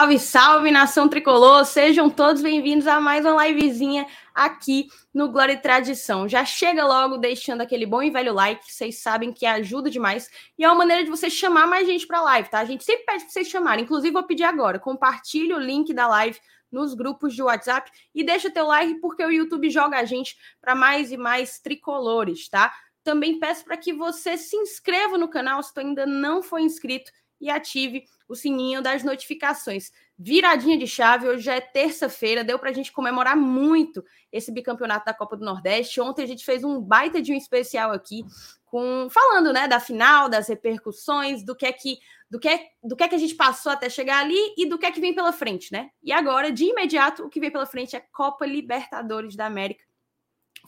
Salve, salve, nação tricolor! Sejam todos bem-vindos a mais uma livezinha aqui no Glória e Tradição. Já chega logo deixando aquele bom e velho like, vocês sabem que ajuda demais e é uma maneira de você chamar mais gente para a live, tá? A gente sempre pede para vocês chamarem, inclusive vou pedir agora, compartilhe o link da live nos grupos de WhatsApp e deixa teu like porque o YouTube joga a gente para mais e mais tricolores, tá? Também peço para que você se inscreva no canal se tu ainda não foi inscrito e ative o sininho das notificações. Viradinha de chave, hoje já é terça-feira, deu para a gente comemorar muito esse bicampeonato da Copa do Nordeste. Ontem a gente fez um baita de um especial aqui, com falando né, da final, das repercussões, do que é que do que, é, do que é que a gente passou até chegar ali e do que é que vem pela frente, né? E agora, de imediato, o que vem pela frente é Copa Libertadores da América.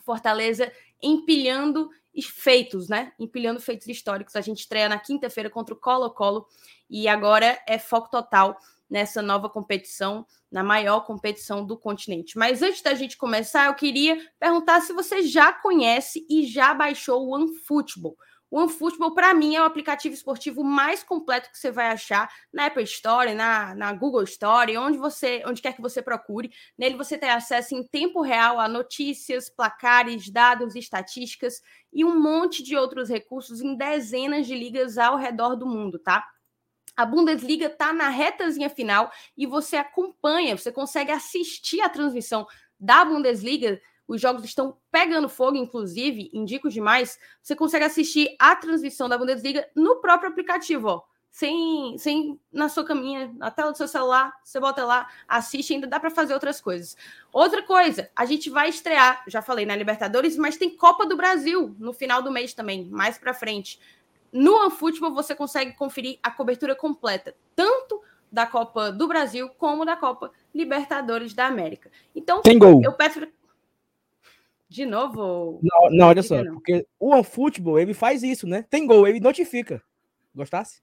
Fortaleza empilhando feitos, né? Empilhando feitos históricos. A gente estreia na quinta-feira contra o Colo-Colo e agora é foco total nessa nova competição, na maior competição do continente. Mas antes da gente começar, eu queria perguntar se você já conhece e já baixou o OneFootball. O OneFootball, para mim, é o aplicativo esportivo mais completo que você vai achar na Apple Store, na, na Google Store, onde você, onde quer que você procure. Nele você tem acesso em tempo real a notícias, placares, dados, estatísticas e um monte de outros recursos em dezenas de ligas ao redor do mundo, tá? A Bundesliga está na retazinha final e você acompanha, você consegue assistir a transmissão da Bundesliga os jogos estão pegando fogo, inclusive, indico demais. Você consegue assistir a transmissão da Bundesliga no próprio aplicativo, ó. Sem, sem na sua caminha, na tela do seu celular, você bota lá, assiste, ainda dá para fazer outras coisas. Outra coisa, a gente vai estrear, já falei na Libertadores, mas tem Copa do Brasil no final do mês também, mais para frente. No OneFootball você consegue conferir a cobertura completa, tanto da Copa do Brasil como da Copa Libertadores da América. Então, tem gol. eu peço de novo? Não, não olha só, não. porque o OneFootball, ele faz isso, né? Tem gol, ele notifica. Gostasse?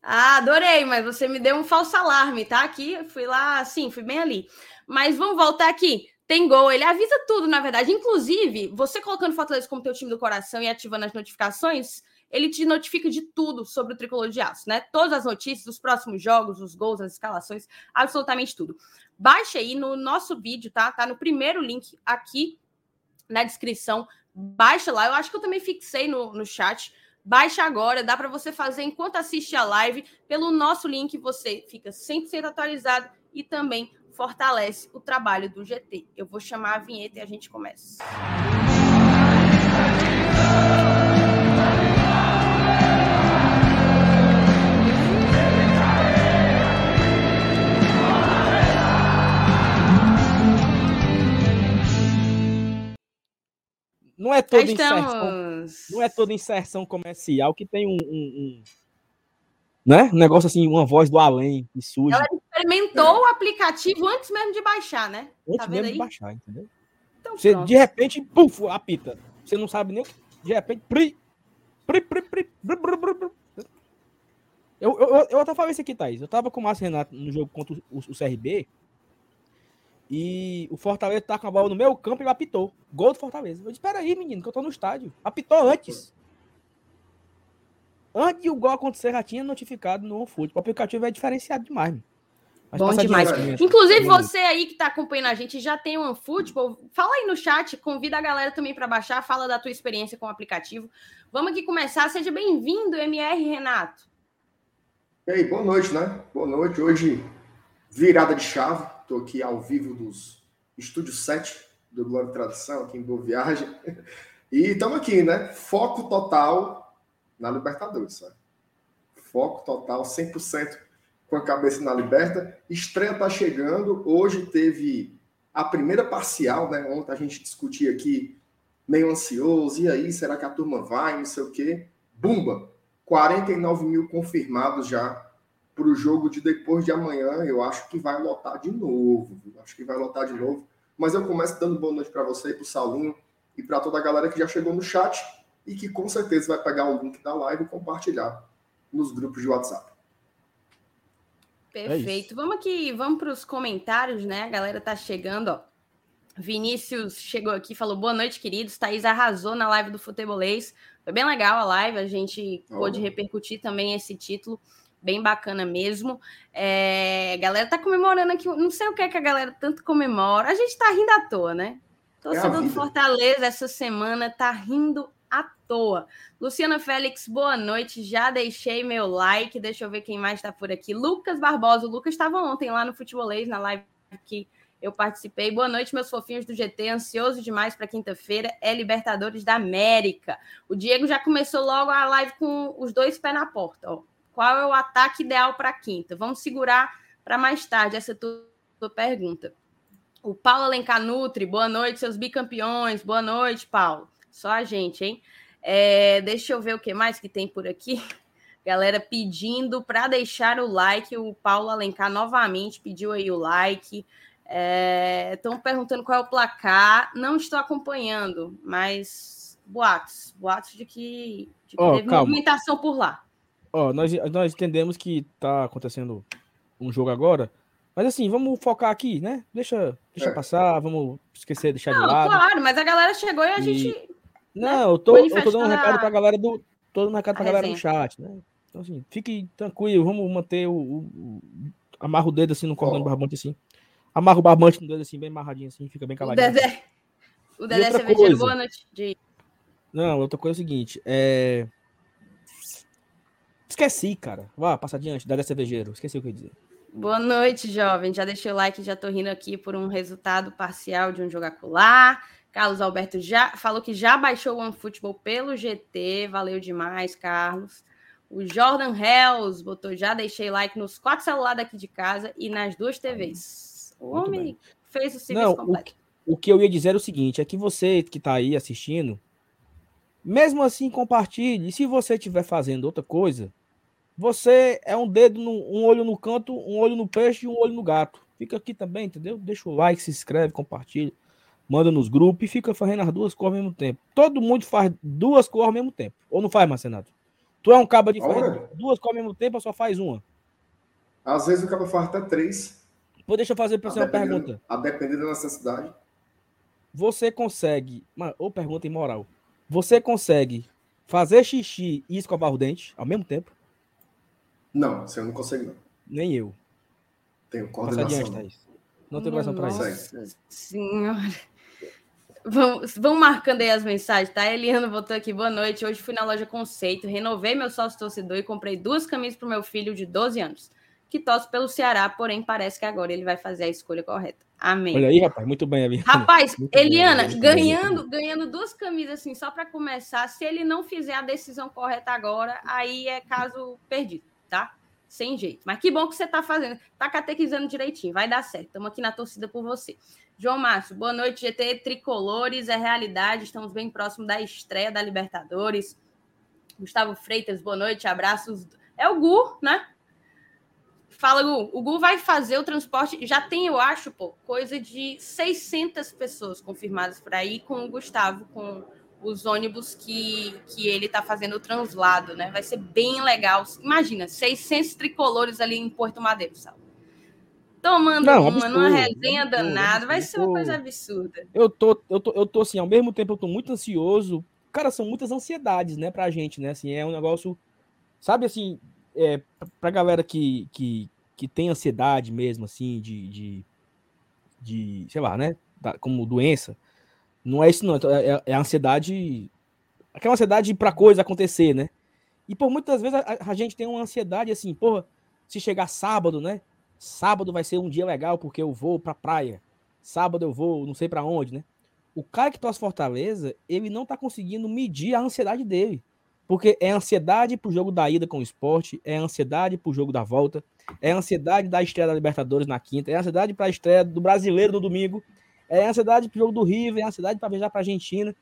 Ah, adorei, mas você me deu um falso alarme, tá? Aqui, fui lá, sim, fui bem ali. Mas vamos voltar aqui. Tem gol, ele avisa tudo, na verdade. Inclusive, você colocando Fortaleza como teu time do coração e ativando as notificações, ele te notifica de tudo sobre o tricolor de aço, né? Todas as notícias, os próximos jogos, os gols, as escalações, absolutamente tudo. Baixa aí no nosso vídeo, tá? Tá no primeiro link aqui na descrição. Baixa lá. Eu acho que eu também fixei no, no chat. Baixa agora, dá para você fazer enquanto assiste a live. Pelo nosso link, você fica 100% atualizado e também fortalece o trabalho do GT. Eu vou chamar a vinheta e a gente começa. Não é toda, Estamos... inserção, não é toda inserção comercial que tem um, um, um né? um negócio assim, uma voz do além que surge. Ela experimentou é. o aplicativo antes mesmo de baixar, né? Antes tá mesmo aí? de baixar, entendeu? Então, você, pronto. de repente, puf, apita. Você não sabe nem o que. De repente, pri pri pri pri, pri, pri, pri, eu, eu, eu, eu até falei isso aqui, Thaís. Eu tava com o Márcio Renato no jogo contra o, o CRB. E o Fortaleza tá com a bola no meu campo e ele apitou. Gol do Fortaleza. Eu disse, aí, menino, que eu tô no estádio. Apitou antes. Antes de o gol acontecer, já tinha notificado no futebol. O aplicativo é diferenciado demais. Mas Bom demais. Inclusive, você aí que está acompanhando a gente já tem um futebol. Fala aí no chat, convida a galera também para baixar, fala da tua experiência com o aplicativo. Vamos aqui começar. Seja bem-vindo, MR Renato. E aí, boa noite, né? Boa noite. Hoje, virada de chave Estou aqui ao vivo dos Estúdio 7 do Glória e Tradição, aqui em Boa Viagem. E estamos aqui, né? Foco total na Libertadores, sabe? Foco total, 100% com a cabeça na Liberta. Estreia está chegando. Hoje teve a primeira parcial, né? Ontem a gente discutia aqui, meio ansioso. E aí, será que a turma vai? Não sei o quê. Bumba! 49 mil confirmados já para o jogo de depois de amanhã, eu acho que vai lotar de novo. Acho que vai lotar de novo. Mas eu começo dando boa noite para você, para o Saulinho e para toda a galera que já chegou no chat e que com certeza vai pegar o link da live e compartilhar nos grupos de WhatsApp. Perfeito. É vamos aqui, vamos para os comentários, né? A galera tá chegando, ó. Vinícius chegou aqui, falou boa noite, queridos. Thaís arrasou na live do Futebolês. Foi bem legal a live, a gente oh. pôde repercutir também esse título. Bem bacana mesmo. É, a galera tá comemorando aqui, não sei o que é que a galera tanto comemora. A gente tá rindo à toa, né? Torcedor é do Fortaleza essa semana tá rindo à toa. Luciana Félix, boa noite. Já deixei meu like. Deixa eu ver quem mais está por aqui. Lucas Barbosa. O Lucas estava ontem lá no Futebolês, na live que eu participei. Boa noite, meus fofinhos do GT. Ansioso demais para quinta-feira. É Libertadores da América. O Diego já começou logo a live com os dois pés na porta. Ó. Qual é o ataque ideal para quinta? Vamos segurar para mais tarde essa tua pergunta. O Paulo Alencar Nutri, boa noite, seus bicampeões. Boa noite, Paulo. Só a gente, hein? É, deixa eu ver o que mais que tem por aqui. Galera pedindo para deixar o like. O Paulo Alencar novamente pediu aí o like. Estão é, perguntando qual é o placar. Não estou acompanhando, mas boatos. Boatos de que, de que oh, teve calma. movimentação por lá. Ó, nós, nós entendemos que está acontecendo um jogo agora. Mas assim, vamos focar aqui, né? Deixa, deixa é. passar, vamos esquecer, deixar Não, de lado. Claro, mas a galera chegou e a e... gente. Não, né? eu, tô, eu tô dando um recado pra galera do. Tô dando um recado pra galera do chat, né? Então, assim, fique tranquilo, vamos manter o. o, o amarra o dedo assim no cordão oh. do barbante, assim. Amarra o barbante no dedo assim, bem amarradinho assim, fica bem caladinho. O Dedé. O Dedé cervejeiro, boa noite. De... Não, outra coisa é o seguinte, é. Esqueci, cara. Vá, passar adiante, Dedé cervejeiro. Esqueci o que eu ia dizer. Boa noite, jovem. Já deixei o like, já tô rindo aqui por um resultado parcial de um jogo acular. Carlos Alberto já falou que já baixou o OneFootball pelo GT. Valeu demais, Carlos. O Jordan Hells botou já deixei like nos quatro celulares aqui de casa e nas duas TVs. O Muito homem bem. fez o serviço Não, completo. O, o, que eu ia dizer é o seguinte: é que você que está aí assistindo, mesmo assim, compartilhe. Se você estiver fazendo outra coisa, você é um dedo, no, um olho no canto, um olho no peixe e um olho no gato. Fica aqui também, entendeu? Deixa o like, se inscreve, compartilha, manda nos grupos e fica fazendo as duas coisas ao mesmo tempo. Todo mundo faz duas coisas ao mesmo tempo. Ou não faz, Marcenato? Tu é um cabo de fazer duas coisas ao mesmo tempo ou só faz uma? Às vezes o cabo faz até três. Pô, deixa eu fazer para você uma pergunta. A depender da necessidade. Você consegue. Ou pergunta imoral. Você consegue fazer xixi e escovar o dente ao mesmo tempo? Não, você não consegue, não. Nem eu. Tenho coordenação. Adiante, não tenho coração para isso. Nossa senhora. Vamos, vão marcando aí as mensagens, tá? Eliana voltou aqui, boa noite. Hoje fui na loja Conceito, renovei meu sócio torcedor e comprei duas camisas para o meu filho de 12 anos, que torce pelo Ceará, porém parece que agora ele vai fazer a escolha correta. Amém. Olha aí, rapaz, muito bem, Eliana. Rapaz, muito Eliana, bem, ganhando, bem. ganhando duas camisas assim, só para começar, se ele não fizer a decisão correta agora, aí é caso perdido tá? Sem jeito. Mas que bom que você tá fazendo. Tá catequizando direitinho. Vai dar certo. Estamos aqui na torcida por você. João Márcio, boa noite. GT Tricolores é realidade. Estamos bem próximo da estreia da Libertadores. Gustavo Freitas, boa noite. Abraços. É o Gu, né? Fala, Gu. O Gu vai fazer o transporte. Já tem, eu acho, pô, coisa de 600 pessoas confirmadas por aí com o Gustavo, com os ônibus que, que ele está fazendo o translado, né? Vai ser bem legal. Imagina, 600 tricolores ali em Porto Madeiro, sabe? Tomando Não, uma, absurdo, numa resenha absurdo, danada, vai ser uma coisa absurda. Eu tô, eu tô, eu tô assim, ao mesmo tempo eu tô muito ansioso. Cara, são muitas ansiedades, né, pra gente, né? Assim, é um negócio, sabe assim, é, pra galera que, que, que tem ansiedade mesmo, assim, de, de, de sei lá, né, como doença, não é isso, não. É, é, é a ansiedade. Aquela ansiedade para coisa acontecer, né? E por muitas vezes a, a, gente tem uma ansiedade assim, porra, se chegar sábado, né? Sábado vai ser um dia legal porque eu vou pra praia. Sábado eu vou, não sei para onde, né? O cara que torce Fortaleza, ele não tá conseguindo medir a ansiedade dele. Porque é ansiedade pro jogo da ida com o esporte, é ansiedade pro jogo da volta, é ansiedade da estreia da Libertadores na quinta, é ansiedade para a estreia do brasileiro no domingo, é ansiedade pro jogo do River, é ansiedade para viajar para Argentina.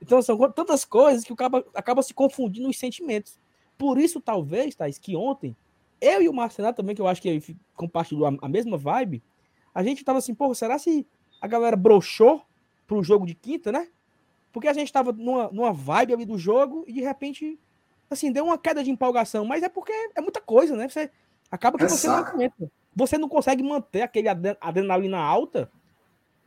Então são tantas coisas que o cara acaba se confundindo os sentimentos. Por isso, talvez, Thais, que ontem, eu e o Marcelo também, que eu acho que compartilhou a, a mesma vibe, a gente tava assim, pô, será se a galera broxou pro jogo de quinta, né? Porque a gente tava numa, numa vibe ali do jogo e de repente, assim, deu uma queda de empolgação. Mas é porque é muita coisa, né? Você acaba que é você saco. não Você não consegue manter aquele adrenalina alta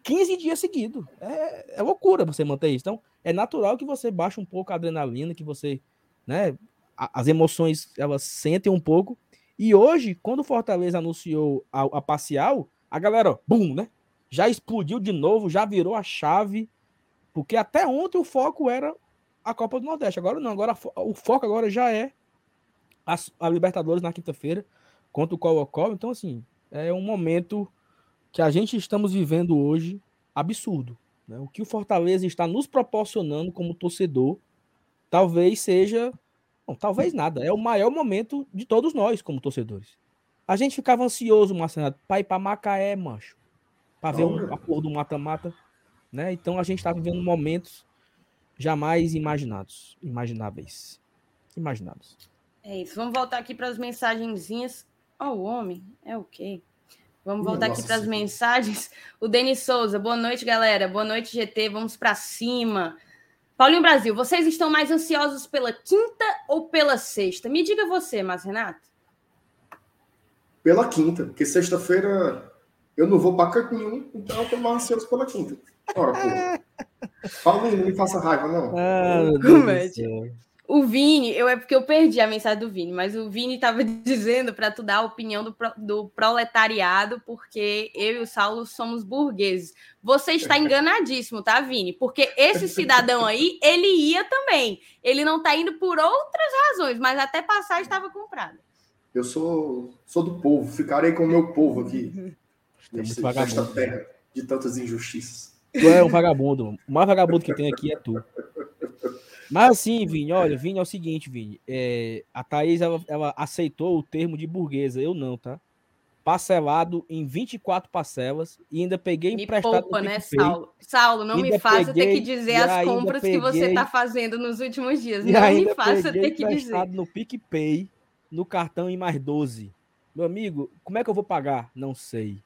15 dias seguidos. É, é, loucura você manter isso. Então, é natural que você baixe um pouco a adrenalina, que você, né, as emoções, elas sentem um pouco. E hoje, quando o Fortaleza anunciou a, a parcial, a galera, bum, né? Já explodiu de novo, já virou a chave, porque até ontem o foco era a Copa do Nordeste. Agora não, agora o foco agora já é a, a Libertadores na quinta-feira contra o Colo-Colo. Então, assim, é um momento que a gente estamos vivendo hoje absurdo. Né? O que o Fortaleza está nos proporcionando como torcedor, talvez seja. Não, talvez nada. É o maior momento de todos nós como torcedores. A gente ficava ansioso, Marcelo, para ir para Macaé, mancho. Para ver um, a porra do mata-mata. Né? Então a gente está vivendo momentos jamais imaginados. Imagináveis. Imaginados. É isso. Vamos voltar aqui para as mensagenzinhas. Ó, oh, o homem. É o quê? Vamos voltar Nossa, aqui para as mensagens. O Denis Souza, boa noite, galera. Boa noite, GT. Vamos para cima. Paulinho Brasil, vocês estão mais ansiosos pela quinta ou pela sexta? Me diga você, mas Renato. Pela quinta, porque sexta-feira eu não vou para canto nenhum, então eu estou mais ansioso pela quinta. Ora, pô. Paulinho, não me faça raiva, não. Ah, meu Deus. O Vini, eu é porque eu perdi a mensagem do Vini, mas o Vini estava dizendo para tu dar a opinião do, do proletariado, porque eu e o Saulo somos burgueses. Você está enganadíssimo, tá, Vini? Porque esse cidadão aí, ele ia também. Ele não está indo por outras razões, mas até passagem estava comprada. Eu sou, sou do povo, ficarei com o meu povo aqui. nesse, nesta terra de tantas injustiças. Tu é um vagabundo. O mais vagabundo que tem aqui é tu. Mas assim, Vini, olha, Vini, é o seguinte, Vini. É, a Thaís, ela, ela, aceitou o termo de burguesa, eu não, tá? Parcelado em 24 parcelas e ainda peguei me emprestado. Poupa, né, Saulo? Saulo, não me faça peguei, ter que dizer as compras peguei, que você tá fazendo nos últimos dias. Não me faça ter que dizer. no PicPay, no cartão em mais 12. Meu amigo, como é que eu vou pagar? Não sei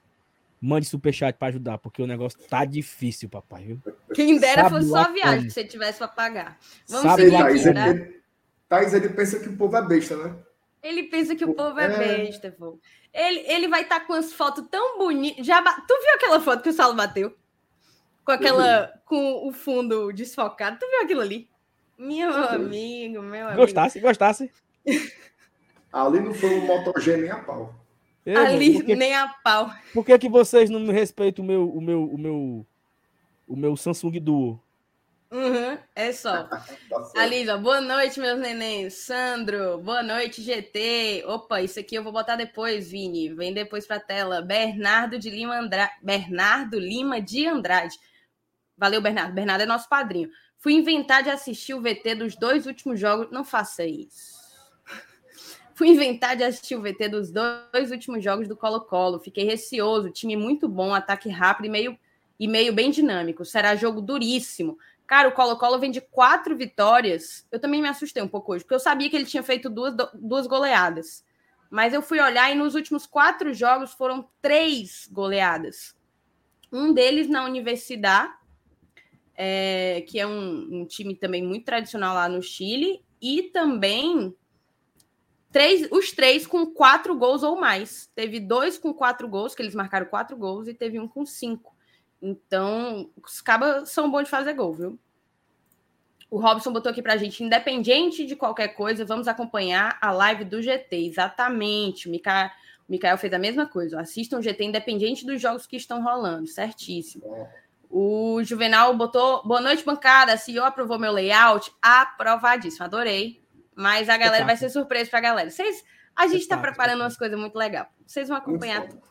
mande superchat para ajudar, porque o negócio tá difícil, papai. Viu? Quem dera Sabe fosse só a viagem como. que você tivesse para pagar. Vamos Sabe seguir Thaís, aqui, né? ele, Thaís, ele pensa que o povo é besta, né? Ele pensa que o povo é, é besta, pô. Ele, ele vai estar tá com as fotos tão bonitas. Já Tu viu aquela foto que o Saulo bateu? Com aquela. Com o fundo desfocado. Tu viu aquilo ali? Meu amigo, meu amigo. Gostasse, gostasse. Ali não foi um motogê nem a pau. Eu, Ali porque, nem a pau. Por que, que vocês não me respeitam o meu, o meu, o meu, o meu Samsung Duo? Uhum, é só. tá boa noite, meus neném. Sandro, boa noite, GT. Opa, isso aqui eu vou botar depois, Vini. Vem depois pra tela. Bernardo de Lima Andrade. Bernardo Lima de Andrade. Valeu, Bernardo. Bernardo é nosso padrinho. Fui inventar de assistir o VT dos dois últimos jogos. Não faça isso. Fui inventar de assistir o VT dos dois últimos jogos do Colo-Colo. Fiquei receoso, time muito bom, ataque rápido e meio, e meio bem dinâmico. Será jogo duríssimo. Cara, o Colo-Colo vem de quatro vitórias. Eu também me assustei um pouco hoje, porque eu sabia que ele tinha feito duas, duas goleadas. Mas eu fui olhar e nos últimos quatro jogos foram três goleadas. Um deles na Universidade, é, que é um, um time também muito tradicional lá no Chile, e também Três, os três com quatro gols ou mais. Teve dois com quatro gols, que eles marcaram quatro gols, e teve um com cinco. Então, os cabas são bons de fazer gol, viu? O Robson botou aqui pra gente, independente de qualquer coisa, vamos acompanhar a live do GT. Exatamente. O Mikael, fez a mesma coisa. Assistam o GT independente dos jogos que estão rolando. Certíssimo. O Juvenal botou, boa noite, bancada. CEO aprovou meu layout. Aprovadíssimo. Adorei. Mas a galera vai ser surpresa para a galera. Vocês, a gente está preparando umas coisas muito legais. Vocês vão acompanhar tudo.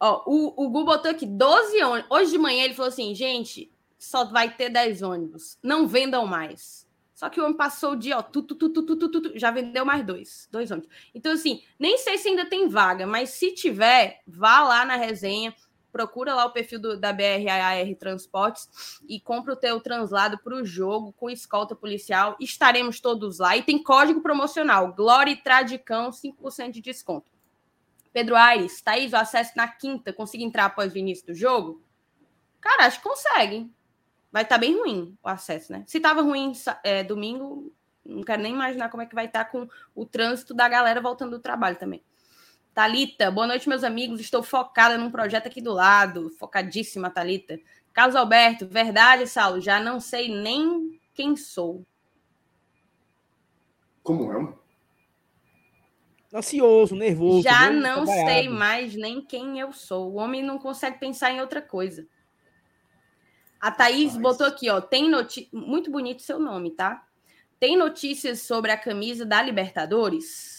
Ó, o, o Gu botou aqui 12 ônibus. Hoje de manhã ele falou assim: gente, só vai ter 10 ônibus. Não vendam mais. Só que o homem passou o dia, ó, tu, tu, tu, tu, tu, tu, já vendeu mais dois, dois ônibus. Então, assim, nem sei se ainda tem vaga, mas se tiver, vá lá na resenha, procura lá o perfil do, da BRAR Transportes e compra o teu translado para o jogo com escolta policial. Estaremos todos lá. E tem código promocional: Glória Tradicão, 5% de desconto. Pedro Aires, Thaís, o acesso na quinta, consiga entrar após o início do jogo? Cara, acho que consegue. Vai estar tá bem ruim o acesso, né? Se estava ruim é, domingo, não quero nem imaginar como é que vai estar tá com o trânsito da galera voltando do trabalho também. Talita, boa noite, meus amigos. Estou focada num projeto aqui do lado. Focadíssima, Talita. Carlos Alberto, verdade, Saulo. Já não sei nem quem sou. Como é? ansioso, nervoso. Já não sei mais nem quem eu sou. O homem não consegue pensar em outra coisa. A Thaís Mas... botou aqui, ó. Tem notícia. Muito bonito seu nome, tá? Tem notícias sobre a camisa da Libertadores?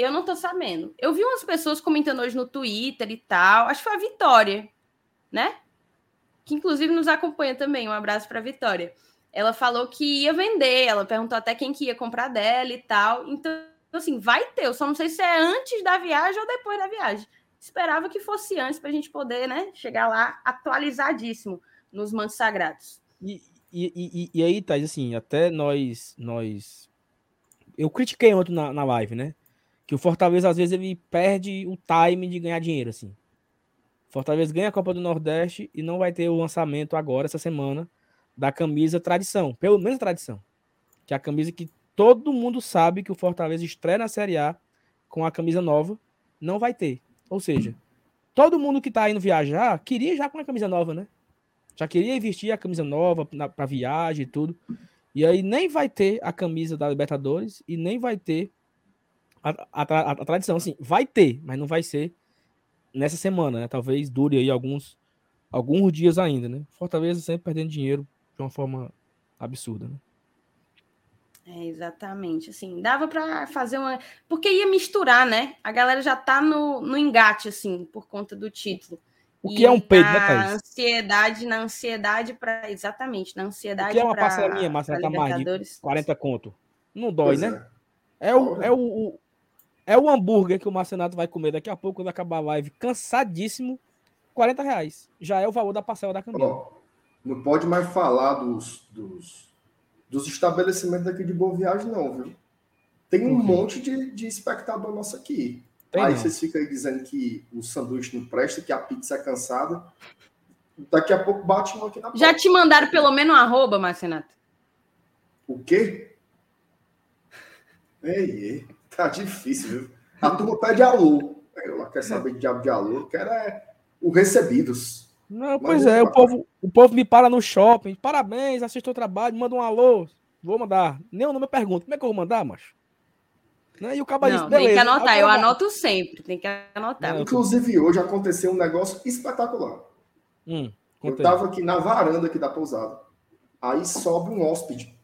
Eu não tô sabendo. Eu vi umas pessoas comentando hoje no Twitter e tal. Acho que foi a Vitória, né? Que inclusive nos acompanha também. Um abraço para Vitória. Ela falou que ia vender. Ela perguntou até quem que ia comprar dela e tal. Então, assim, vai ter. Eu só não sei se é antes da viagem ou depois da viagem. Esperava que fosse antes para a gente poder, né, chegar lá atualizadíssimo nos mantos sagrados. E, e, e, e aí, Thais, assim, até nós, nós. Eu critiquei ontem na, na live, né? Que o Fortaleza, às vezes, ele perde o time de ganhar dinheiro, assim. Fortaleza ganha a Copa do Nordeste e não vai ter o lançamento agora, essa semana, da camisa tradição. Pelo menos tradição. Que é a camisa que todo mundo sabe que o Fortaleza estreia na Série A com a camisa nova. Não vai ter. Ou seja, todo mundo que tá indo viajar queria já com a camisa nova, né? Já queria investir a camisa nova para viagem e tudo. E aí nem vai ter a camisa da Libertadores e nem vai ter a, a, a, a tradição. Assim, vai ter, mas não vai ser nessa semana, né? Talvez dure aí alguns, alguns dias ainda, né? Fortaleza sempre perdendo dinheiro de uma forma absurda, né? É, exatamente. Assim, dava para fazer uma. Porque ia misturar, né? A galera já tá no, no engate, assim, por conta do título. O que e é um peito, né, Thaís? Ansiedade, na ansiedade para Exatamente, na ansiedade. O que é uma pra, parcelinha, Marcelo, tá mais de 40 conto? Não dói, pois né? É, é o, é, o, é o hambúrguer que o Marcenato vai comer daqui a pouco, quando acabar a live, cansadíssimo, 40 reais. Já é o valor da parcela da camisa. Oh, não pode mais falar dos, dos, dos estabelecimentos aqui de Boa Viagem, não, viu? Tem um uhum. monte de, de espectador nosso aqui. Tem aí não. vocês ficam aí dizendo que o sanduíche não presta, que a pizza é cansada. Daqui a pouco bate um aqui na porta. Já te mandaram pelo menos um arroba, Marcenato? O quê? Ei, ei, tá difícil, viu? A turma pede alô. Ela quer saber de diabo de alô, quer é o recebidos. Não, pois é, o povo, o povo me para no shopping. Parabéns, assistiu o trabalho, manda um alô. Vou mandar. Nem o nome eu pergunto. Como é que eu vou mandar, macho? Né? E o cabo Não, tem que anotar, eu anoto sempre, tem que anotar. Não, Inclusive, hoje aconteceu um negócio espetacular. Hum, eu estava aqui na varanda aqui da pousada. Aí sobe um hóspede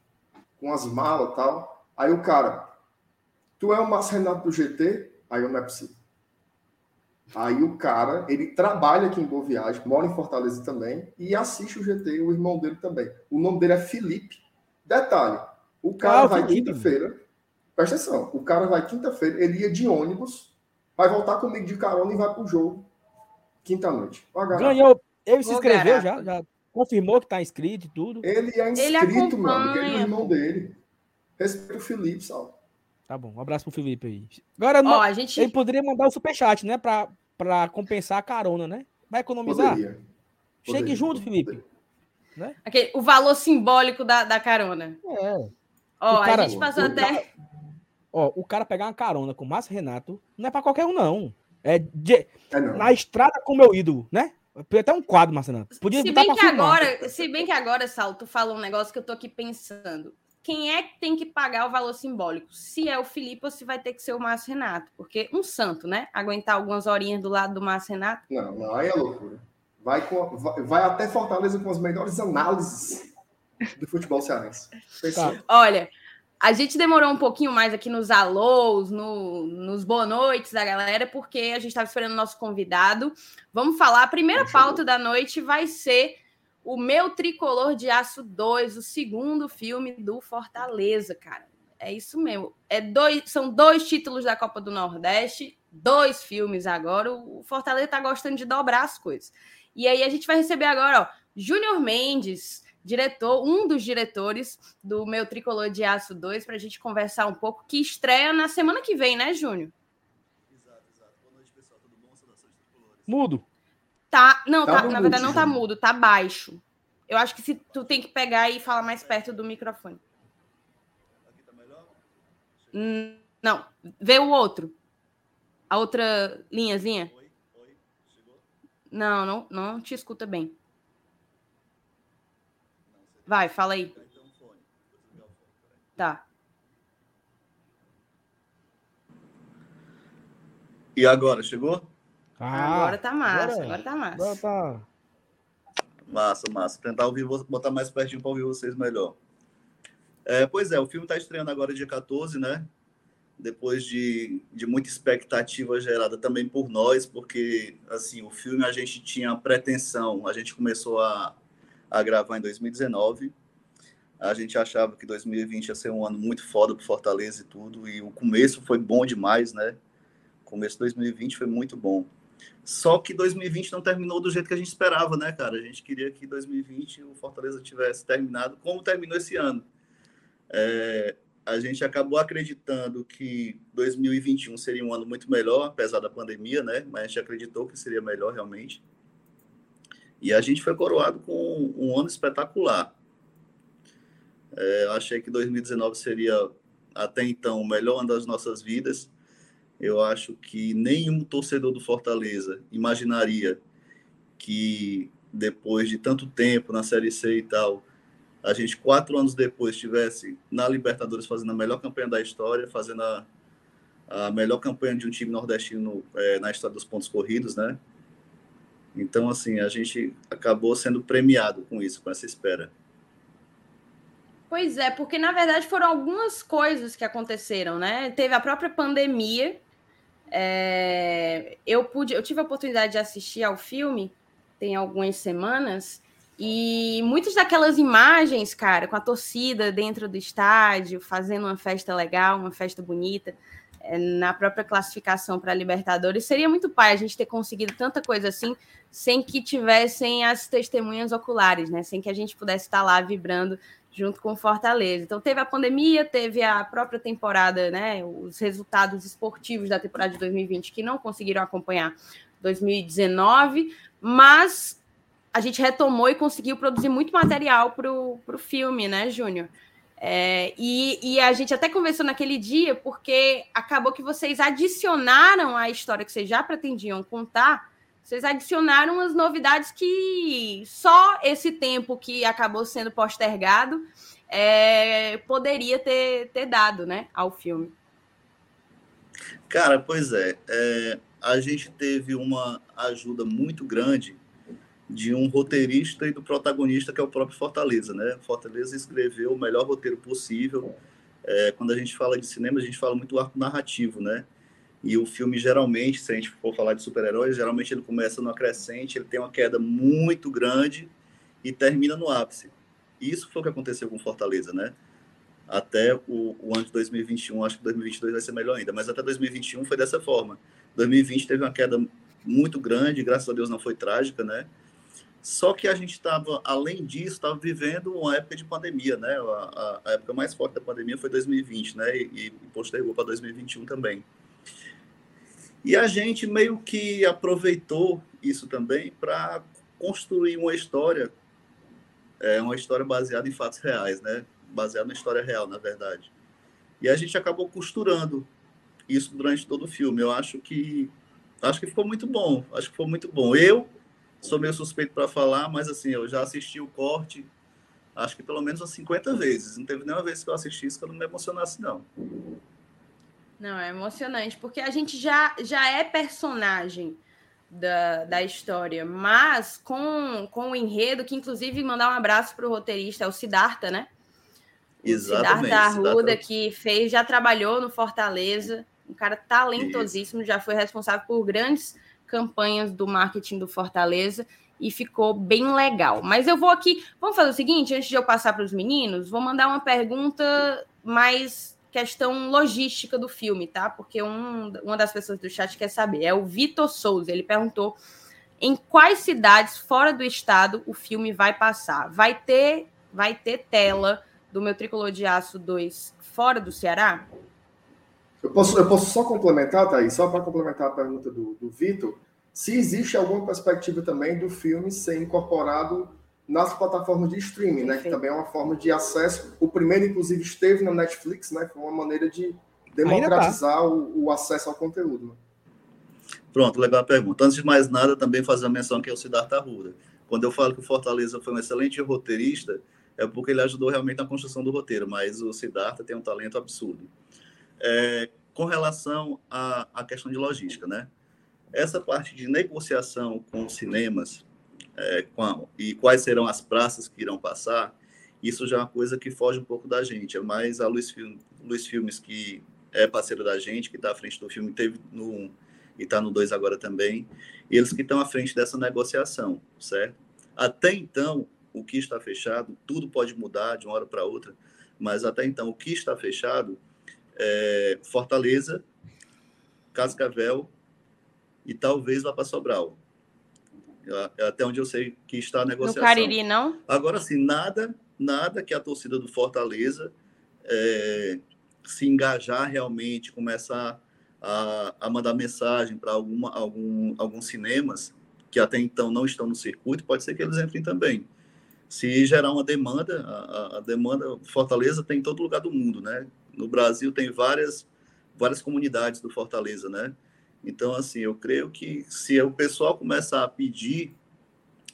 com as malas e tal. Aí o cara, tu é o Márcio Renato do GT? Aí eu não é possível. Aí o cara, ele trabalha aqui em Boa Viagem, mora em Fortaleza também, e assiste o GT, o irmão dele também. O nome dele é Felipe. Detalhe, o cara ah, vai quinta-feira, Presta atenção, o cara vai quinta-feira, ele ia de ônibus, vai voltar comigo de carona e vai pro jogo quinta-noite. Ganhou, ele se inscreveu já, já confirmou que tá inscrito e tudo. Ele é inscrito, ele mano, ele é o irmão dele. Respeito o Felipe, Sal. Tá bom, um abraço pro Felipe aí. Agora, Ó, a gente... ele poderia mandar o superchat, né, pra, pra compensar a carona, né? Vai economizar? Poderia. Chegue poderia, junto, Felipe. Né? Aquele, o valor simbólico da, da carona. É. Ó, cara, a gente passou até... Ó, o cara pegar uma carona com o Márcio Renato não é para qualquer um, não. É, de, é não. na estrada com o meu ídolo, né? Até um quadro, Renato. Podia se bem que agora, se bem que agora, Sal, tu fala um negócio que eu tô aqui pensando. Quem é que tem que pagar o valor simbólico? Se é o Felipe ou se vai ter que ser o Márcio Renato? Porque um santo, né? Aguentar algumas horinhas do lado do Márcio Renato. Não, não, aí é loucura. Vai, com, vai, vai até Fortaleza com as melhores análises do futebol cearense. Tá. Olha, a gente demorou um pouquinho mais aqui nos alôs, no, nos boa noites da galera, porque a gente estava esperando o nosso convidado. Vamos falar. A primeira pauta da noite vai ser o Meu Tricolor de Aço 2, o segundo filme do Fortaleza, cara. É isso mesmo. É dois, são dois títulos da Copa do Nordeste, dois filmes agora. O Fortaleza tá gostando de dobrar as coisas. E aí a gente vai receber agora, ó, Júnior Mendes diretor, um dos diretores do meu Tricolor de Aço 2, para a gente conversar um pouco, que estreia na semana que vem, né, Júnior? Exato, exato. Boa noite, pessoal. Tudo bom? Saudações tricolores. Mudo. Tá, não, tá, tá na verdade não tá mudo, tá baixo. Eu acho que se tu tem que pegar e falar mais perto do microfone. Aqui tá melhor? Hum, não, vê o outro. A outra linhazinha. Oi, oi, chegou? Não, não, não te escuta bem. Vai, fala aí. Tá. E agora, chegou? Ah, agora tá massa, agora, agora tá massa. Agora tá... Massa, massa. Tentar ouvir, botar mais pertinho para ouvir vocês melhor. É, pois é, o filme está estreando agora dia 14, né? Depois de, de muita expectativa gerada também por nós, porque assim, o filme a gente tinha pretensão, a gente começou a, a gravar em 2019. A gente achava que 2020 ia ser um ano muito foda para Fortaleza e tudo, e o começo foi bom demais, né? O começo de 2020 foi muito bom. Só que 2020 não terminou do jeito que a gente esperava, né, cara? A gente queria que 2020 o Fortaleza tivesse terminado como terminou esse ano. É, a gente acabou acreditando que 2021 seria um ano muito melhor, apesar da pandemia, né? Mas a gente acreditou que seria melhor realmente. E a gente foi coroado com um ano espetacular. É, eu achei que 2019 seria até então o melhor ano das nossas vidas. Eu acho que nenhum torcedor do Fortaleza imaginaria que depois de tanto tempo na Série C e tal, a gente quatro anos depois estivesse na Libertadores fazendo a melhor campanha da história, fazendo a, a melhor campanha de um time nordestino é, na história dos pontos corridos, né? Então, assim, a gente acabou sendo premiado com isso, com essa espera. Pois é, porque na verdade foram algumas coisas que aconteceram, né? Teve a própria pandemia. É... Eu pude, eu tive a oportunidade de assistir ao filme tem algumas semanas e muitas daquelas imagens, cara, com a torcida dentro do estádio, fazendo uma festa legal, uma festa bonita, é, na própria classificação para a Libertadores, seria muito pai a gente ter conseguido tanta coisa assim, sem que tivessem as testemunhas oculares, né? Sem que a gente pudesse estar lá vibrando junto com Fortaleza. Então teve a pandemia, teve a própria temporada, né? Os resultados esportivos da temporada de 2020 que não conseguiram acompanhar 2019, mas a gente retomou e conseguiu produzir muito material para o filme, né, Júnior? É, e, e, a gente até conversou naquele dia, porque acabou que vocês adicionaram à história que vocês já pretendiam contar, vocês adicionaram as novidades que só esse tempo que acabou sendo postergado é, poderia ter, ter dado né, ao filme. Cara, pois é, é, a gente teve uma ajuda muito grande de um roteirista e do protagonista, que é o próprio Fortaleza, né? Fortaleza escreveu o melhor roteiro possível. É, quando a gente fala de cinema, a gente fala muito do arco narrativo, né? E o filme, geralmente, se a gente for falar de super-heróis, geralmente ele começa no crescente, ele tem uma queda muito grande e termina no ápice. Isso foi o que aconteceu com Fortaleza, né? Até o, o ano de 2021, acho que 2022 vai ser melhor ainda, mas até 2021 foi dessa forma. 2020 teve uma queda muito grande, graças a Deus não foi trágica, né? Só que a gente estava, além disso, estava vivendo uma época de pandemia, né? A, a, época mais forte da pandemia foi 2020, né? E, e postergou para 2021 também. E a gente meio que aproveitou isso também para construir uma história, é, uma história baseada em fatos reais, né? Baseada na história real, na verdade. E a gente acabou costurando isso durante todo o filme. Eu acho que acho que ficou muito bom. Acho que foi muito bom. Eu sou meio suspeito para falar, mas assim, eu já assisti o corte, acho que pelo menos umas 50 vezes. Não teve nenhuma vez que eu assisti isso que eu não me emocionasse, não. Não, é emocionante, porque a gente já, já é personagem da, da história, mas com, com o enredo, que inclusive mandar um abraço para o roteirista, é o Siddhartha, né? Exatamente. Siddhartha Arruda, Siddhartha... que fez, já trabalhou no Fortaleza, um cara talentosíssimo, já foi responsável por grandes campanhas do marketing do Fortaleza e ficou bem legal. Mas eu vou aqui, vamos fazer o seguinte, antes de eu passar para os meninos, vou mandar uma pergunta mais questão logística do filme, tá? Porque um, uma das pessoas do chat quer saber, é o Vitor Souza, ele perguntou em quais cidades fora do estado o filme vai passar? Vai ter, vai ter tela do meu Tricolor de Aço 2 fora do Ceará? Eu posso, eu posso só complementar, Thaís, só para complementar a pergunta do, do Vitor, se existe alguma perspectiva também do filme ser incorporado nas plataformas de streaming, né? Que também é uma forma de acesso. O primeiro, inclusive, esteve na Netflix, né? Foi uma maneira de democratizar o, o, acesso ao conteúdo. Né? Pronto, legal a pergunta. Antes de mais nada, também fazer a menção que é o Siddhartha Arruda. Quando eu falo que o Fortaleza foi um excelente roteirista, é porque ele ajudou realmente na construção do roteiro, mas o Siddhartha tem um talento absurdo. É, com relação à, à questão de logística, né? Essa parte de negociação com os cinemas é, a, e quais serão as praças que irão passar, isso já é uma coisa que foge um pouco da gente. É mais a Luiz, Film, Luiz Filmes, que é parceiro da gente, que está à frente do filme, teve no 1 e está no 2 agora também. Eles que estão à frente dessa negociação, certo? Até então, o que está fechado, tudo pode mudar de uma hora para outra, mas até então, o que está fechado é, Fortaleza, Cascavel e talvez vá para Sobral. É até onde eu sei que está a negociação. No Cariri, não? Agora, sim, nada, nada que a torcida do Fortaleza é, se engajar realmente, começar a, a mandar mensagem para algum, alguns cinemas que até então não estão no circuito, pode ser que eles entrem também. Se gerar uma demanda, a, a demanda Fortaleza tem em todo lugar do mundo, né? no Brasil tem várias, várias comunidades do Fortaleza, né? Então, assim, eu creio que se o pessoal começar a pedir,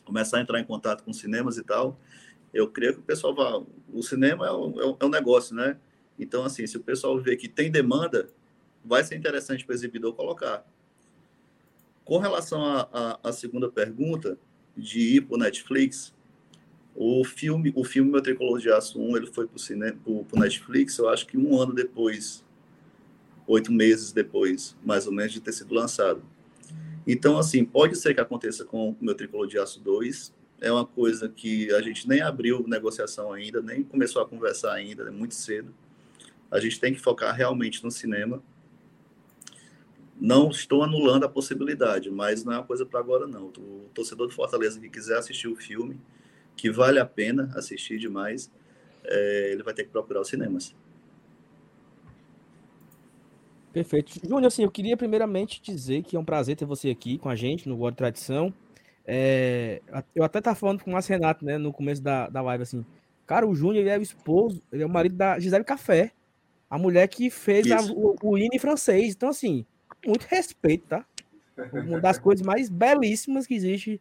começar a entrar em contato com cinemas e tal, eu creio que o pessoal vai. O cinema é um, é um é negócio, né? Então, assim, se o pessoal vê que tem demanda, vai ser interessante para o exibidor colocar. Com relação à segunda pergunta, de ir para o Netflix, o filme, o filme Meu Tricolor de Aço 1, ele foi para o Netflix, eu acho que um ano depois, oito meses depois, mais ou menos, de ter sido lançado. Então, assim, pode ser que aconteça com o Meu Tricolor de Aço 2, é uma coisa que a gente nem abriu negociação ainda, nem começou a conversar ainda, é muito cedo. A gente tem que focar realmente no cinema. Não estou anulando a possibilidade, mas não é uma coisa para agora, não. O torcedor do Fortaleza que quiser assistir o filme, que vale a pena assistir demais, é, ele vai ter que procurar os cinemas. Perfeito. Júnior, assim, eu queria primeiramente dizer que é um prazer ter você aqui com a gente no World Tradição. É, eu até estava falando com o Márcio Renato, né, no começo da, da live, assim, cara, o Júnior, ele é o esposo, ele é o marido da Gisele Café, a mulher que fez a, o, o hino francês. Então, assim, muito respeito, tá? Uma das coisas mais belíssimas que existe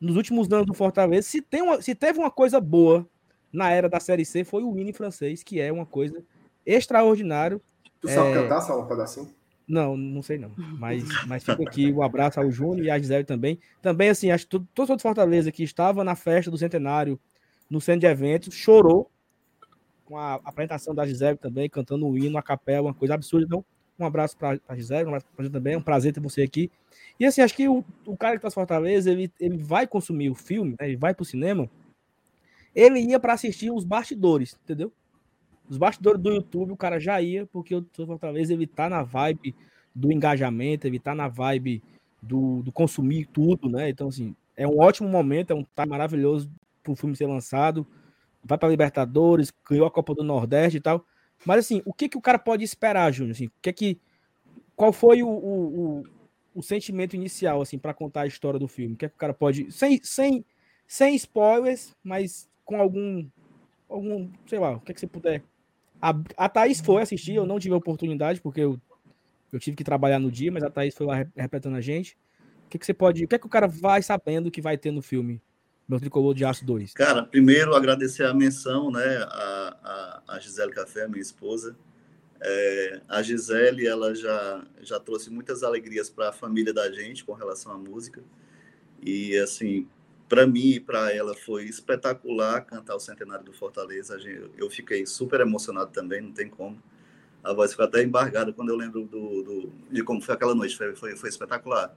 nos últimos anos do Fortaleza, se, tem uma, se teve uma coisa boa na era da Série C, foi o hino francês, que é uma coisa extraordinária. Tu é... sabe cantar, só um pedacinho? Não, não sei não. Mas, mas fica aqui o um abraço ao Júnior e à Gisele também. Também, assim, acho que todo, todo Fortaleza que estava na festa do centenário, no centro de eventos, chorou com a apresentação da Gisele também, cantando o hino, a capela, uma coisa absurda. Então, um abraço para a Gisele, um abraço para você também. É um prazer ter você aqui. E assim, acho que o, o cara que tá Fortaleza, ele, ele vai consumir o filme, né, ele vai pro cinema, ele ia para assistir os bastidores, entendeu? Os bastidores do YouTube, o cara já ia, porque o Fortaleza, ele tá na vibe do engajamento, ele tá na vibe do, do consumir tudo, né? Então, assim, é um ótimo momento, é um time maravilhoso pro filme ser lançado. Vai para Libertadores, ganhou a Copa do Nordeste e tal. Mas assim, o que que o cara pode esperar, Júnior? Assim, o que que qual foi o, o, o sentimento inicial, assim, para contar a história do filme? O que é que o cara pode. Sem, sem, sem spoilers, mas com algum. algum sei lá, o que é que você puder. A, a Thaís foi assistir, eu não tive a oportunidade, porque eu, eu tive que trabalhar no dia, mas a Thaís foi lá repetindo a gente. O que, que você pode. O que é que o cara vai sabendo que vai ter no filme? Meu Tricolor de Aço 2. Cara, primeiro agradecer a menção, né, a, a, a Gisele Café, minha esposa, é, a Gisele, ela já, já trouxe muitas alegrias para a família da gente com relação à música. E, assim, para mim e para ela foi espetacular cantar o Centenário do Fortaleza. Eu fiquei super emocionado também, não tem como. A voz ficou até embargada quando eu lembro do, do de como foi aquela noite, foi, foi, foi espetacular.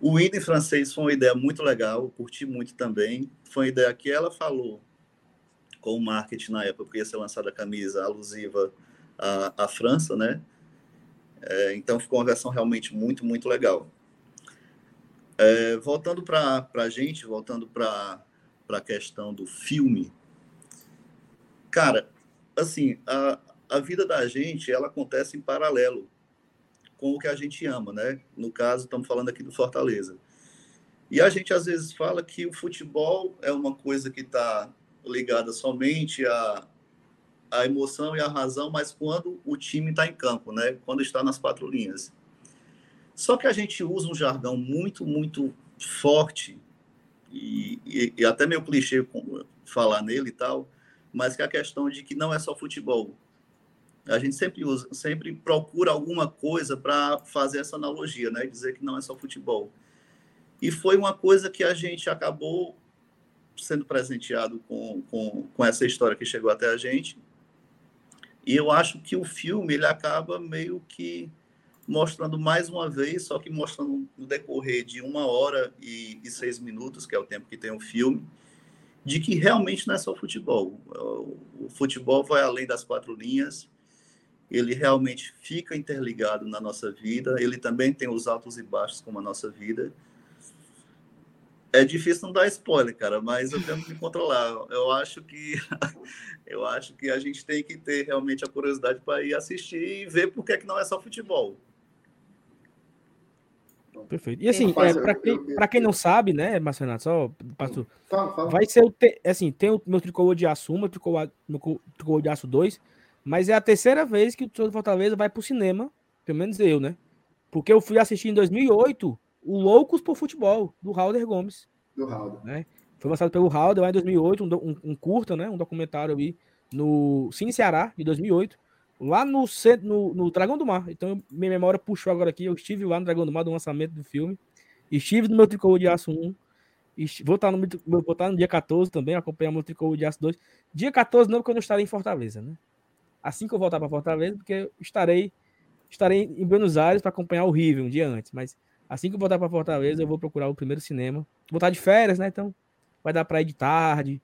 O hino em francês foi uma ideia muito legal, curti muito também. Foi uma ideia que ela falou com o marketing na época, porque ia ser lançada a camisa alusiva a, a França, né? É, então ficou uma versão realmente muito, muito legal. É, voltando para a gente, voltando para a questão do filme, cara, assim, a, a vida da gente, ela acontece em paralelo com o que a gente ama, né? No caso, estamos falando aqui do Fortaleza. E a gente às vezes fala que o futebol é uma coisa que está ligada somente a, a emoção e a razão, mas quando o time está em campo, né? Quando está nas quatro linhas. Só que a gente usa um jargão muito, muito forte e, e, e até meio clichê falar nele e tal, mas que é a questão de que não é só futebol. a gente sempre usa, sempre procura alguma coisa para fazer essa analogia, né? Dizer que não é só futebol. E foi uma coisa que a gente acabou sendo presenteado com, com, com essa história que chegou até a gente. E eu acho que o filme ele acaba meio que mostrando mais uma vez, só que mostrando no decorrer de uma hora e, e seis minutos, que é o tempo que tem o filme, de que realmente não é só futebol. O, futebol vai além das quatro linhas, ele realmente fica interligado na nossa vida, ele também tem os altos e baixos como a nossa vida. É difícil não dar spoiler, cara, mas eu tenho que me controlar. Eu acho que eu acho que a gente tem que ter realmente a curiosidade para ir assistir e ver por que, é que não é só futebol. Perfeito. E assim, é, para quem, quem não sabe, né, Marcelo, só passo, fala, fala. vai ser o te, assim, tem o meu tricolor de aço 1, meu tricolor, meu tricolor de aço 2, mas é a terceira vez que o Torcedor Fortaleza vai pro cinema, pelo menos eu, né? Porque eu fui assistir em 2008 o Loucos por Futebol, do Halder Gomes. Do Halder. Né? Foi lançado pelo Halder lá em 2008, um, um, um curta, né? Um documentário aí no Cine Ceará, de 2008 lá no, no, no Dragão do Mar. Então, minha memória puxou agora aqui. Eu estive lá no Dragão do Mar do lançamento do filme. Estive no meu tricolor de aço 1. Vou estar, no, vou estar no dia 14 também, acompanhar meu tricolor de aço 2. Dia 14 não, porque eu não estarei em Fortaleza, né? Assim que eu voltar para Fortaleza, porque eu estarei, estarei em Buenos Aires para acompanhar o River um dia antes. Mas assim que eu voltar para Fortaleza, eu vou procurar o primeiro cinema. Vou estar de férias, né? Então vai dar para ir de tarde,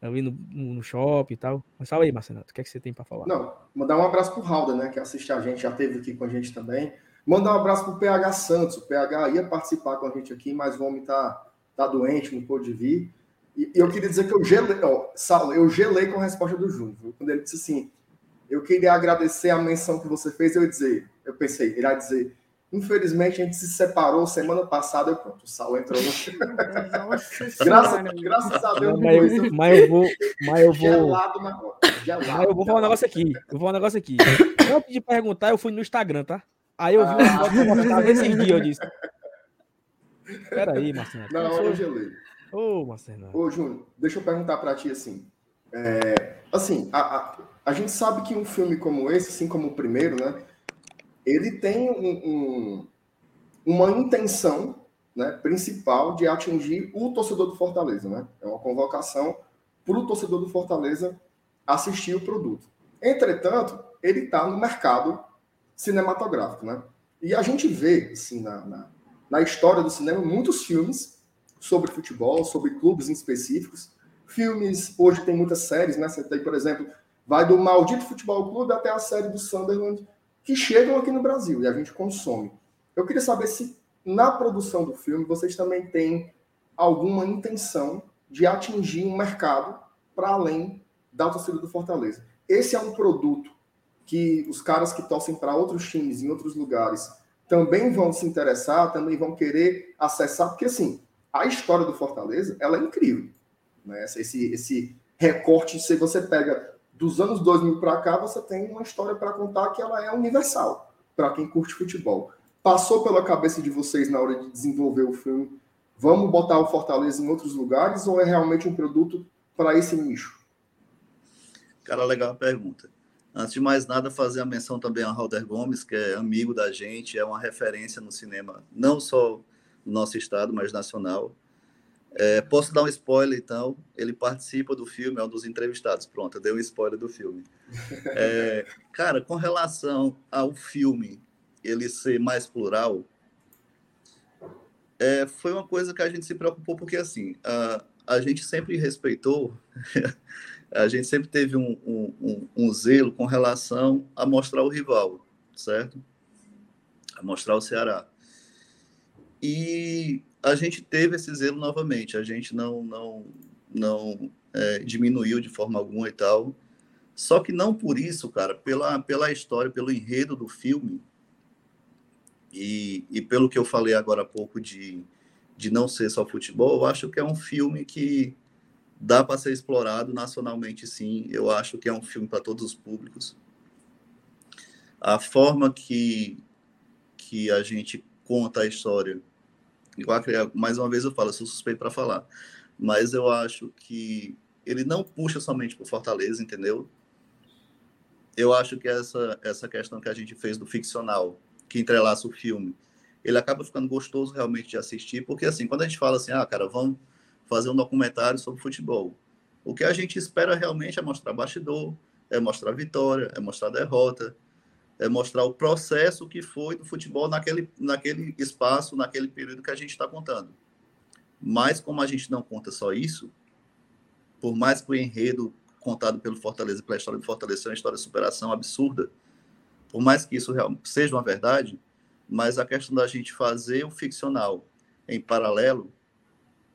ali no, no shopping e tal. Mas fala aí, Marcelo, o que é que você tem para falar? Não, mandar um abraço pro Halder, né, que assiste a gente, já teve aqui com a gente também. Mandar um abraço pro PH Santos. O PH ia participar com a gente aqui, mas o homem tá, tá doente, não pôde vir. E, eu queria dizer que eu gelei, ó, Saulo, eu gelei com a resposta do Júnior. Quando ele disse assim, eu queria agradecer a menção que você fez, eu ia dizer, eu pensei, ia dizer, Infelizmente, a gente se separou semana passada. Eu, pronto, o Sal entrou no. Nossa graças, graças a Deus. Mas, eu, mas eu vou. Mas eu vou. Gelado na Gelado, mas eu vou falar um negócio aqui. Eu vou falar um negócio aqui. Antes de perguntar, eu fui no Instagram, tá? Aí eu vi ah. uma foto nesse dia, eu disse. Peraí, Marcelo. Não, eu gelei. Ô, Marcelo. Ô, Júnior, deixa eu perguntar para ti assim. É, assim, a, a, a gente sabe que um filme como esse, assim como o primeiro, né? Ele tem um, um, uma intenção né, principal de atingir o torcedor do Fortaleza. Né? É uma convocação para o torcedor do Fortaleza assistir o produto. Entretanto, ele está no mercado cinematográfico. Né? E a gente vê, assim, na, na, na história do cinema, muitos filmes sobre futebol, sobre clubes específicos. Filmes, hoje tem muitas séries, né? Você tem, por exemplo, vai do Maldito Futebol Clube até a série do Sunderland, que chegam aqui no Brasil e a gente consome. Eu queria saber se na produção do filme vocês também têm alguma intenção de atingir um mercado para além da torcida do Fortaleza. Esse é um produto que os caras que torcem para outros times em outros lugares também vão se interessar, também vão querer acessar, porque assim, a história do Fortaleza, ela é incrível. Né? Esse, esse recorte, se você pega dos anos 2000 para cá, você tem uma história para contar que ela é universal para quem curte futebol. Passou pela cabeça de vocês na hora de desenvolver o filme? Vamos botar o Fortaleza em outros lugares ou é realmente um produto para esse nicho? Cara, legal a pergunta. Antes de mais nada, fazer a menção também a Halder Gomes, que é amigo da gente, é uma referência no cinema, não só no nosso estado, mas nacional. É, posso dar um spoiler, então? Ele participa do filme, é um dos entrevistados. Pronto, eu dei um spoiler do filme. É, cara, com relação ao filme ele ser mais plural, é, foi uma coisa que a gente se preocupou, porque assim, a, a gente sempre respeitou, a gente sempre teve um, um, um, um zelo com relação a mostrar o rival, certo? A mostrar o Ceará. E a gente teve esse zelo novamente, a gente não, não, não é, diminuiu de forma alguma e tal. Só que não por isso, cara, pela, pela história, pelo enredo do filme, e, e pelo que eu falei agora há pouco de, de não ser só futebol, eu acho que é um filme que dá para ser explorado nacionalmente, sim. Eu acho que é um filme para todos os públicos. A forma que, que a gente conta a história mais uma vez eu falo, eu sou suspeito para falar, mas eu acho que ele não puxa somente para Fortaleza, entendeu? eu acho que essa, essa questão que a gente fez do ficcional, que entrelaça o filme, ele acaba ficando gostoso realmente de assistir, porque assim, quando a gente fala assim, ah, cara, vamos fazer um documentário sobre futebol, o que a gente espera realmente é mostrar bastidor, é mostrar vitória, é mostrar derrota, é mostrar o processo que foi do futebol naquele, naquele espaço, naquele período que a gente está contando. Mas como a gente não conta só isso, por mais que o enredo contado pelo Fortaleza, pela história do Fortaleza, seja uma história de superação absurda, por mais que isso seja uma verdade, mas a questão da gente fazer o ficcional em paralelo,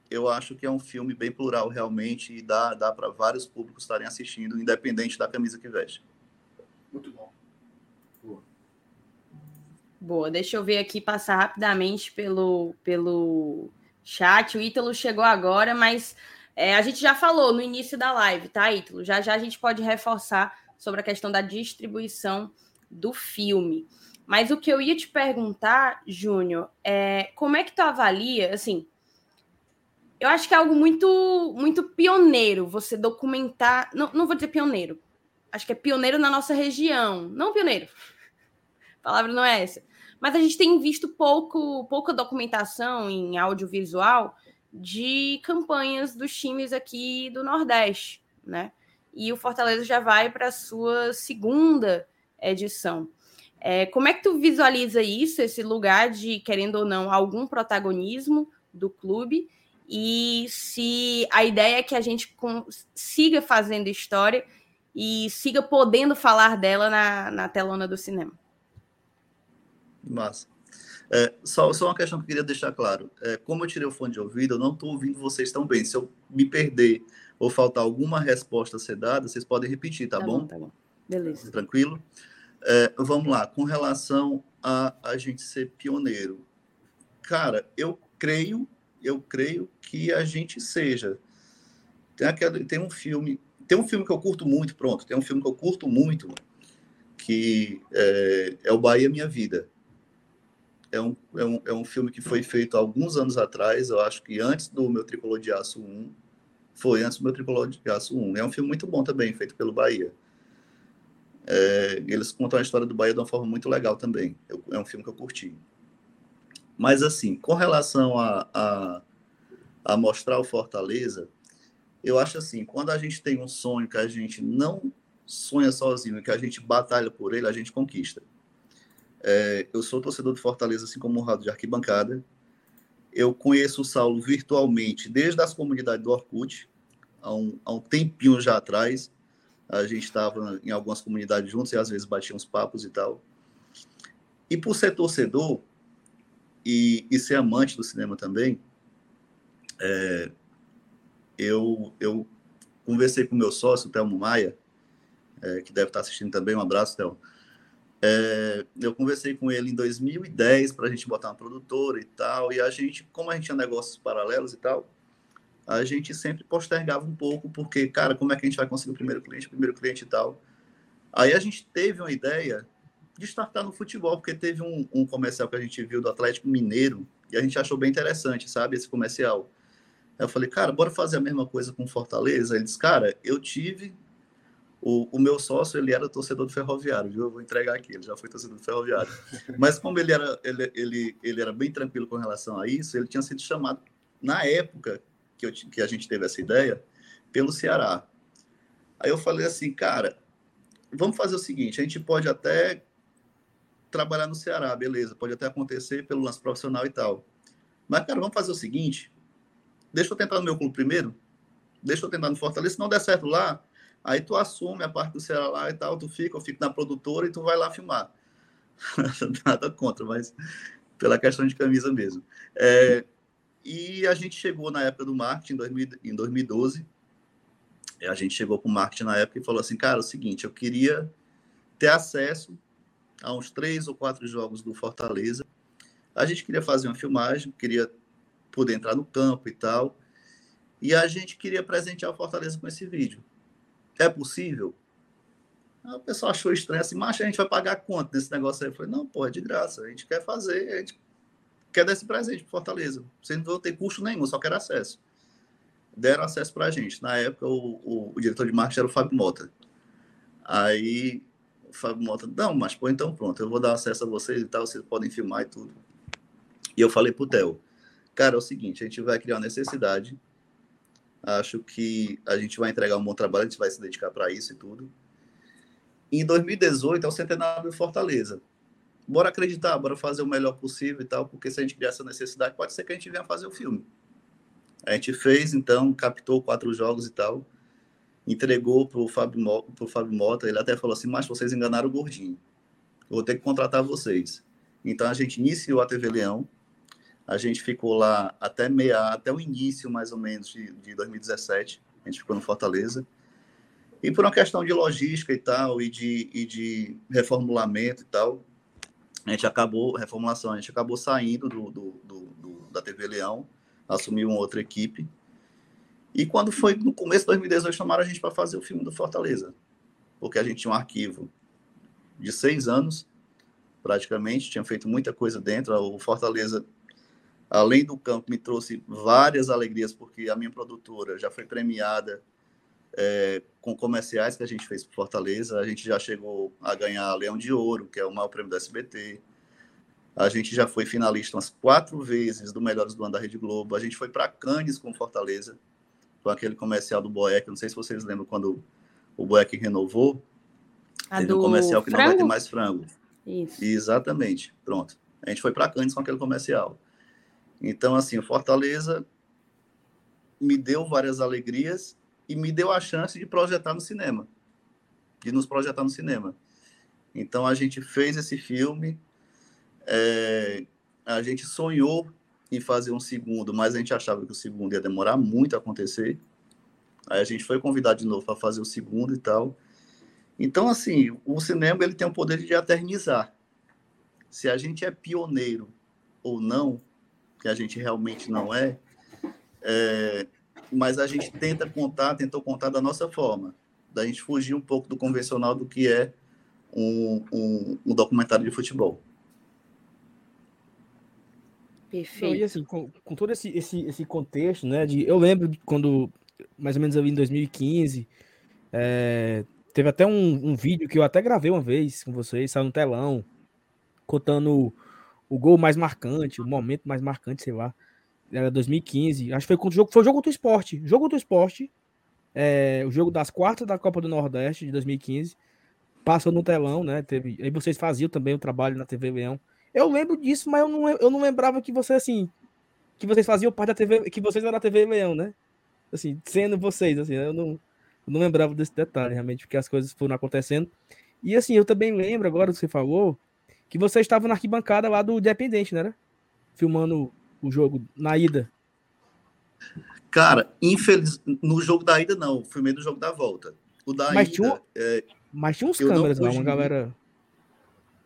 eu acho que é um filme bem plural realmente e dá, dá para vários públicos estarem assistindo, independente da camisa que veste. Muito bom. Boa. Deixa eu ver aqui, passar rapidamente pelo, pelo chat. O Ítalo chegou agora, mas é, a gente já falou no início da live, tá, Ítalo? Já já a gente pode reforçar sobre a questão da distribuição do filme. Mas o que eu ia te perguntar, Júnior, é como é que tu avalia, assim, eu acho que é algo muito muito pioneiro você documentar, não, não vou dizer pioneiro, acho que é pioneiro na nossa região, não pioneiro, a palavra não é essa, mas a gente tem visto pouco pouca documentação em audiovisual de campanhas dos times aqui do Nordeste, né? E o Fortaleza já vai para a sua segunda edição. É, como é que tu visualiza isso, esse lugar de, querendo ou não, algum protagonismo do clube? E se a ideia é que a gente siga fazendo história e siga podendo falar dela na, na telona do cinema. Massa. É, só, só uma questão que eu queria deixar claro. É, como eu tirei o fone de ouvido, eu não estou ouvindo vocês tão bem. Se eu me perder ou faltar alguma resposta a ser dada, vocês podem repetir, tá, tá bom? bom? Tá bom. Beleza. Tranquilo? É, vamos lá, com relação a a gente ser pioneiro. Cara, eu creio, eu creio que a gente seja. Tem, aquele, tem um filme, tem um filme que eu curto muito, pronto, tem um filme que eu curto muito, que é, é o Bahia Minha Vida. É um, é, um, é um filme que foi feito alguns anos atrás, eu acho que antes do meu Tricolor de Aço 1. Foi antes do meu Tricolor de Aço 1. É um filme muito bom também, feito pelo Bahia. É, eles contam a história do Bahia de uma forma muito legal também. Eu, é um filme que eu curti. Mas, assim, com relação a, a, a, mostrar o Fortaleza, eu acho assim: quando a gente tem um sonho que a gente não sonha sozinho, que a gente batalha por ele, a gente conquista. É, eu sou torcedor de Fortaleza, assim como o Rado de Arquibancada. Eu conheço o Saulo virtualmente desde as comunidades do Orkut, há um, há um tempinho já atrás a gente estava em algumas comunidades juntos e às vezes batia uns papos e tal. E por ser torcedor e, e ser amante do cinema também, é, eu, eu conversei com meu sócio, Thelmo Maia, é, que deve estar assistindo também, um abraço, Thelmo. É, eu conversei com ele em 2010 para a gente botar uma produtora e tal, e a gente, como a gente tinha negócios paralelos e tal, a gente sempre postergava um pouco, porque, cara, como é que a gente vai conseguir o primeiro cliente, o primeiro cliente e tal. Aí a gente teve uma ideia de startar no futebol, porque teve um, um, comercial que a gente viu do Atlético Mineiro e a gente achou bem interessante, sabe, esse comercial. Aí eu falei, cara, bora fazer a mesma coisa com Fortaleza? Ele disse, cara, eu tive. O, o meu sócio, ele era torcedor do Ferroviário, viu? Eu vou entregar aqui, ele já foi torcedor do Ferroviário. Mas como ele era, ele, ele, ele era bem tranquilo com relação a isso, ele tinha sido chamado, na época, que, eu, que a gente teve essa ideia pelo Ceará. Aí eu falei assim, cara, vamos fazer o seguinte, a gente pode até trabalhar no Ceará, beleza, pode até acontecer pelo lance profissional e tal. Mas, cara, vamos fazer o seguinte, deixa eu tentar no meu clube primeiro, deixa eu tentar no Fortaleza, se não der certo lá, aí tu assume a parte do Ceará lá e tal, tu fica, eu fico na produtora e tu vai lá filmar. Nada contra, mas pela questão de camisa mesmo. É, e a gente chegou na época do marketing, em 2012, a gente chegou com o marketing na época e falou assim, cara, é o seguinte, eu queria ter acesso a uns três ou quatro jogos do Fortaleza. A gente queria fazer uma filmagem, queria poder entrar no campo e tal. E a gente queria presentear o Fortaleza com esse vídeo. É possível? Aí o pessoal achou estranho assim, mas a gente vai pagar quanto nesse negócio aí? Eu falei, não, pô, é de graça, a gente quer fazer, a gente quer dar esse presente para Fortaleza. Vocês não vão ter custo nenhum, só quero acesso. Deram acesso para a gente. Na época, o, o, o, diretor de marketing era o Fábio Mota. Aí Fábio Mota, não, mas pô, então pronto, eu vou dar acesso a vocês e tal, vocês podem filmar e tudo. E eu falei pro Theo, cara, é o seguinte, a gente vai criar uma necessidade, acho que a gente vai entregar um bom trabalho, a gente vai se dedicar para isso e tudo. Em 2018 é o centenário de Fortaleza. Bora acreditar, bora fazer o melhor possível e tal, porque se a gente criar essa necessidade, pode ser que a gente venha fazer o filme. A gente fez, então, captou quatro jogos e tal entregou para o Fábio, pro Fábio Mota, ele até falou assim, mas vocês enganaram o Gordinho, vou ter que contratar vocês. Então a gente iniciou a TV Leão, a gente ficou lá até meia, até o início mais ou menos de, de 2017, a gente ficou no Fortaleza, e por uma questão de logística e tal, e de, e de reformulamento e tal, a gente acabou, reformulação, a gente acabou saindo do, do, do, da TV Leão, assumiu uma outra equipe, e quando foi no começo de 2018, chamaram a gente para fazer o filme do Fortaleza, porque a gente tinha um arquivo de seis anos, praticamente, tinha feito muita coisa dentro. O Fortaleza, além do campo, me trouxe várias alegrias, porque a minha produtora já foi premiada é, com comerciais que a gente fez para Fortaleza. A gente já chegou a ganhar Leão de Ouro, que é o maior prêmio do SBT. A gente já foi finalista umas quatro vezes do Melhores do Ano da Rede Globo. A gente foi para Cannes com Fortaleza com aquele comercial do Boeck. Não sei se vocês lembram quando o Boeck renovou. A teve um comercial que frango? não vai ter mais frango. Isso. Exatamente. Pronto. A gente foi para Cannes com aquele comercial. Então, assim, Fortaleza me deu várias alegrias e me deu a chance de projetar no cinema. De nos projetar no cinema. Então, a gente fez esse filme. É, a gente sonhou em fazer um segundo, mas a gente achava que o segundo ia demorar muito a acontecer. Aí a gente foi convidado de novo para fazer o segundo e tal. Então, assim, o cinema ele tem o poder de eternizar. Se a gente é pioneiro ou não, que a gente realmente não é, é, mas a gente tenta contar, tentou contar da nossa forma, da gente fugir um pouco do convencional do que é um, um, um documentário de futebol. Perfeito. e assim, com, com, todo esse, esse, esse contexto, né? De, eu lembro quando, mais ou menos ali em 2015, é, teve até um, um, vídeo que eu até gravei uma vez com vocês, saiu no telão, contando o, gol mais marcante, o momento mais marcante, sei lá. Era 2015. Acho que foi contra o jogo, foi o jogo do esporte. Jogo do esporte. É, o jogo das quartas da Copa do Nordeste de 2015. Passou no telão, né? Teve, aí vocês faziam também o trabalho na TV Leão. Eu lembro disso, mas eu não, eu não lembrava que você, assim, que vocês faziam parte da TV, que vocês eram da TV Leão, né? Assim, sendo vocês, assim, eu não, eu não lembrava desse detalhe, realmente, porque as coisas foram acontecendo. E, assim, eu também lembro, agora que você falou, que você estava na arquibancada lá do Independente, né? Filmando o jogo na ida. Cara, infeliz... no jogo da ida, não. Filmei no jogo da volta. O da mas ida. Tinha um... é... Mas tinha uns câmeras lá, uma galera.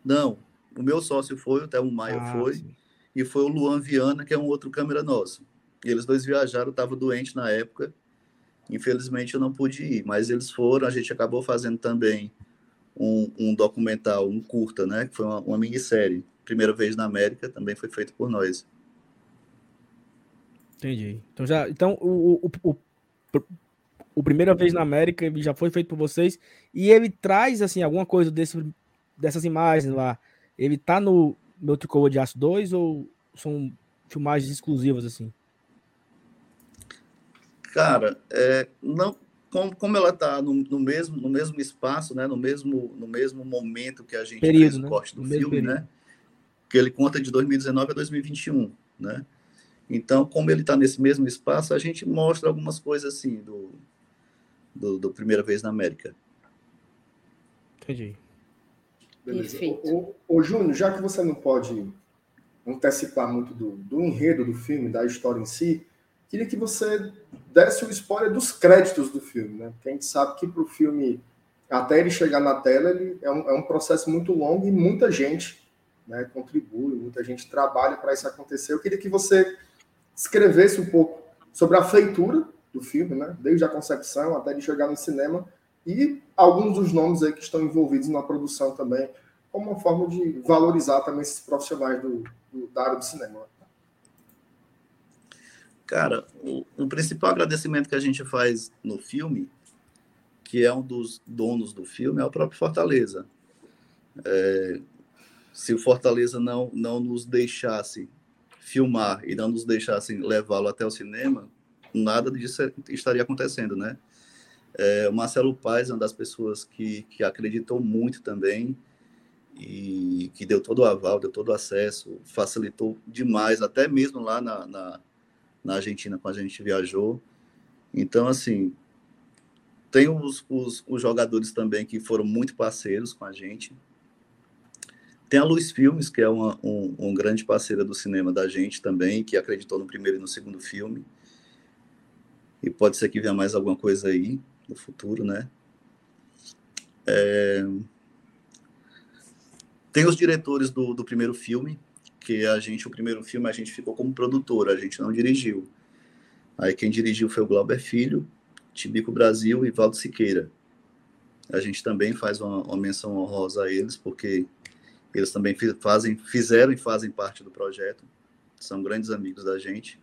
Não, o meu sócio foi, o Thelmo Maia ah, foi, sim. e foi o Luan Viana, que é um outro câmera nosso. E eles dois viajaram, estava doente na época. Infelizmente eu não pude ir, mas eles foram. A gente acabou fazendo também um, um documental, um curta, né? Que foi uma, uma minissérie. Primeira vez na América, também foi feito por nós. Entendi. Então já, então o, o, o, o, primeira vez na América já foi feito por vocês e ele traz assim alguma coisa desse, dessas imagens lá ele tá no meu Tricolor de Aço 2 ou são filmagens exclusivas assim? Cara, é, não, como, como ela tá no, no, mesmo, no mesmo espaço, né, no mesmo, no mesmo momento que a gente período, fez o né? corte do no filme, né, que ele conta de 2019 a 2021, né, então, como ele está nesse mesmo espaço, a gente mostra algumas coisas assim do, do, do Primeira Vez na América. Entendi. Beleza. Ô, ô, Júnior, já que você não pode antecipar muito do, do enredo do filme, da história em si, queria que você desse um spoiler dos créditos do filme, né? Porque a gente sabe que para o filme, até ele chegar na tela, ele é um, é um processo muito longo e muita gente né, contribui, muita gente trabalha para isso acontecer. Eu queria que você escrevesse um pouco sobre a feitura do filme, né? Desde a concepção até ele chegar no cinema e alguns dos nomes aí que estão envolvidos na produção também, como uma forma de valorizar também esses profissionais do, do da área do cinema. Cara, o, o, principal agradecimento que a gente faz no filme, que é um dos donos do filme, é o próprio Fortaleza. É, se o Fortaleza não, não nos deixasse filmar e não nos deixasse levá-lo até o cinema, nada disso estaria acontecendo, né? É, o Marcelo Paes é uma das pessoas que, que acreditou muito também e que deu todo o aval, deu todo o acesso, facilitou demais, até mesmo lá na, na, na Argentina, quando a gente viajou. Então, assim, tem os, os, os, jogadores também que foram muito parceiros com a gente. Tem a Luz Filmes, que é uma, um, um grande parceira do cinema da gente também, que acreditou no primeiro e no segundo filme. E pode ser que venha mais alguma coisa aí no futuro, né? É... Tem os diretores do, do primeiro filme, que a gente, o primeiro filme, a gente ficou como produtor, a gente não dirigiu. Aí quem dirigiu foi o Glauber Filho, Tibico Brasil e Valdo Siqueira. A gente também faz uma, uma menção honrosa a eles, porque eles também fazem, fizeram e fazem parte do projeto. São grandes amigos da gente.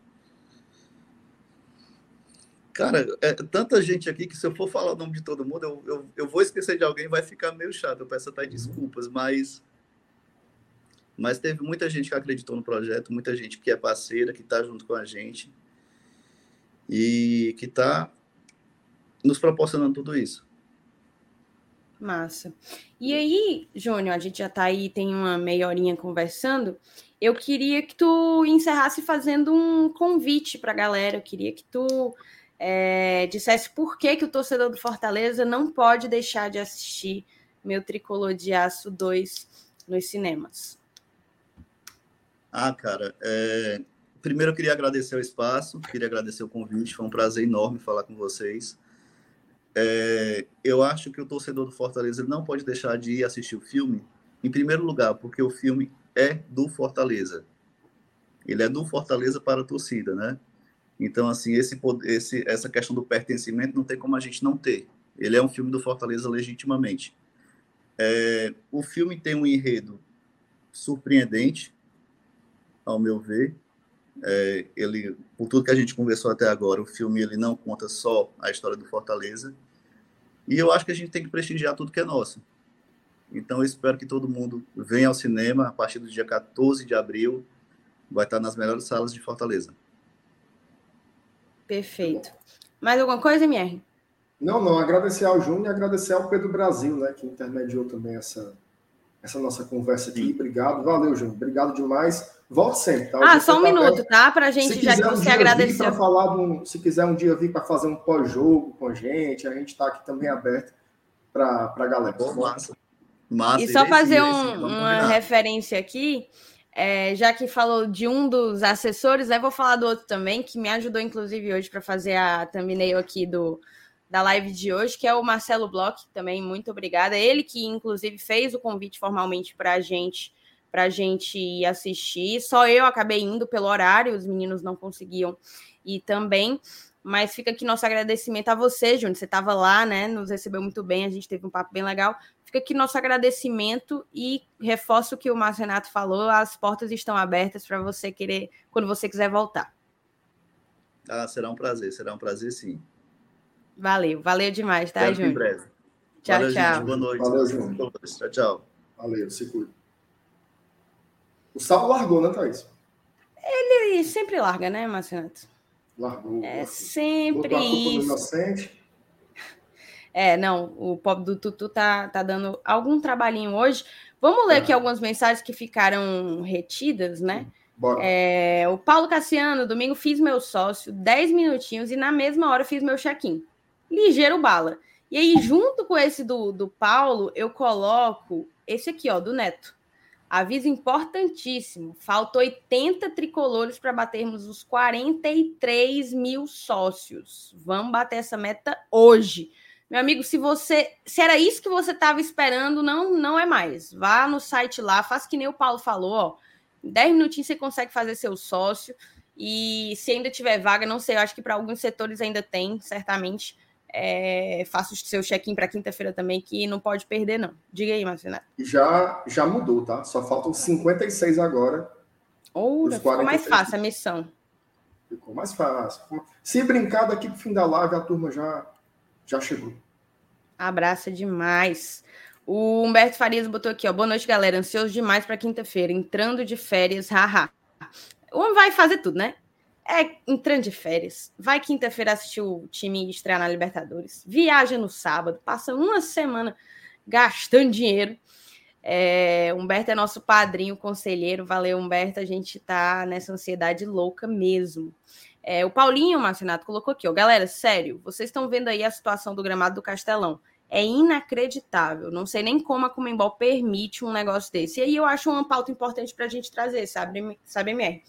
Cara, é tanta gente aqui que se eu for falar o nome de todo mundo, eu, eu, eu vou esquecer de alguém vai ficar meio chato. Eu peço até desculpas, mas mas teve muita gente que acreditou no projeto, muita gente que é parceira, que está junto com a gente e que está nos proporcionando tudo isso. Massa. E aí, Júnior, a gente já está aí, tem uma meia horinha conversando. Eu queria que tu encerrasse fazendo um convite para a galera. Eu queria que tu é, dissesse por que, que o torcedor do Fortaleza não pode deixar de assistir meu Tricolor de Aço 2 nos cinemas. Ah, cara, é... primeiro eu queria agradecer o espaço, queria agradecer o convite, foi um prazer enorme falar com vocês. É... Eu acho que o torcedor do Fortaleza não pode deixar de ir assistir o filme, em primeiro lugar, porque o filme é do Fortaleza. Ele é do Fortaleza para a torcida, né? Então, assim, esse, esse, essa questão do pertencimento não tem como a gente não ter. Ele é um filme do Fortaleza legitimamente. É, o filme tem um enredo surpreendente, ao meu ver. É, ele, por tudo que a gente conversou até agora, o filme ele não conta só a história do Fortaleza. E eu acho que a gente tem que prestigiar tudo que é nosso. Então, eu espero que todo mundo venha ao cinema a partir do dia 14 de abril. Vai estar nas melhores salas de Fortaleza. Perfeito. Mais alguma coisa, MR? Não, não. Agradecer ao Júnior e agradecer ao Pedro Brasil, né, que intermediou também essa, essa nossa conversa aqui. Obrigado. Valeu, Júnior. Obrigado demais. Volte sempre, tá? Ah, só um tá minuto, tá? Para a gente, já que você um agradeceu. falar um, se quiser um dia vir para fazer um pós-jogo com a gente, a gente está aqui também aberto para a galera. Bom, massa. massa. E só fazer um, uma referência aqui. É, já que falou de um dos assessores, né, vou falar do outro também, que me ajudou, inclusive, hoje para fazer a thumbnail aqui do, da live de hoje, que é o Marcelo Bloch, também muito obrigada. Ele que, inclusive, fez o convite formalmente para a gente, a gente assistir. Só eu acabei indo pelo horário, os meninos não conseguiam ir também. Mas fica aqui nosso agradecimento a você, Júnior. Você estava lá, né? Nos recebeu muito bem, a gente teve um papo bem legal. Fica aqui nosso agradecimento e reforço o que o Márcio Renato falou: as portas estão abertas para você querer, quando você quiser voltar. Ah, será um prazer, será um prazer sim. Valeu, valeu demais, tá, Júnior? Tchau, valeu, tchau. Gente, boa noite. Valeu, Júnior. Tchau, tchau. Valeu, se cuida. O Saulo largou, né, Thaís? Ele sempre larga, né, Márcio Renato? Largou. É largou. sempre isso. É, não, o pobre do Tutu tá, tá dando algum trabalhinho hoje. Vamos ler aqui é. algumas mensagens que ficaram retidas, né? Bora. É, o Paulo Cassiano, domingo fiz meu sócio, 10 minutinhos, e na mesma hora fiz meu check-in. Ligeiro bala. E aí, junto com esse do, do Paulo, eu coloco esse aqui, ó, do Neto. Aviso importantíssimo: faltam 80 tricolores para batermos os 43 mil sócios. Vamos bater essa meta hoje. Meu amigo, se você. Se era isso que você estava esperando, não, não é mais. Vá no site lá, faça que nem o Paulo falou, ó. Em 10 minutinhos você consegue fazer seu sócio. E se ainda tiver vaga, não sei, eu acho que para alguns setores ainda tem, certamente. É, faça o seu check-in para quinta-feira também, que não pode perder, não. Diga aí, Marcelo. Já, já mudou, tá? Só faltam 56 agora. Ou ficou mais fácil a missão. Ficou mais fácil. Se brincar daqui pro fim da live, a turma já já chegou. Abraça demais. O Humberto Farias botou aqui, ó. Boa noite, galera. Ansioso demais para quinta-feira. Entrando de férias, haha. O homem vai fazer tudo, né? É entrando de férias. Vai quinta-feira assistir o time estrear na Libertadores. Viaja no sábado. Passa uma semana gastando dinheiro. É, Humberto é nosso padrinho, conselheiro. Valeu, Humberto. A gente tá nessa ansiedade louca mesmo. É, o Paulinho Marcinato colocou aqui, ó. Galera, sério, vocês estão vendo aí a situação do gramado do Castelão é inacreditável. Não sei nem como a Comembol permite um negócio desse. E aí eu acho uma pauta importante para a gente trazer, sabe, sabe, MR?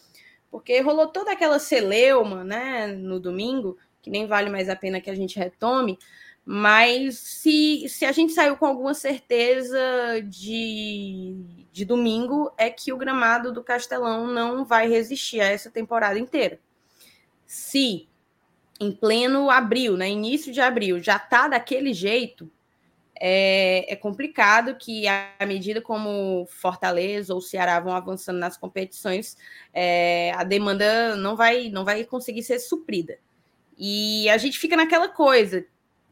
Porque rolou toda aquela celeuma, né, no domingo, que nem vale mais a pena que a gente retome, mas se, se a gente saiu com alguma certeza de, de domingo, é que o gramado do Castelão não vai resistir a essa temporada inteira. Se em pleno abril, né, início de abril, já tá daquele jeito, é, é, complicado que, à medida como Fortaleza ou Ceará vão avançando nas competições, é, a demanda não vai, não vai conseguir ser suprida. E a gente fica naquela coisa.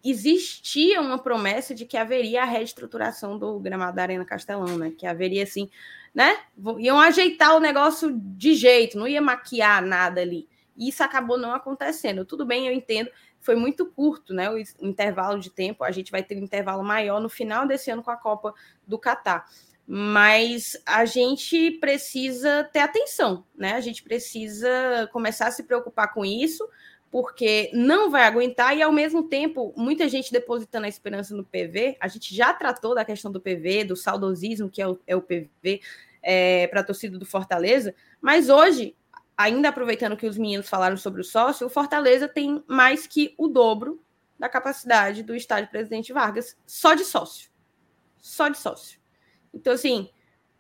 Existia uma promessa de que haveria a reestruturação do gramado da Arena Castelão, né? Que haveria assim, né? Iam ajeitar o negócio de jeito, não ia maquiar nada ali. E isso acabou não acontecendo. Tudo bem, eu entendo, foi muito curto, né? O intervalo de tempo. A gente vai ter um intervalo maior no final desse ano com a Copa do Catar. Mas a gente precisa ter atenção, né? A gente precisa começar a se preocupar com isso, porque não vai aguentar, e ao mesmo tempo, muita gente depositando a esperança no PV. A gente já tratou da questão do PV, do saudosismo, que é o, é o PV, é, para a torcida do Fortaleza, mas hoje ainda aproveitando que os meninos falaram sobre o sócio, o Fortaleza tem mais que o dobro da capacidade do estádio Presidente Vargas só de sócio. Só de sócio. Então, assim,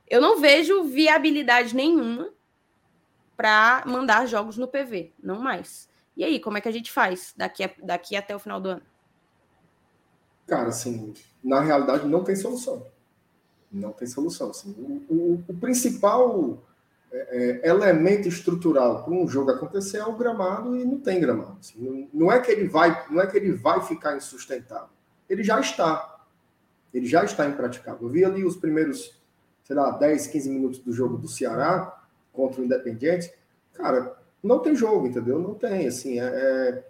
eu não vejo viabilidade nenhuma para mandar jogos no PV, não mais. E aí, como é que a gente faz daqui, a, daqui até o final do ano? Cara, assim, na realidade não tem solução. Não tem solução. Assim. O, o, o principal é, é, elemento estrutural para um jogo acontecer é o gramado e não tem gramado. Assim, não, não, é que ele vai, não é que ele vai ficar insustentável. Ele já está. Ele já está impraticável. Eu vi ali os primeiros, sei lá, 10, 15 minutos do jogo do Ceará contra o Independiente. Cara, não tem jogo, entendeu? Não tem. Assim, é, é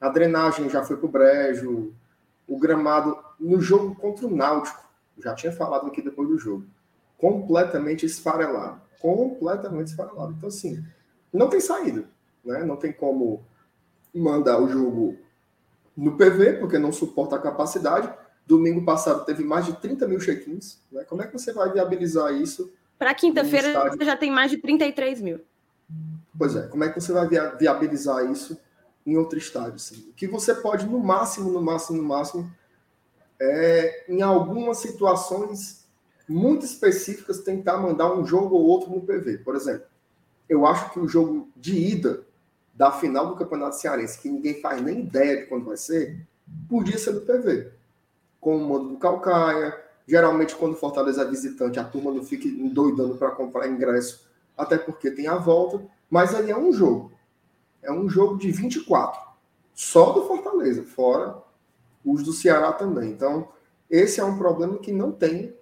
a drenagem já foi para o brejo. O gramado no jogo contra o Náutico, já tinha falado aqui depois do jogo, completamente esfarelado completamente esfarelado. Então, assim, não tem saída. Né? Não tem como mandar o jogo no PV, porque não suporta a capacidade. Domingo passado teve mais de 30 mil check-ins. Né? Como é que você vai viabilizar isso? Para quinta-feira já tem mais de 33 mil. Pois é, como é que você vai viabilizar isso em outro estádio? Assim? O que você pode, no máximo, no máximo, no máximo, é, em algumas situações muito específicas tentar mandar um jogo ou outro no PV. Por exemplo, eu acho que o jogo de ida da final do Campeonato Cearense, que ninguém faz nem ideia de quando vai ser, podia ser no PV. Com o mando do Calcaia. Geralmente, quando Fortaleza é visitante, a turma não fica doidando para comprar ingresso, até porque tem a volta. Mas ali é um jogo. É um jogo de 24. Só do Fortaleza, fora os do Ceará também. Então, esse é um problema que não tem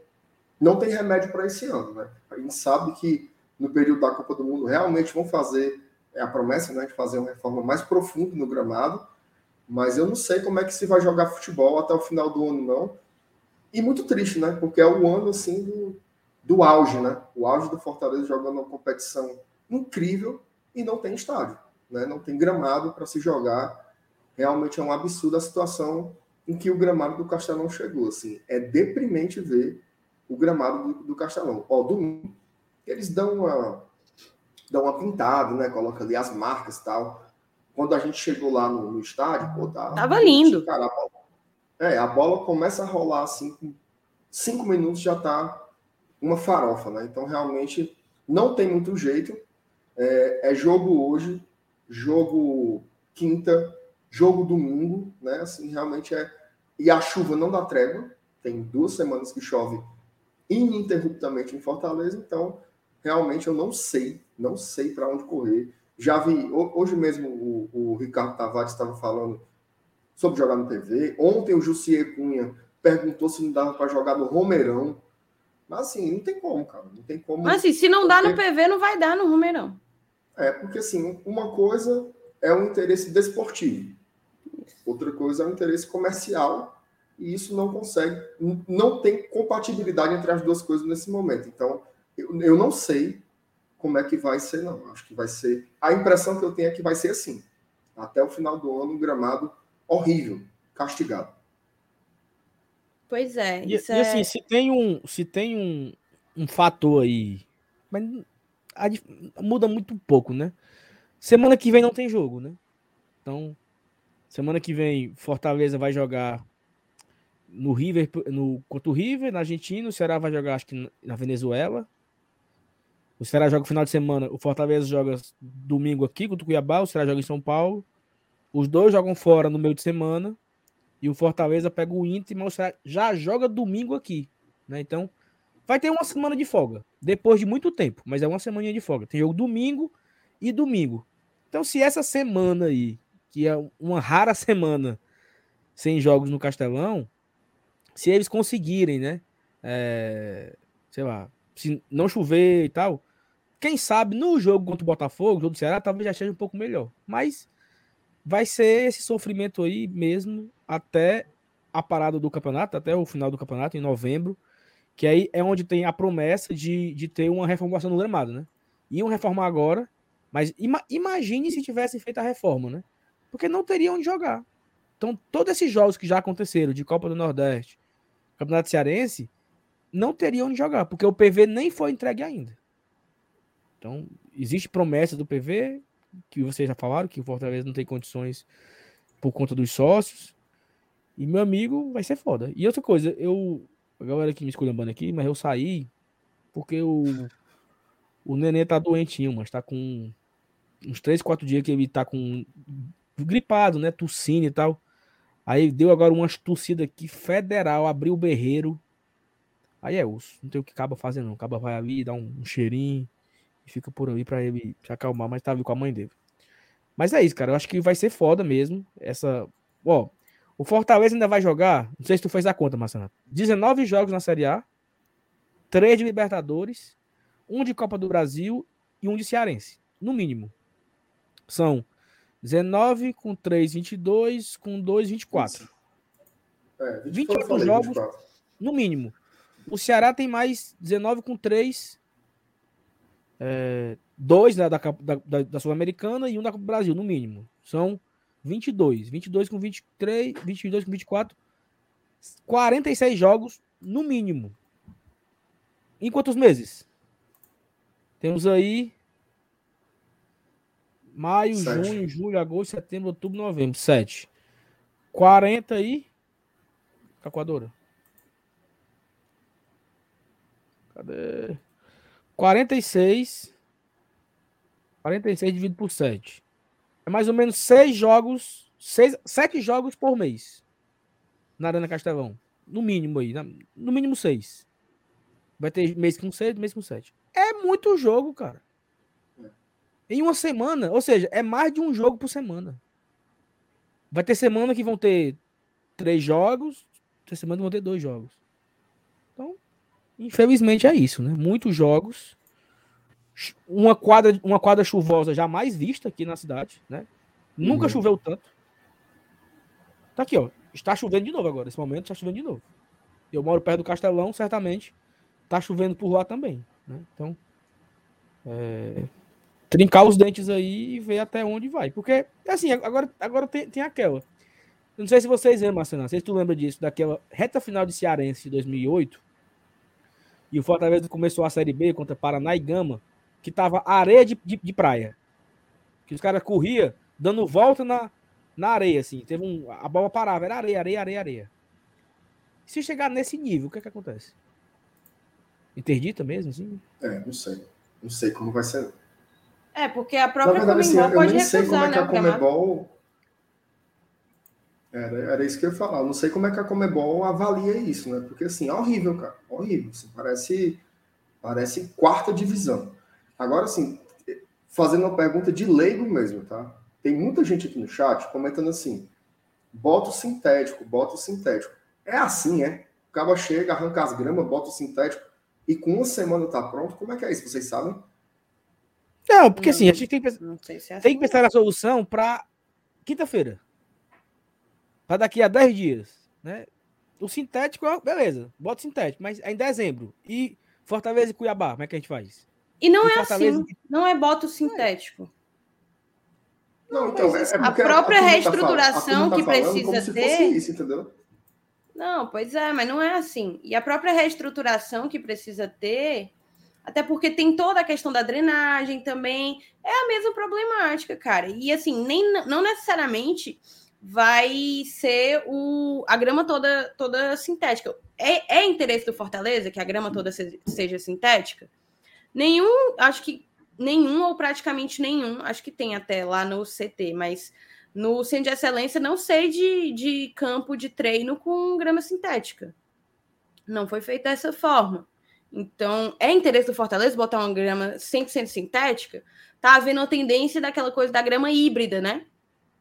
não tem remédio para esse ano, né? A gente sabe que no período da Copa do Mundo realmente vão fazer é a promessa, né, de fazer uma reforma mais profunda no gramado, mas eu não sei como é que se vai jogar futebol até o final do ano não. E muito triste, né? Porque é o ano assim do, do auge, né? O auge do Fortaleza jogando uma competição incrível e não tem estádio, né? Não tem gramado para se jogar. Realmente é um absurdo a situação em que o gramado do Castelão chegou, assim. É deprimente ver o gramado do, do Castelão. Ó, domingo, eles dão uma, dão uma pintada, né? Coloca ali as marcas e tal. Quando a gente chegou lá no, no estádio, pô, tá, tava lindo. Cara, a bola, é, a bola começa a rolar assim, com cinco minutos já tá uma farofa, né? Então, realmente, não tem muito jeito. É, é jogo hoje, jogo quinta, jogo domingo, né? Assim, realmente é. E a chuva não dá trégua. Tem duas semanas que chove ininterruptamente em Fortaleza, então realmente eu não sei, não sei para onde correr. Já vi, hoje mesmo o, o Ricardo Tavares estava falando sobre jogar no TV, ontem o Jussier Cunha perguntou se não dava para jogar no Romeirão. Mas assim, não tem como, cara. Não tem como. Mas assim, se não dá no PV, não vai dar no Romeirão. É, porque assim, uma coisa é o um interesse desportivo. Outra coisa é o um interesse comercial. E isso não consegue, não tem compatibilidade entre as duas coisas nesse momento. Então, eu, eu não sei como é que vai ser, não. Acho que vai ser. A impressão que eu tenho é que vai ser assim. Até o final do ano, um gramado horrível, castigado. Pois é. E, e é... assim, se tem um, se tem um, um fator aí, mas a, muda muito pouco, né? Semana que vem não tem jogo, né? Então, semana que vem Fortaleza vai jogar no River, no contra o River, na Argentina, o Ceará vai jogar acho que na Venezuela. O Ceará joga final de semana, o Fortaleza joga domingo aqui contra o Cuiabá, o Ceará joga em São Paulo. Os dois jogam fora no meio de semana. E o Fortaleza pega o Inter, mas já joga domingo aqui. Né? Então, vai ter uma semana de folga. Depois de muito tempo, mas é uma semana de folga. Tem jogo domingo e domingo. Então, se essa semana aí, que é uma rara semana sem jogos no Castelão, se eles conseguirem, né? É, sei lá, se não chover e tal, quem sabe no jogo contra o Botafogo, jogo do Ceará, talvez já seja um pouco melhor. Mas vai ser esse sofrimento aí mesmo até a parada do campeonato, até o final do campeonato, em novembro, que aí é onde tem a promessa de, de ter uma reformulação no gramado, né? Iam reformar agora, mas ima, imagine se tivessem feito a reforma, né? Porque não teriam onde jogar. Então, todos esses jogos que já aconteceram, de Copa do Nordeste, Campeonato Cearense, não teriam onde jogar, porque o PV nem foi entregue ainda. Então, existe promessa do PV, que vocês já falaram, que o Fortaleza não tem condições por conta dos sócios. E meu amigo vai ser foda. E outra coisa, eu. A galera que me escolhendo aqui, mas eu saí porque o. O nenê tá doentinho, mas tá com uns 3, 4 dias que ele tá com. gripado, né? Tossindo e tal. Aí deu agora umas tossidas aqui federal, abriu o berreiro. Aí é osso. Não tem o que acaba fazendo, não. Acaba vai ali, dá um, um cheirinho e fica por ali para ele se acalmar, mas tá ali com a mãe dele. Mas é isso, cara. Eu acho que vai ser foda mesmo. Essa. Ó, o Fortaleza ainda vai jogar. Não sei se tu fez a conta, Marcelo. 19 jogos na Série A, 3 de Libertadores, um de Copa do Brasil e um de Cearense. No mínimo. São 19 com 3, 22, com 2, 24. É, 28 falei, jogos 24. no mínimo. O Ceará tem mais 19 com 3, é, dois da, da, da, da Sul-Americana e um da Brasil, no mínimo. São 22. 22 com 23, 22 com 24. 46 jogos, no mínimo. Em quantos meses? Temos aí maio, Sete. junho, julho, agosto, setembro, outubro, novembro. Sete. 40 aí. Calculadora. Cadê? 46. 46 dividido por 7. É mais ou menos 6 jogos, 6, 7 jogos por mês. Na Arena Castelão. No mínimo aí. No mínimo 6. Vai ter mês com 6, mês com 7. É muito jogo, cara. Em uma semana, ou seja, é mais de um jogo por semana. Vai ter semana que vão ter três jogos, tem semana que vão ter dois jogos. Então, Infelizmente é isso, né? Muitos jogos. Uma quadra, uma quadra chuvosa jamais vista aqui na cidade, né? Nunca uhum. choveu tanto. Tá aqui, ó. Está chovendo de novo agora. Nesse momento está chovendo de novo. Eu moro perto do Castelão, certamente tá chovendo por lá também, né? Então, é... trincar os dentes aí e ver até onde vai. Porque, assim, agora, agora tem, tem aquela. não sei se vocês lembram, Marcelo, se tu lembra disso, daquela reta final de Cearense de 2008, e o Fortaleza começou a Série B contra Paraná e Gama, que tava areia de, de, de praia. Que os caras corria dando volta na, na areia, assim. Teve um, a bola parava, era areia, areia, areia, areia. Se chegar nesse nível, o que é que acontece? Interdita mesmo, assim? É, não sei. Não sei como vai ser. É, porque a própria Na verdade, Comembol assim, pode eu nem sei como é que a né, Comebol era, era isso que eu ia falar. Eu não sei como é que a Comebol avalia isso, né? Porque assim, é horrível, cara. Horrível. Assim, parece, parece quarta divisão. Agora, assim, fazendo uma pergunta de leigo mesmo, tá? Tem muita gente aqui no chat comentando assim: bota o sintético, bota o sintético. É assim, é? O cabo chega, arranca as gramas, bota o sintético e com uma semana tá pronto. Como é que é isso? Vocês sabem? Não, porque não, assim, a gente tem que, se é assim. tem que pensar na solução para quinta-feira. Para daqui a 10 dias. Né? O sintético, beleza, bota sintético, mas é em dezembro. E Fortaleza e Cuiabá, como é que a gente faz? E não e é assim, não é bota sintético. Não, então, é, é a própria a, a reestruturação tá, que precisa ter. Isso, não, pois é, mas não é assim. E a própria reestruturação que precisa ter, até porque tem toda a questão da drenagem também, é a mesma problemática, cara. E assim, nem não necessariamente vai ser o, a grama toda toda sintética. É, é interesse do Fortaleza que a grama toda se, seja sintética? Nenhum, acho que nenhum ou praticamente nenhum, acho que tem até lá no CT, mas no Centro de Excelência não sei de, de campo de treino com grama sintética. Não foi feito dessa forma. Então, é interesse do Fortaleza botar uma grama 100% sintética? Tá havendo a tendência daquela coisa da grama híbrida, né?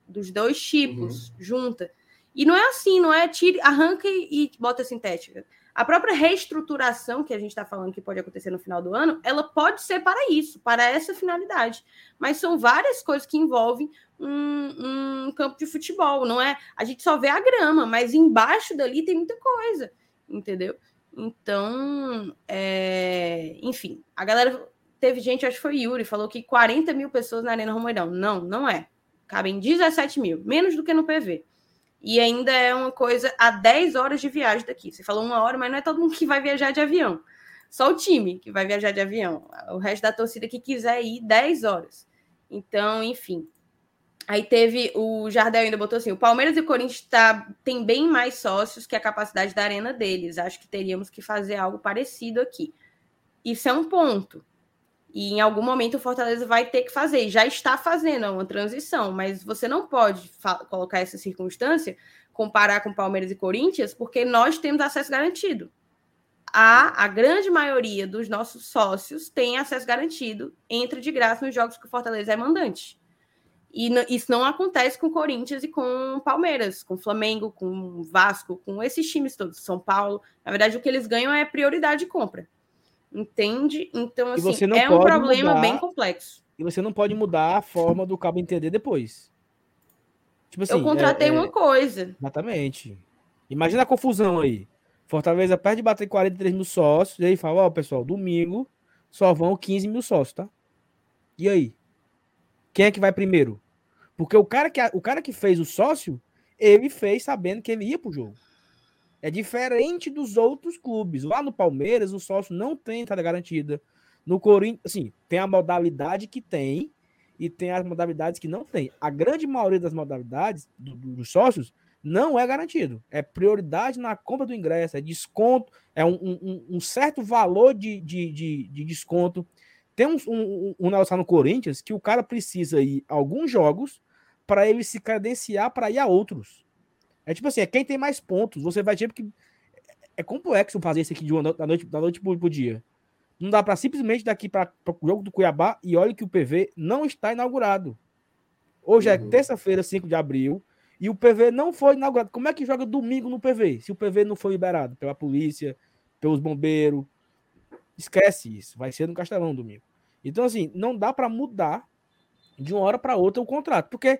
Dos dois tipos, uhum. junta. E não é assim, não é tire, arranca e, e bota sintética. A própria reestruturação que a gente está falando que pode acontecer no final do ano, ela pode ser para isso, para essa finalidade. Mas são várias coisas que envolvem um, um campo de futebol, não é? A gente só vê a grama, mas embaixo dali tem muita coisa, entendeu? Então, é... enfim, a galera teve gente, acho que foi Yuri, falou que 40 mil pessoas na Arena Romoirão. Não, não é. Cabem 17 mil, menos do que no PV. E ainda é uma coisa a 10 horas de viagem daqui. Você falou uma hora, mas não é todo mundo que vai viajar de avião. Só o time que vai viajar de avião. O resto da torcida que quiser ir 10 horas. Então, enfim. Aí teve o Jardel ainda botou assim: o Palmeiras e o Corinthians tá, tem bem mais sócios que a capacidade da arena deles. Acho que teríamos que fazer algo parecido aqui. Isso é um ponto. E em algum momento o Fortaleza vai ter que fazer, já está fazendo, é uma transição, mas você não pode colocar essa circunstância, comparar com Palmeiras e Corinthians, porque nós temos acesso garantido. A, a grande maioria dos nossos sócios tem acesso garantido, entra de graça nos jogos que o Fortaleza é mandante. E isso não acontece com Corinthians e com Palmeiras, com Flamengo, com Vasco, com esses times todos, São Paulo. Na verdade, o que eles ganham é prioridade de compra. Entende? Então, assim, é um problema mudar, bem complexo. E você não pode mudar a forma do cabo entender depois. Tipo assim, eu contratei é, é... uma coisa. Exatamente. Imagina a confusão aí. Fortaleza perde de bater 43 mil sócios, e aí fala, ó, oh, pessoal, domingo só vão 15 mil sócios, tá? E aí? Quem é que vai primeiro? Porque o cara que, o cara que fez o sócio, ele fez sabendo que ele ia pro jogo. É diferente dos outros clubes. Lá no Palmeiras, o sócio não tem entrada garantida. No Corinthians, assim, tem a modalidade que tem e tem as modalidades que não tem. A grande maioria das modalidades do, do, dos sócios não é garantido. É prioridade na compra do ingresso, é desconto, é um, um, um certo valor de, de, de, de, desconto. Tem um, um, um negócio no Corinthians que o cara precisa ir a alguns jogos para ele se credenciar para ir a outros. É tipo assim, é quem tem mais pontos. Você vai ter que. É complexo fazer isso aqui de uma, da noite, da noite pro, pro dia. Não dá para simplesmente daqui para o jogo do Cuiabá e olha que o PV não está inaugurado. Hoje é uhum. é terça-feira, 5 de abril, e o PV não foi inaugurado. Como é que joga domingo no PV? Se o PV não foi liberado pela polícia, pelos bombeiros. Esquece isso. Vai ser no Castelão domingo. Então, assim, não dá para mudar de uma hora para outra o contrato. Porque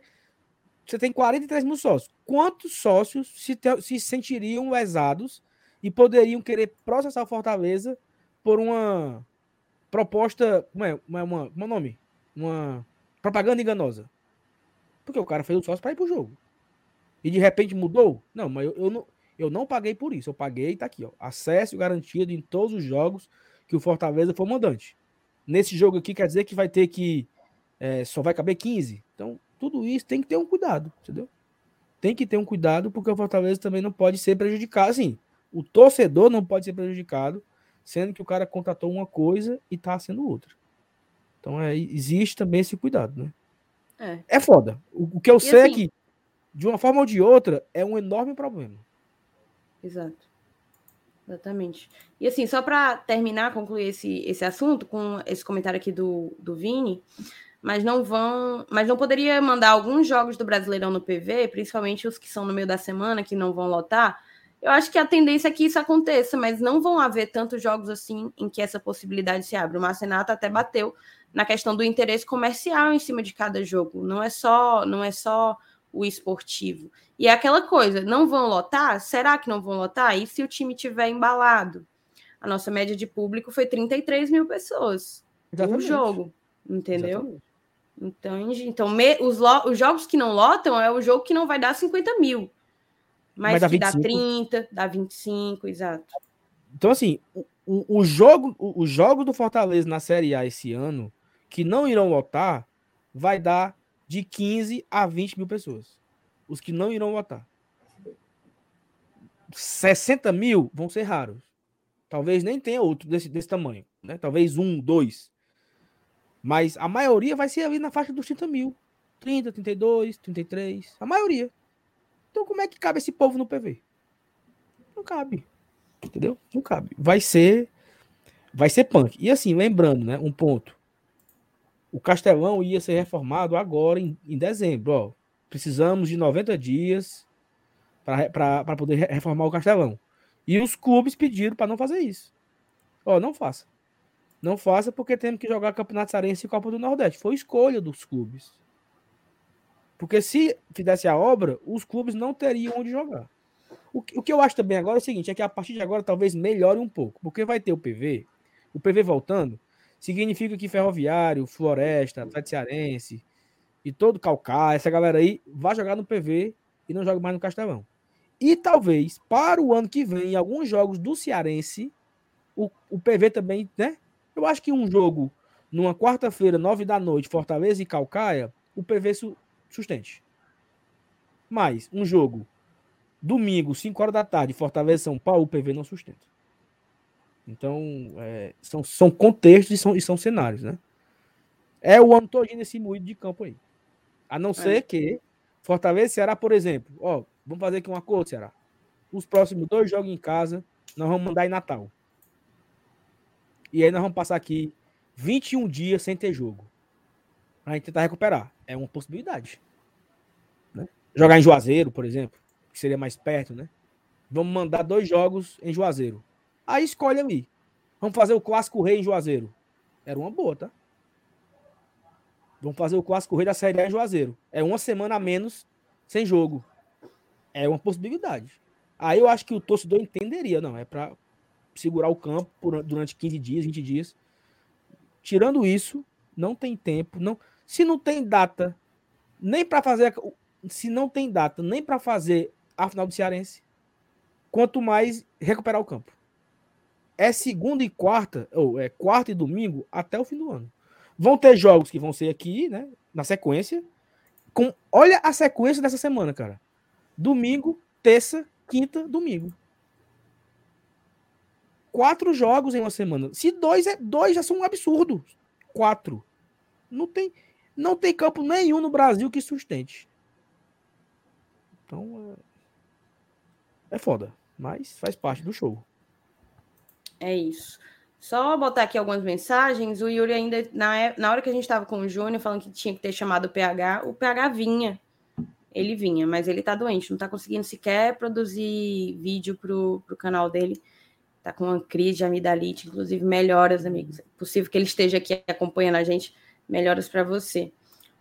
você tem 43 mil sócios. Quantos sócios se, te, se sentiriam lesados e poderiam querer processar Fortaleza por uma proposta. Como é? Uma, uma, uma nome? Uma propaganda enganosa. Porque o cara fez o sócio para ir pro jogo. E de repente mudou? Não, mas eu, eu, não, eu não paguei por isso. Eu paguei, tá aqui, ó. Acesso garantido em todos os jogos que o Fortaleza for mandante. Nesse jogo aqui quer dizer que vai ter que. É, só vai caber 15. Então, tudo isso tem que ter um cuidado, entendeu? Tem que ter um cuidado, porque o Fortaleza também não pode ser prejudicado. Assim, o torcedor não pode ser prejudicado, sendo que o cara contratou uma coisa e tá sendo outra. Então é, existe também esse cuidado, né? É, é foda. O, o que eu e sei é assim, é que, de uma forma ou de outra, é um enorme problema. Exato. Exatamente. E assim, só para terminar, concluir esse, esse assunto, com esse comentário aqui do, do Vini, mas não vão, mas não poderia mandar alguns jogos do Brasileirão no PV, principalmente os que são no meio da semana, que não vão lotar. Eu acho que a tendência é que isso aconteça, mas não vão haver tantos jogos assim em que essa possibilidade se abre. O Marcenato até bateu na questão do interesse comercial em cima de cada jogo. Não é só, não é só o esportivo. E é aquela coisa, não vão lotar? Será que não vão lotar? E se o time tiver embalado? A nossa média de público foi 33 mil pessoas no jogo, entendeu? Exatamente. Então, então me, os, lo, os jogos que não lotam é o jogo que não vai dar 50 mil. Mas, mas dá que 25. dá 30, dá 25, exato. Então, assim, o, o jogo, o, o jogo do Fortaleza na Série A esse ano, que não irão lotar, vai dar de 15 a 20 mil pessoas. Os que não irão votar. 60 mil vão ser raros. Talvez nem tenha outro desse, desse tamanho. Né? Talvez um, dois. Mas a maioria vai ser ali na faixa dos 30 mil. 30, 32, 33. A maioria. Então como é que cabe esse povo no PV? Não cabe. Entendeu? Não cabe. Vai ser. Vai ser punk. E assim, lembrando, né? Um ponto. O Castelão ia ser reformado agora em, em dezembro. Ó. Precisamos de 90 dias para poder reformar o Castelão. E os clubes pediram para não fazer isso. Ó, não faça. Não faça porque temos que jogar Campeonato Sarense e Copa do Nordeste. Foi escolha dos clubes. Porque se fizesse a obra, os clubes não teriam onde jogar. O, o que eu acho também agora é o seguinte: é que a partir de agora talvez melhore um pouco. Porque vai ter o PV, o PV voltando, significa que Ferroviário, Floresta, Atlético Cearense e todo Calcaia, essa galera aí, vai jogar no PV e não joga mais no Castelão. E talvez, para o ano que vem, em alguns jogos do Cearense, o, o PV também, né? Eu acho que um jogo numa quarta-feira, nove da noite, Fortaleza e Calcaia, o PV su sustente. Mas um jogo domingo, 5 horas da tarde, Fortaleza e São Paulo, o PV não sustenta. Então, é, são, são contextos e são, e são cenários, né? É o ano todo nesse moído de campo aí. A não é. ser que Fortaleza e Ceará, por exemplo, ó, vamos fazer aqui um acordo, Ceará. Os próximos dois jogos em casa, nós vamos mandar em Natal. E aí nós vamos passar aqui 21 dias sem ter jogo. Pra gente tentar recuperar. É uma possibilidade. Né? Jogar em Juazeiro, por exemplo, que seria mais perto, né? Vamos mandar dois jogos em Juazeiro. Aí escolhe ali. Vamos fazer o clássico rei em Juazeiro. Era uma boa, tá? Vamos fazer o clássico rei da Série A em Juazeiro. É uma semana a menos sem jogo. É uma possibilidade. Aí eu acho que o torcedor entenderia, não, é para segurar o campo por, durante 15 dias, 20 dias. Tirando isso, não tem tempo, não. Se não tem data nem para fazer se não tem data nem para fazer a final do Cearense, quanto mais recuperar o campo é segunda e quarta, ou é quarta e domingo até o fim do ano. Vão ter jogos que vão ser aqui, né? Na sequência. Com, olha a sequência dessa semana, cara. Domingo, terça, quinta, domingo. Quatro jogos em uma semana. Se dois é dois já são um absurdo. Quatro. Não tem, não tem campo nenhum no Brasil que sustente. Então é, é foda, mas faz parte do show. É isso. Só botar aqui algumas mensagens. O Yuri ainda, na, é, na hora que a gente estava com o Júnior, falando que tinha que ter chamado o PH, o PH vinha. Ele vinha, mas ele tá doente, não tá conseguindo sequer produzir vídeo pro, pro canal dele. Tá com uma crise de amidalite, inclusive melhoras, amigos. É possível que ele esteja aqui acompanhando a gente. Melhoras para você.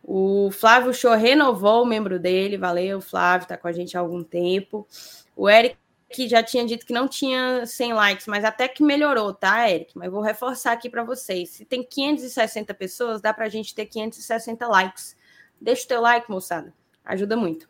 O Flávio Show renovou o membro dele, valeu, Flávio, tá com a gente há algum tempo. O Eric que já tinha dito que não tinha 100 likes, mas até que melhorou, tá, Eric? Mas vou reforçar aqui para vocês. Se tem 560 pessoas, dá para a gente ter 560 likes. Deixa o teu like, moçada. Ajuda muito.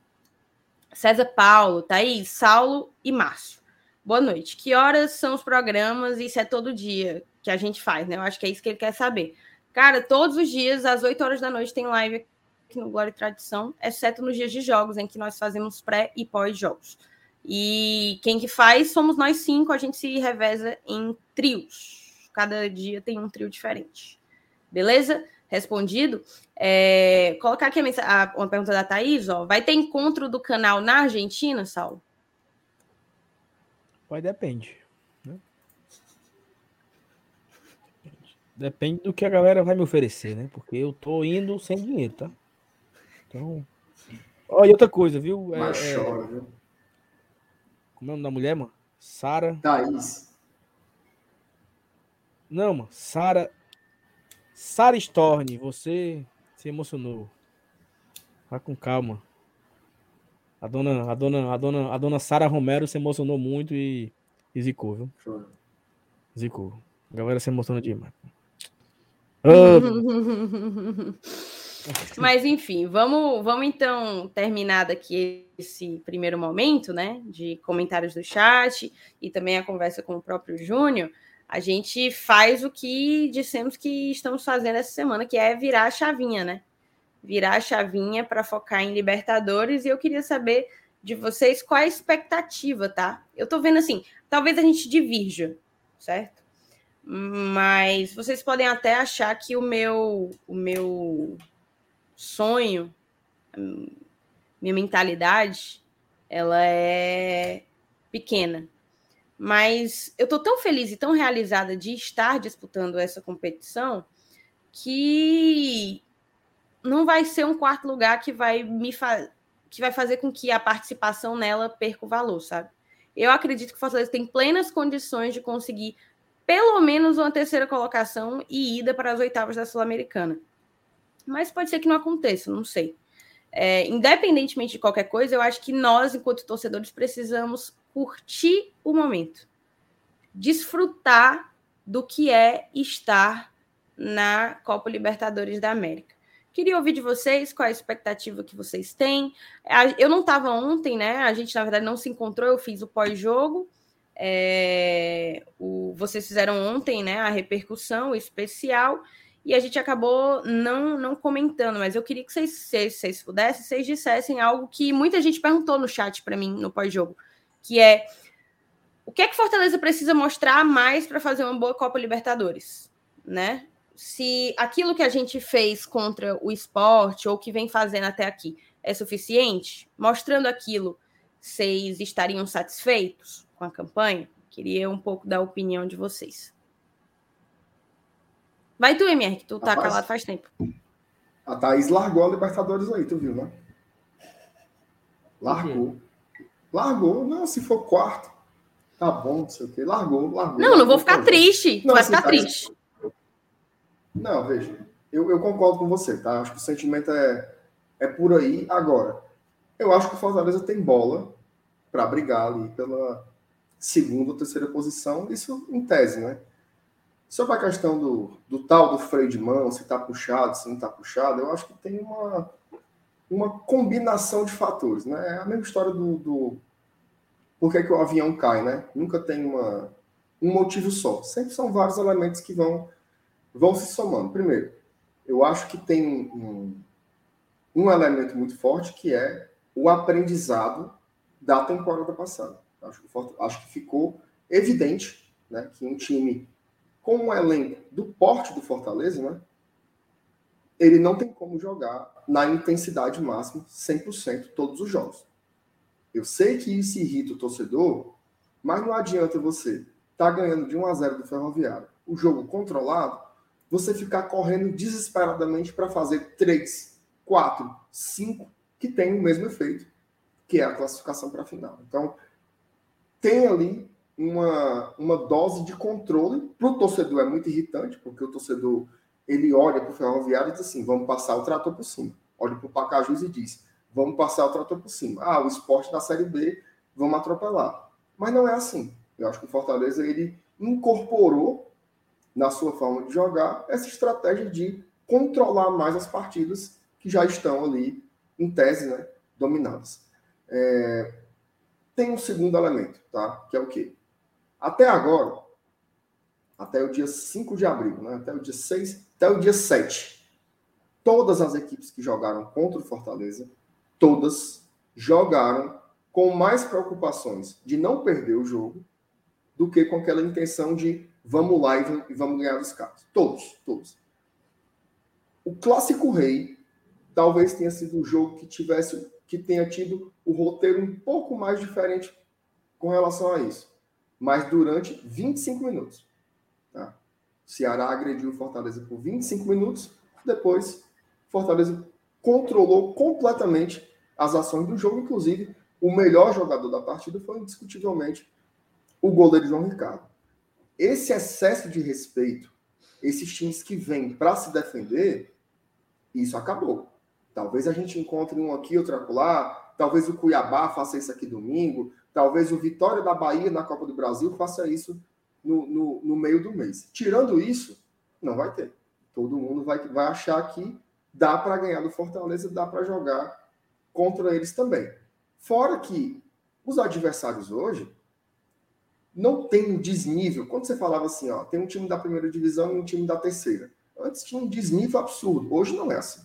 César Paulo, Thaís, Saulo e Márcio. Boa noite. Que horas são os programas? Isso é todo dia que a gente faz, né? Eu acho que é isso que ele quer saber. Cara, todos os dias, às 8 horas da noite, tem live aqui no Glória e Tradição, exceto nos dias de jogos, em que nós fazemos pré e pós-jogos. E quem que faz somos nós cinco, a gente se reveza em trios. Cada dia tem um trio diferente. Beleza? Respondido. É, colocar aqui a, a, uma pergunta da Thaís, ó. Vai ter encontro do canal na Argentina, Saulo? Pode depende. Né? Depende do que a galera vai me oferecer, né? Porque eu tô indo sem dinheiro, tá? Então. Olha, outra coisa, viu? É, Mas é, chora, viu? O nome da mulher, mano? Sara. Thaís. Não, mano. Sara. Sara Storni, você se emocionou. Vai com calma. A dona, a dona, a dona, a dona Sara Romero se emocionou muito e, e zicou, viu? Show. Zicou. A galera se emociona demais. Oh. Mas enfim, vamos, vamos então terminar daqui esse primeiro momento, né? De comentários do chat e também a conversa com o próprio Júnior. A gente faz o que dissemos que estamos fazendo essa semana, que é virar a chavinha, né? virar a chavinha para focar em Libertadores e eu queria saber de vocês qual a expectativa, tá? Eu tô vendo assim, talvez a gente divirja, certo? Mas vocês podem até achar que o meu o meu sonho, minha mentalidade, ela é pequena. Mas eu tô tão feliz e tão realizada de estar disputando essa competição que não vai ser um quarto lugar que vai me que vai fazer com que a participação nela perca o valor, sabe? Eu acredito que o Fortaleza tem plenas condições de conseguir pelo menos uma terceira colocação e ida para as oitavas da Sul-Americana. Mas pode ser que não aconteça, não sei. É, independentemente de qualquer coisa, eu acho que nós, enquanto torcedores, precisamos curtir o momento, desfrutar do que é estar na Copa Libertadores da América. Queria ouvir de vocês qual é a expectativa que vocês têm. Eu não estava ontem, né? A gente, na verdade, não se encontrou, eu fiz o pós-jogo. É, o, vocês fizeram ontem né, a repercussão especial e a gente acabou não, não comentando, mas eu queria que vocês, se vocês pudessem, vocês dissessem algo que muita gente perguntou no chat para mim no pós-jogo, que é o que é que Fortaleza precisa mostrar mais para fazer uma boa Copa Libertadores, né? se aquilo que a gente fez contra o esporte ou que vem fazendo até aqui é suficiente, mostrando aquilo, vocês estariam satisfeitos com a campanha? Queria um pouco da opinião de vocês. Vai tu, MR, que tu tá Rapaz, calado faz tempo. A Thaís largou a Libertadores aí, tu viu, né? Largou. Largou. Não, se for quarto, tá bom, não sei o quê. Largou, largou. Não, largou, não vou ficar triste. Não, vai ficar Thaís, triste. Não, veja, eu, eu concordo com você, tá? Acho que o sentimento é, é por aí. Agora, eu acho que o Fortaleza tem bola para brigar ali pela segunda ou terceira posição, isso em tese, né? Sobre a questão do, do tal do freio de mão, se tá puxado, se não tá puxado, eu acho que tem uma, uma combinação de fatores, né? É a mesma história do, do por que, que o avião cai, né? Nunca tem uma, um motivo só. Sempre são vários elementos que vão vão se somando. Primeiro, eu acho que tem um, um elemento muito forte que é o aprendizado da temporada passada. Acho que, acho que ficou evidente né, que um time com um elenco do porte do Fortaleza, né, ele não tem como jogar na intensidade máxima 100% todos os jogos. Eu sei que isso irrita o torcedor, mas não adianta você tá ganhando de 1 a 0 do Ferroviário, o jogo controlado, você ficar correndo desesperadamente para fazer três, quatro, cinco que tem o mesmo efeito, que é a classificação para a final. Então, tem ali uma, uma dose de controle. Para o torcedor é muito irritante, porque o torcedor ele olha para o ferroviário e diz assim: vamos passar o trator por cima. Olha para o Pacajus e diz: vamos passar o trator por cima. Ah, o esporte da Série B, vamos atropelar. Mas não é assim. Eu acho que o Fortaleza ele incorporou na sua forma de jogar, essa estratégia de controlar mais as partidas que já estão ali, em tese, né, dominadas. É... Tem um segundo elemento, tá? Que é o quê? Até agora, até o dia 5 de abril, né, até o dia 6, até o dia 7, todas as equipes que jogaram contra o Fortaleza, todas jogaram com mais preocupações de não perder o jogo do que com aquela intenção de vamos lá e vamos ganhar os caras. Todos, todos. O clássico rei talvez tenha sido um jogo que tivesse que tenha tido o roteiro um pouco mais diferente com relação a isso. Mas durante 25 minutos. Tá? Ceará agrediu Fortaleza por 25 minutos, depois Fortaleza controlou completamente as ações do jogo, inclusive o melhor jogador da partida foi indiscutivelmente o goleiro João Ricardo. Esse excesso de respeito, esses times que vêm para se defender, isso acabou. Talvez a gente encontre um aqui, outro acolá, talvez o Cuiabá faça isso aqui domingo, talvez o Vitória da Bahia na Copa do Brasil faça isso no, no, no meio do mês. Tirando isso, não vai ter. Todo mundo vai, vai achar que dá para ganhar do Fortaleza, dá para jogar contra eles também. Fora que os adversários hoje não tem um desnível. Quando você falava assim, ó, tem um time da primeira divisão e um time da terceira. Antes tinha um desnível absurdo. Hoje não é assim.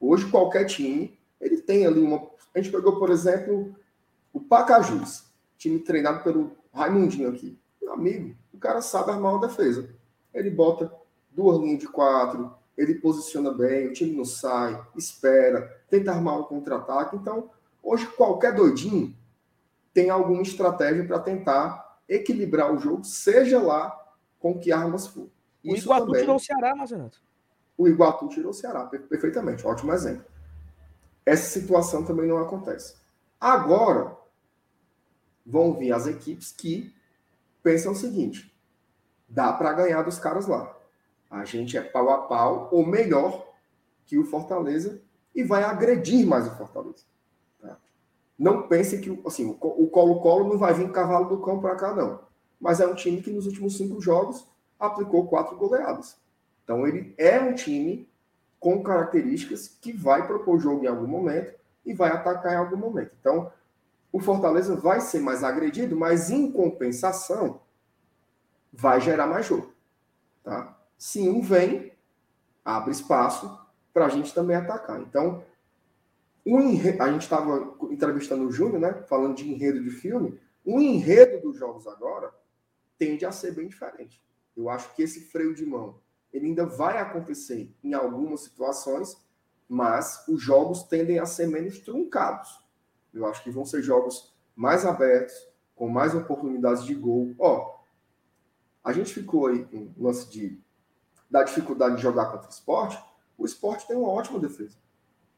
Hoje qualquer time, ele tem ali uma. A gente pegou, por exemplo, o Pacajus, time treinado pelo Raimundinho aqui. Meu amigo, o cara sabe armar uma defesa. Ele bota duas linhas de quatro, ele posiciona bem, o time não sai, espera, tenta armar um contra-ataque. Então, hoje qualquer doidinho tem alguma estratégia para tentar equilibrar o jogo, seja lá com que armas for. O Isso Iguatu também, tirou o Ceará, Marcenato. O Iguatu tirou o Ceará, perfeitamente, ótimo exemplo. Essa situação também não acontece. Agora, vão vir as equipes que pensam o seguinte: dá para ganhar dos caras lá. A gente é pau a pau, ou melhor que o Fortaleza, e vai agredir mais o Fortaleza. Tá? Não pense que assim, o Colo-Colo não vai vir cavalo do cão para cá, não. Mas é um time que nos últimos cinco jogos aplicou quatro goleadas. Então ele é um time com características que vai propor jogo em algum momento e vai atacar em algum momento. Então, o Fortaleza vai ser mais agredido, mas em compensação vai gerar mais jogo. Tá? Se um vem, abre espaço para a gente também atacar. Então, a gente estava entrevistando o Júnior, né? Falando de enredo de filme. O enredo dos jogos agora tende a ser bem diferente. Eu acho que esse freio de mão ele ainda vai acontecer em algumas situações, mas os jogos tendem a ser menos truncados. Eu acho que vão ser jogos mais abertos, com mais oportunidades de gol. Ó, a gente ficou aí com o lance de, da dificuldade de jogar contra o esporte. O esporte tem uma ótima defesa.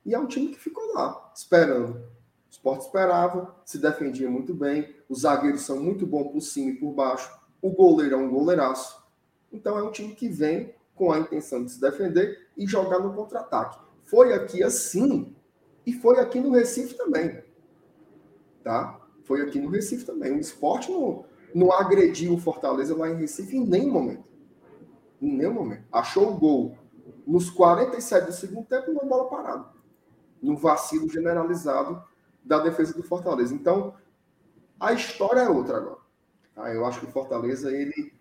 E é um time que ficou lá, esperando. O esporte esperava, se defendia muito bem. Os zagueiros são muito bons por cima e por baixo. O goleiro é um goleiraço. Então é um time que vem com a intenção de se defender e jogar no contra-ataque. Foi aqui assim e foi aqui no Recife também. Tá? Foi aqui no Recife também. O esporte não, não agrediu o Fortaleza lá em Recife em nenhum momento. Em nenhum momento. Achou o gol nos 47 do segundo tempo numa bola parada. Num vacilo generalizado da defesa do Fortaleza. Então, a história é outra agora. Tá? Eu acho que o Fortaleza ele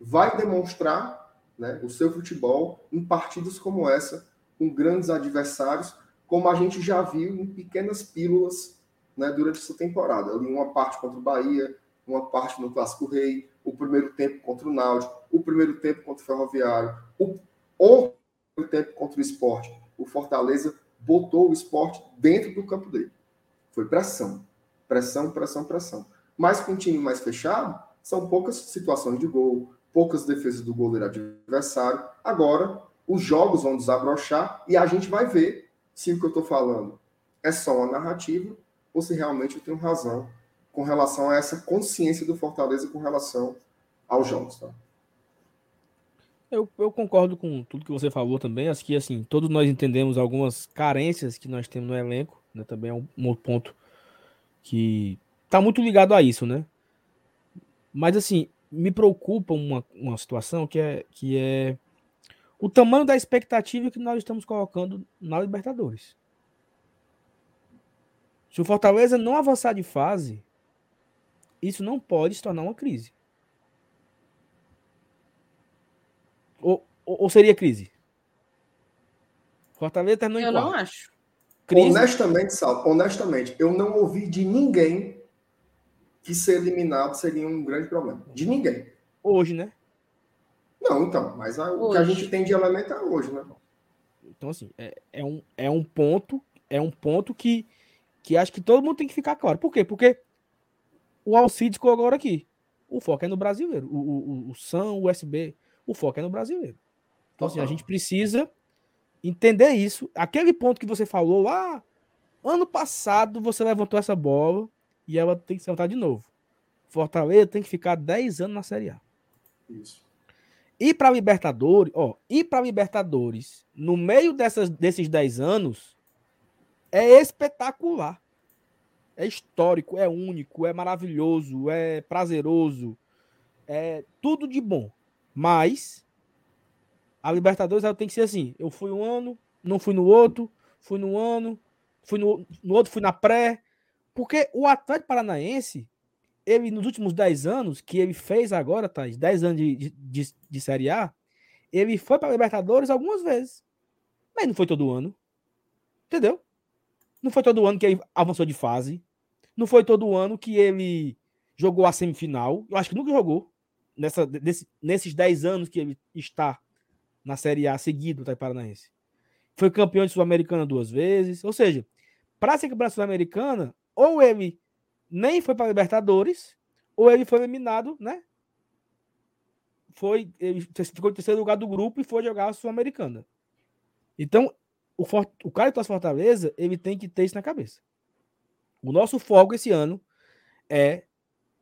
vai demonstrar né, o seu futebol em partidas como essa, com grandes adversários, como a gente já viu em pequenas pílulas né, durante essa temporada. Ali uma parte contra o Bahia, uma parte no Clássico Rei, o primeiro tempo contra o Náutico, o primeiro tempo contra o Ferroviário, o outro tempo contra o Esporte. O Fortaleza botou o esporte dentro do campo dele. Foi pressão, pressão, pressão, pressão. Mas com um time mais fechado, são poucas situações de gol, poucas defesas do goleiro adversário. Agora, os jogos vão desabrochar e a gente vai ver se o que eu estou falando é só uma narrativa ou se realmente eu tenho razão com relação a essa consciência do Fortaleza com relação aos jogos. Tá? Eu, eu, concordo com tudo que você falou também. Acho que assim, todos nós entendemos algumas carências que nós temos no elenco, né? Também é um, um ponto que está muito ligado a isso, né? Mas assim, me preocupa uma, uma situação que é, que é o tamanho da expectativa que nós estamos colocando na Libertadores. Se o Fortaleza não avançar de fase, isso não pode se tornar uma crise. Ou, ou, ou seria crise? Fortaleza terminou em Eu quarto. não acho. Crise? Honestamente, Sal, honestamente, eu não ouvi de ninguém que ser eliminado seria um grande problema. De ninguém. Hoje, né? Não, então, mas a, o que a gente tem de elemento é hoje, né? Então, assim, é, é, um, é um ponto, é um ponto que, que acho que todo mundo tem que ficar claro. Por quê? Porque o Alcides colocou agora aqui. O foco é no brasileiro. O, o, o SAM, o USB, o foco é no brasileiro. Então, assim, a gente precisa entender isso. Aquele ponto que você falou lá, ano passado você levantou essa bola e ela tem que se levantar de novo. Fortaleza tem que ficar 10 anos na Série A. Isso. E para Libertadores, ó, ir para Libertadores no meio dessas, desses 10 anos é espetacular. É histórico, é único, é maravilhoso, é prazeroso, é tudo de bom. Mas a Libertadores ela tem que ser assim: eu fui um ano, não fui no outro, fui no ano, fui no, no outro, fui na pré. Porque o Atlético Paranaense, ele nos últimos 10 anos, que ele fez agora, tá? 10 anos de, de, de Série A, ele foi para Libertadores algumas vezes. Mas não foi todo ano. Entendeu? Não foi todo ano que ele avançou de fase. Não foi todo ano que ele jogou a semifinal. Eu acho que nunca jogou. Nessa, desse, nesses 10 anos que ele está na Série A seguido do Paranaense. Foi campeão de Sul-Americana duas vezes. Ou seja, para ser campeão Sul-Americana, ou ele nem foi para Libertadores, ou ele foi eliminado, né? Foi, ele ficou em terceiro lugar do grupo e foi jogar a Sul-Americana. Então, o, o cara que Fortaleza, ele tem que ter isso na cabeça. O nosso foco esse ano é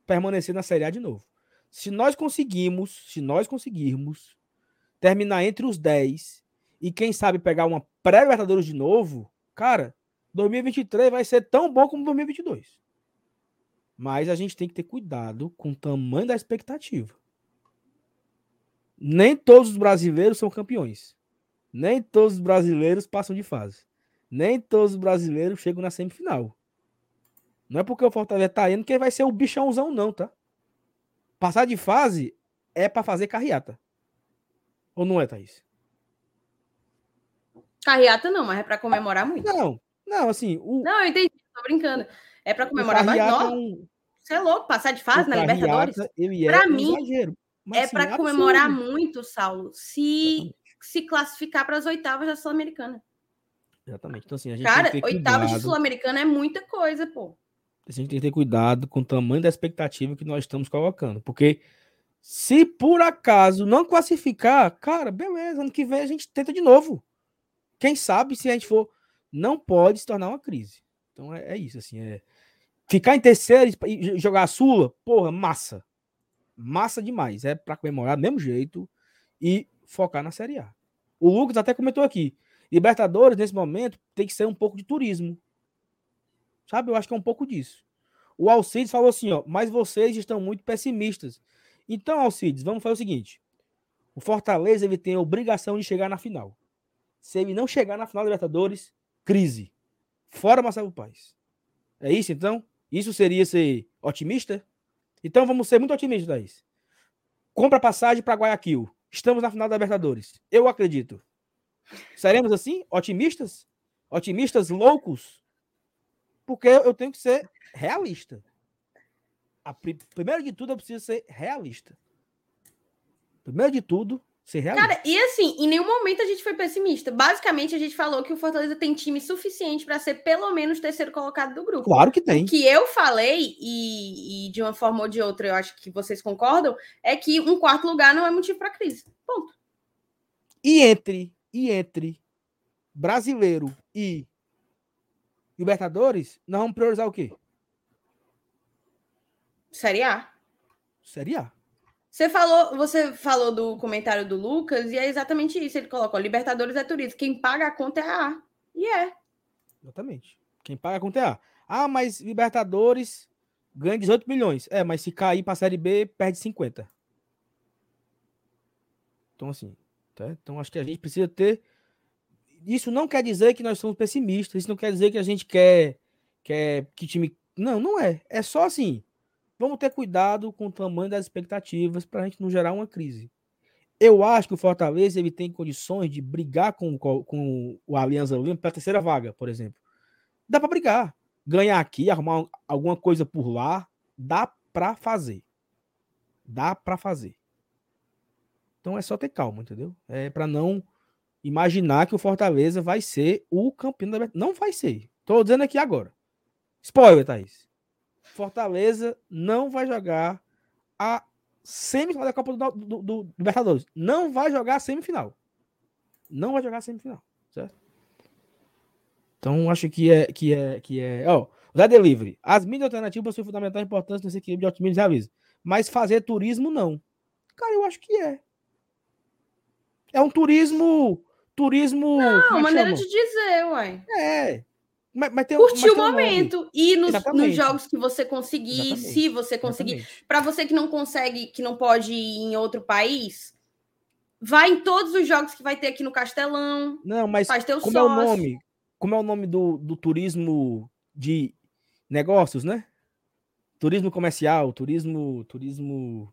permanecer na Série A de novo. Se nós conseguimos, se nós conseguirmos terminar entre os 10 e quem sabe pegar uma pré-Libertadores de novo, cara, 2023 vai ser tão bom como 2022. Mas a gente tem que ter cuidado com o tamanho da expectativa. Nem todos os brasileiros são campeões. Nem todos os brasileiros passam de fase. Nem todos os brasileiros chegam na semifinal. Não é porque o Fortaleza tá indo que ele vai ser o bichãozão, não, tá? Passar de fase é para fazer carreata. Ou não é, Thaís? Carreata não, mas é para comemorar muito. Não, não, assim. O... Não, eu entendi, tô brincando. É para comemorar mais. É um... Você é louco, passar de fase o na Libertadores? Para é mim, exagero. Mas, é assim, para comemorar muito, Saulo, se se classificar para as oitavas da Sul-Americana. Exatamente. Então, assim, a gente Cara, oitavas de Sul-Americana é muita coisa, pô. A gente tem que ter cuidado com o tamanho da expectativa que nós estamos colocando. Porque se por acaso não classificar, cara, beleza, ano que vem a gente tenta de novo. Quem sabe se a gente for. Não pode se tornar uma crise. Então é, é isso, assim. É... Ficar em terceiro e jogar a Sula, porra, massa. Massa demais. É para comemorar do mesmo jeito. E focar na Série A. O Lucas até comentou aqui. Libertadores, nesse momento, tem que ser um pouco de turismo. Sabe? Eu acho que é um pouco disso. O Alcides falou assim, ó, mas vocês estão muito pessimistas. Então, Alcides, vamos fazer o seguinte. O Fortaleza ele tem a obrigação de chegar na final. Se ele não chegar na final da Libertadores, crise. Fora Marcelo Paz. É isso, então? Isso seria ser otimista? Então vamos ser muito otimistas, Thaís. Compra passagem para Guayaquil. Estamos na final da Libertadores. Eu acredito. Seremos assim? Otimistas? Otimistas loucos? Porque eu tenho que ser realista. A, primeiro de tudo, eu preciso ser realista. Primeiro de tudo. Cara, e assim, em nenhum momento a gente foi pessimista. Basicamente, a gente falou que o Fortaleza tem time suficiente para ser pelo menos terceiro colocado do grupo. Claro que tem. O que eu falei, e, e, de uma forma ou de outra eu acho que vocês concordam, é que um quarto lugar não é motivo para crise. Ponto. E entre, e entre brasileiro e Libertadores, nós vamos priorizar o quê? Série A. Série A. Você falou, você falou do comentário do Lucas e é exatamente isso. Ele colocou: Libertadores é turismo. Quem paga a conta é a A. E é. Exatamente. Quem paga a conta é a A. Ah, mas Libertadores ganha 18 milhões. É, mas se cair para a Série B, perde 50. Então, assim. Tá? Então, acho que a gente precisa ter. Isso não quer dizer que nós somos pessimistas. Isso não quer dizer que a gente quer, quer que time. Não, não é. É só assim. Vamos ter cuidado com o tamanho das expectativas para a gente não gerar uma crise. Eu acho que o Fortaleza ele tem condições de brigar com, com o Alianza Lima para a terceira vaga, por exemplo. Dá para brigar. Ganhar aqui, arrumar alguma coisa por lá, dá para fazer. Dá para fazer. Então é só ter calma, entendeu? É para não imaginar que o Fortaleza vai ser o campeão da Não vai ser. Tô dizendo aqui agora. Spoiler, Thaís. Fortaleza não vai jogar a semifinal da Copa do, do, do, Libertadores. Não vai jogar a semifinal. Não vai jogar a semifinal, certo? Então acho que é que é que é, ó, Zé Delivery. As mídias alternativas possuem fundamental importância nesse equilíbrio de otimismo e aviso. Mas fazer turismo, não. Cara, eu acho que é. É um turismo. Turismo. Não, é maneira chama? de dizer, uai. É. Mas, mas tem, Curtir mas o momento. Um e nos, nos, jogos que você conseguir, Exatamente. se você conseguir. Para você que não consegue, que não pode ir em outro país, vai em todos os jogos que vai ter aqui no Castelão. Não, mas faz teu como sócio. é o nome? Como é o nome do, do turismo de negócios, né? Turismo comercial, turismo, turismo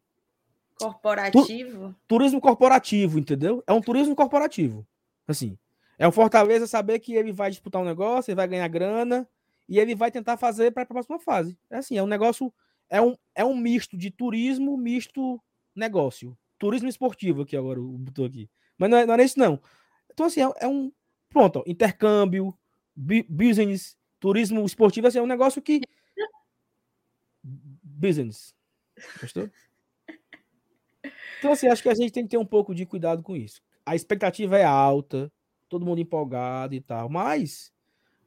corporativo. Tu, turismo corporativo, entendeu? É um turismo corporativo. Assim, é o Fortaleza saber que ele vai disputar um negócio, ele vai ganhar grana e ele vai tentar fazer para a próxima fase. É assim, é um negócio, é um, é um misto de turismo, misto negócio. Turismo esportivo aqui agora, o botou aqui. Mas não é, não é isso, não. Então, assim, é, é um. Pronto, ó, intercâmbio, business, turismo esportivo, assim, é um negócio que. Business. Gostou? Então, assim, acho que a gente tem que ter um pouco de cuidado com isso. A expectativa é alta, todo mundo empolgado e tal, mas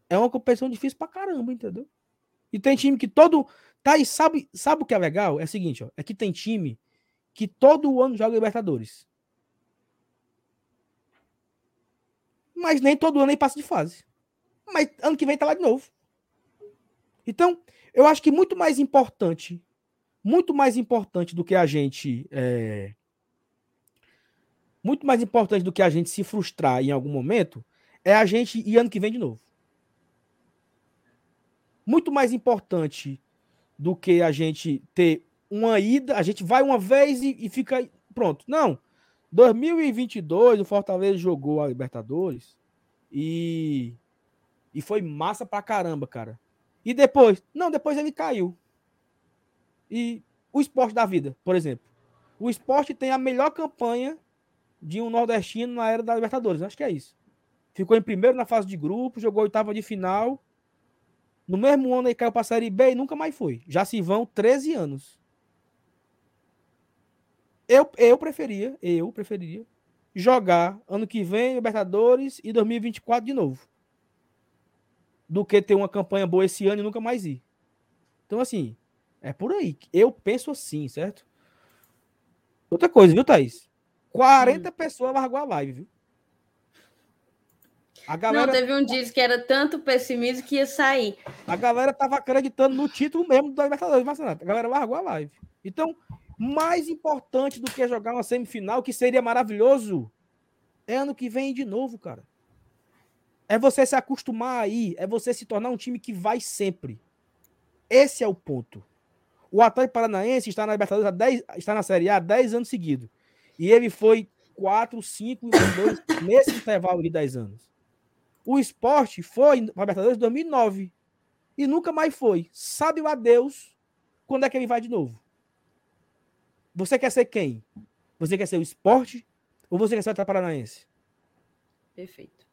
é uma competição difícil pra caramba, entendeu? E tem time que todo. Tá aí, sabe, sabe o que é legal? É o seguinte, ó. É que tem time que todo ano joga Libertadores. Mas nem todo ano nem passa de fase. Mas ano que vem tá lá de novo. Então, eu acho que muito mais importante, muito mais importante do que a gente é, muito mais importante do que a gente se frustrar em algum momento é a gente ir ano que vem de novo. Muito mais importante do que a gente ter uma ida, a gente vai uma vez e, e fica pronto. Não. 2022 o Fortaleza jogou a Libertadores e e foi massa pra caramba, cara. E depois, não, depois ele caiu. E o esporte da vida, por exemplo. O esporte tem a melhor campanha de um nordestino na era da Libertadores. Acho que é isso. Ficou em primeiro na fase de grupo, jogou oitava de final. No mesmo ano aí caiu para a Série B e nunca mais foi. Já se vão 13 anos. Eu, eu preferia, eu preferia jogar ano que vem Libertadores e 2024 de novo. Do que ter uma campanha boa esse ano e nunca mais ir. Então, assim, é por aí. Eu penso assim, certo? Outra coisa, viu, Thaís? 40 hum. pessoas largou a live, viu? A galera... Não, teve um dia que era tanto pessimismo que ia sair. A galera tava acreditando no título mesmo da Libertadores, mas A galera largou a live. Então, mais importante do que jogar uma semifinal, que seria maravilhoso, é ano que vem de novo, cara. É você se acostumar aí, é você se tornar um time que vai sempre. Esse é o ponto. O Atlético Paranaense está na Libertadores há 10, está na Série A há 10 anos seguidos. E ele foi 4, 5 e 2 nesse intervalo de 10 anos. O esporte foi para Libertadores em 2009 e nunca mais foi. Sabe o adeus quando é que ele vai de novo? Você quer ser quem? Você quer ser o esporte ou você quer ser o Paranaense? Perfeito.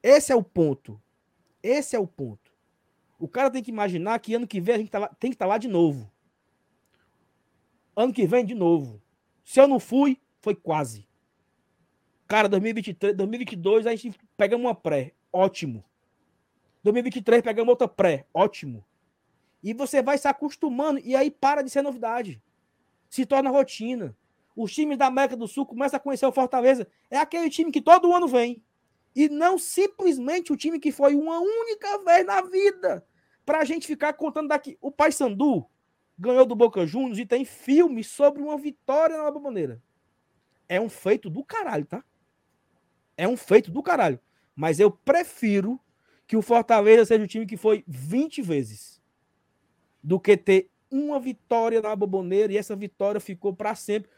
Esse é o ponto. Esse é o ponto. O cara tem que imaginar que ano que vem a gente tá lá, tem que estar tá lá de novo. Ano que vem de novo. Se eu não fui, foi quase. Cara, 2023, 2022 a gente pegamos uma pré, ótimo. 2023 pegamos outra pré, ótimo. E você vai se acostumando e aí para de ser novidade. Se torna rotina. Os times da América do Sul começam a conhecer o Fortaleza. É aquele time que todo ano vem. E não simplesmente o time que foi uma única vez na vida. Pra gente ficar contando daqui. O Paysandu ganhou do Boca Juniors e tem filme sobre uma vitória na Bomboneira. É um feito do caralho, tá? É um feito do caralho. Mas eu prefiro que o Fortaleza seja o time que foi 20 vezes do que ter uma vitória na Boboneira e essa vitória ficou para sempre.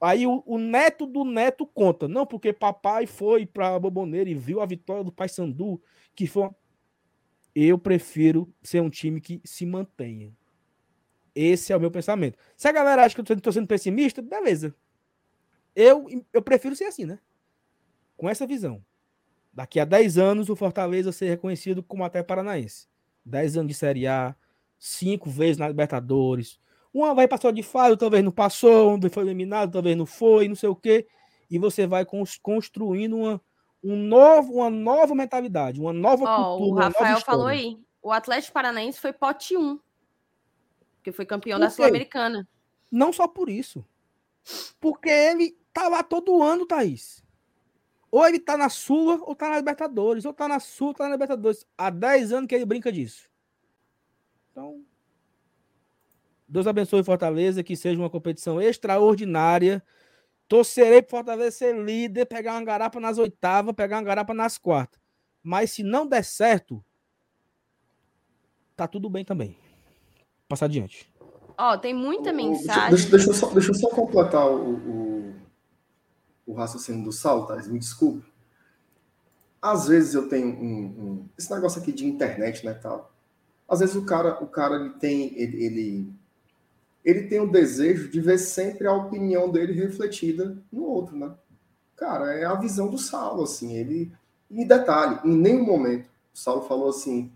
Aí o, o, neto do neto conta. Não, porque papai foi para a Boboneira e viu a vitória do Paysandu, que foi uma... Eu prefiro ser um time que se mantenha. Esse é o meu pensamento. Se a galera acha que eu estou sendo pessimista, beleza. Eu, eu prefiro ser assim, né? Com essa visão. Daqui a 10 anos, o Fortaleza ser reconhecido como até paranaense. 10 anos de Série A, 5 vezes na Libertadores. Uma vai passar de fase, talvez não passou, outra foi eliminado, talvez não foi, não sei o quê. E você vai construindo uma, um novo, uma nova mentalidade, uma nova oh, cultura. O Rafael falou aí. o Atlético Paranaense foi pote 1. Porque foi campeão da Sul-Americana. Não só por isso. Porque ele tá lá todo ano, Thaís. Ou ele tá na Sula, ou tá na Libertadores. Ou tá na Sul, ou tá na Libertadores. Há 10 anos que ele brinca disso. Então, Deus abençoe Fortaleza, que seja uma competição extraordinária. Torcerei para Fortaleza ser líder, pegar uma garapa nas oitavas, pegar uma garapa nas quartas. Mas se não der certo, tá tudo bem também. Passar adiante. Ó, oh, tem muita mensagem. Deixa, deixa, eu, só, deixa eu só completar o, o, o raciocínio do Sal, Thais, me desculpe. Às vezes eu tenho um, um, esse negócio aqui de internet, né, tal. Às vezes o cara, o cara ele tem, ele, ele ele tem o desejo de ver sempre a opinião dele refletida no outro, né? Cara, é a visão do Saulo, assim, ele... E detalhe, em nenhum momento o Saulo falou assim,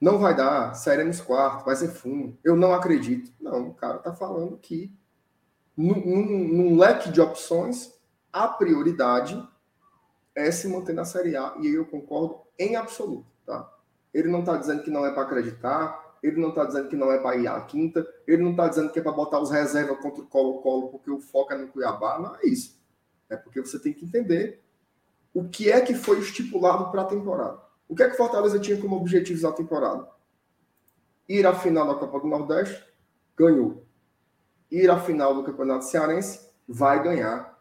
não vai dar, série nos quartos, vai ser fumo, eu não acredito. Não, o cara tá falando que num, num, num leque de opções, a prioridade é se manter na Série A, e eu concordo em absoluto, tá? Ele não tá dizendo que não é para acreditar, ele não está dizendo que não é para ir à quinta, ele não está dizendo que é para botar os reservas contra o Colo-Colo porque o foco é no Cuiabá, não é isso. É porque você tem que entender o que é que foi estipulado para a temporada. O que é que Fortaleza tinha como objetivos da temporada? Ir à final da Copa do Nordeste, ganhou. Ir à final do Campeonato Cearense, vai ganhar,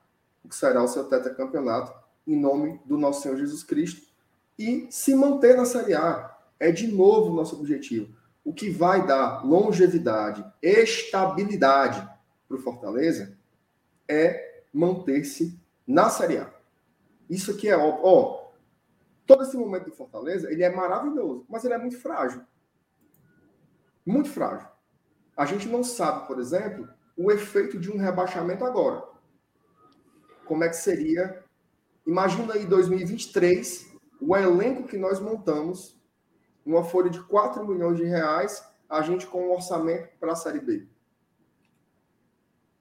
que será o seu tetracampeonato, em nome do nosso Senhor Jesus Cristo, e se manter na Série A. É de novo o nosso objetivo o que vai dar longevidade, estabilidade para o Fortaleza é manter-se na Série A. Isso aqui é óbvio. Ó, todo esse momento do Fortaleza, ele é maravilhoso, mas ele é muito frágil. Muito frágil. A gente não sabe, por exemplo, o efeito de um rebaixamento agora. Como é que seria? Imagina aí 2023, o elenco que nós montamos uma folha de 4 milhões de reais, a gente com um orçamento para a Série B.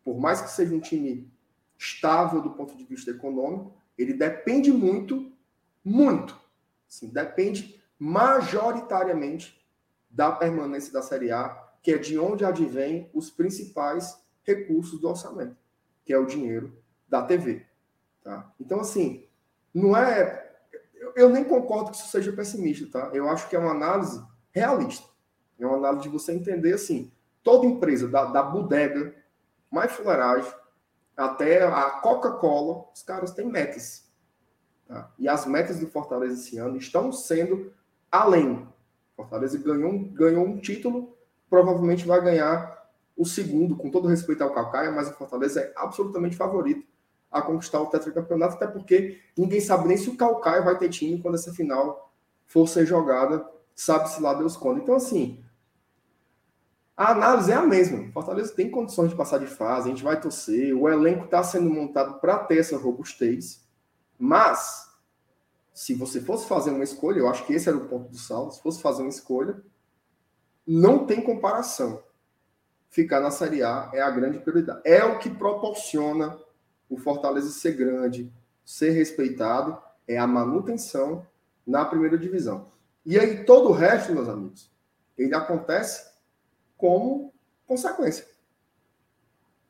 Por mais que seja um time estável do ponto de vista econômico, ele depende muito, muito, sim, depende majoritariamente da permanência da Série A, que é de onde advém os principais recursos do orçamento, que é o dinheiro da TV. Tá? Então, assim, não é eu nem concordo que isso seja pessimista, tá? Eu acho que é uma análise realista. É uma análise de você entender assim, toda empresa, da, da bodega, mais fuleiragem, até a Coca-Cola, os caras têm metas. Tá? E as metas do Fortaleza esse ano estão sendo além. Fortaleza ganhou, ganhou um título, provavelmente vai ganhar o segundo, com todo respeito ao Calcaia, mas o Fortaleza é absolutamente favorito a conquistar o tetracampeonato, até porque ninguém sabe nem se o Calcaia vai ter time quando essa final for ser jogada, sabe-se lá Deus quando. Então, assim, a análise é a mesma. Fortaleza tem condições de passar de fase, a gente vai torcer, o elenco está sendo montado para ter essa robustez, mas se você fosse fazer uma escolha, eu acho que esse era o ponto do saldo, se fosse fazer uma escolha, não tem comparação. Ficar na Série A é a grande prioridade. É o que proporciona o Fortaleza ser grande, ser respeitado, é a manutenção na primeira divisão. E aí todo o resto, meus amigos, ele acontece como consequência.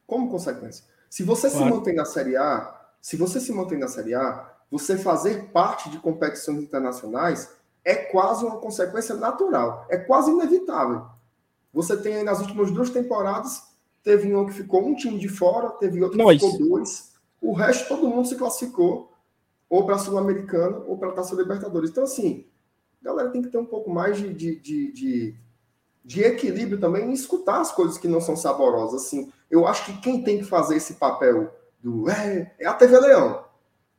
Como consequência. Se você claro. se mantém na Série A, se você se mantém na Série A, você fazer parte de competições internacionais é quase uma consequência natural, é quase inevitável. Você tem aí nas últimas duas temporadas, teve um que ficou um time de fora, teve outro que Nós. ficou dois. O resto, todo mundo se classificou ou para a Sul-Americana ou para a Taça Libertadores. Então, assim, a galera tem que ter um pouco mais de, de, de, de, de equilíbrio também e escutar as coisas que não são saborosas. Assim, eu acho que quem tem que fazer esse papel do é, é a TV Leão.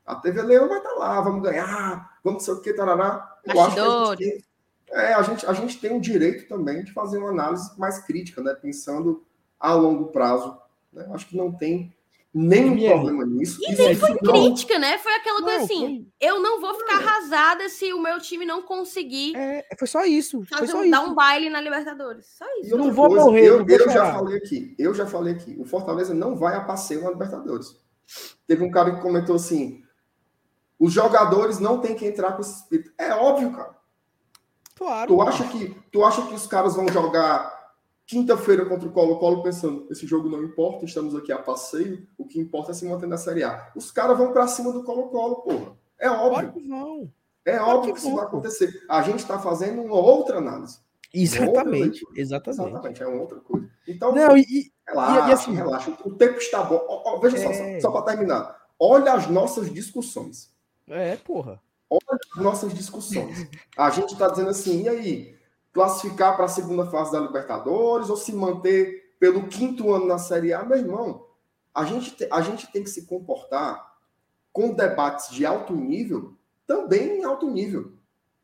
A TV Leão vai estar tá lá, vamos ganhar, vamos sei o que, tarará. Eu acho que a gente, tem, é, a, gente, a gente tem o direito também de fazer uma análise mais crítica, né? Pensando a longo prazo. Né? Eu acho que não tem nenhum Minha... problema nisso. E nem foi crítica, né? Foi aquela coisa assim: foi... eu não vou ficar arrasada se o meu time não conseguir. É, foi só isso. Fazer foi só um, isso. dar um baile na Libertadores. Só isso. Eu não vou coisa, morrer. Eu, eu já falei aqui, eu já falei aqui. O Fortaleza não vai a passeio na Libertadores. Teve um cara que comentou assim: os jogadores não têm que entrar com esse espírito. É óbvio, cara. Claro. Tu acha que, tu acha que os caras vão jogar quinta-feira contra o Colo-Colo pensando, esse jogo não importa, estamos aqui a passeio, o que importa é se manter na Série A. Os caras vão para cima do Colo-Colo, porra. É óbvio. Claro é óbvio que, que isso vai acontecer. A gente está fazendo uma outra análise. Exatamente, exatamente. Exatamente, é uma outra coisa. Então, não, e, relaxa, e, assim, relaxa. O tempo está bom. Ó, ó, veja é... só, só para terminar. Olha as nossas discussões. É, porra. Olha as nossas discussões. A gente está dizendo assim, e aí? Classificar para a segunda fase da Libertadores ou se manter pelo quinto ano na Série A? Meu irmão, a gente, te, a gente tem que se comportar com debates de alto nível também em alto nível.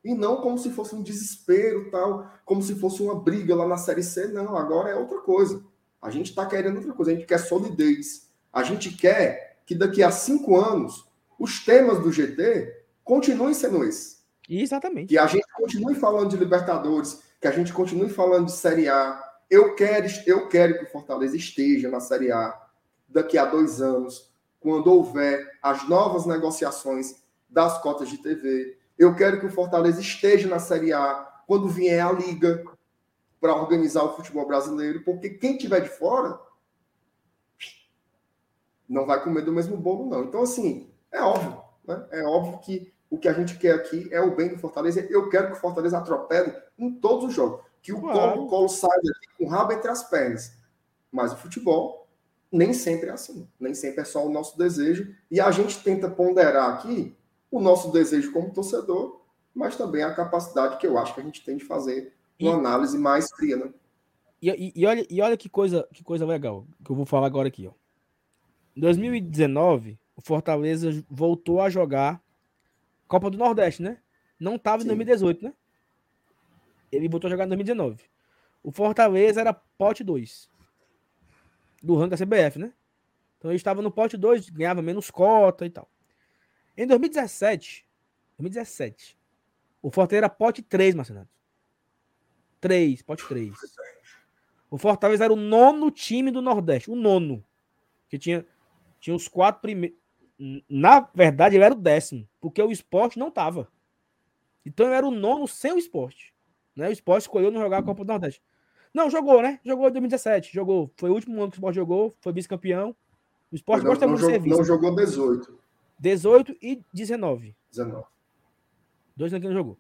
E não como se fosse um desespero, tal, como se fosse uma briga lá na Série C. Não, agora é outra coisa. A gente está querendo outra coisa, a gente quer solidez. A gente quer que daqui a cinco anos os temas do GT continuem sendo esses. Exatamente. Que a gente continue falando de Libertadores, que a gente continue falando de Série A. Eu quero, eu quero que o Fortaleza esteja na Série A daqui a dois anos, quando houver as novas negociações das cotas de TV. Eu quero que o Fortaleza esteja na Série A quando vier a Liga para organizar o futebol brasileiro, porque quem tiver de fora não vai comer do mesmo bolo, não. Então, assim, é óbvio. Né? É óbvio que o que a gente quer aqui é o bem do Fortaleza. Eu quero que o Fortaleza atropele em todos os jogos. Que o claro. Colo, Colo saia daqui com o rabo entre as pernas. Mas o futebol nem sempre é assim. Nem sempre é só o nosso desejo. E a gente tenta ponderar aqui o nosso desejo como torcedor, mas também a capacidade que eu acho que a gente tem de fazer uma e, análise mais fria, né? E, e, e, olha, e olha que coisa, que coisa legal que eu vou falar agora aqui, ó. Em 2019, o Fortaleza voltou a jogar Copa do Nordeste, né? Não estava em 2018, né? Ele voltou a jogar em 2019. O Fortaleza era pote 2 do ranking da CBF, né? Então ele estava no pote 2, ganhava menos cota e tal. Em 2017, 2017, o Fortaleza era pote 3, Marcelo. 3, pote 3. O Fortaleza era o nono time do Nordeste, o nono. Que tinha, tinha os quatro primeiros. Na verdade, ele era o décimo, porque o esporte não tava. Então ele era o nono sem o esporte. Né? O esporte escolheu não jogar a Copa do Nordeste. Não, jogou, né? Jogou em 2017. Jogou. Foi o último ano que o esporte jogou, foi vice-campeão. O esporte não, gosta não, muito de serviço. Não jogou 18. 18 e 19. 19. Dois anos que não jogou.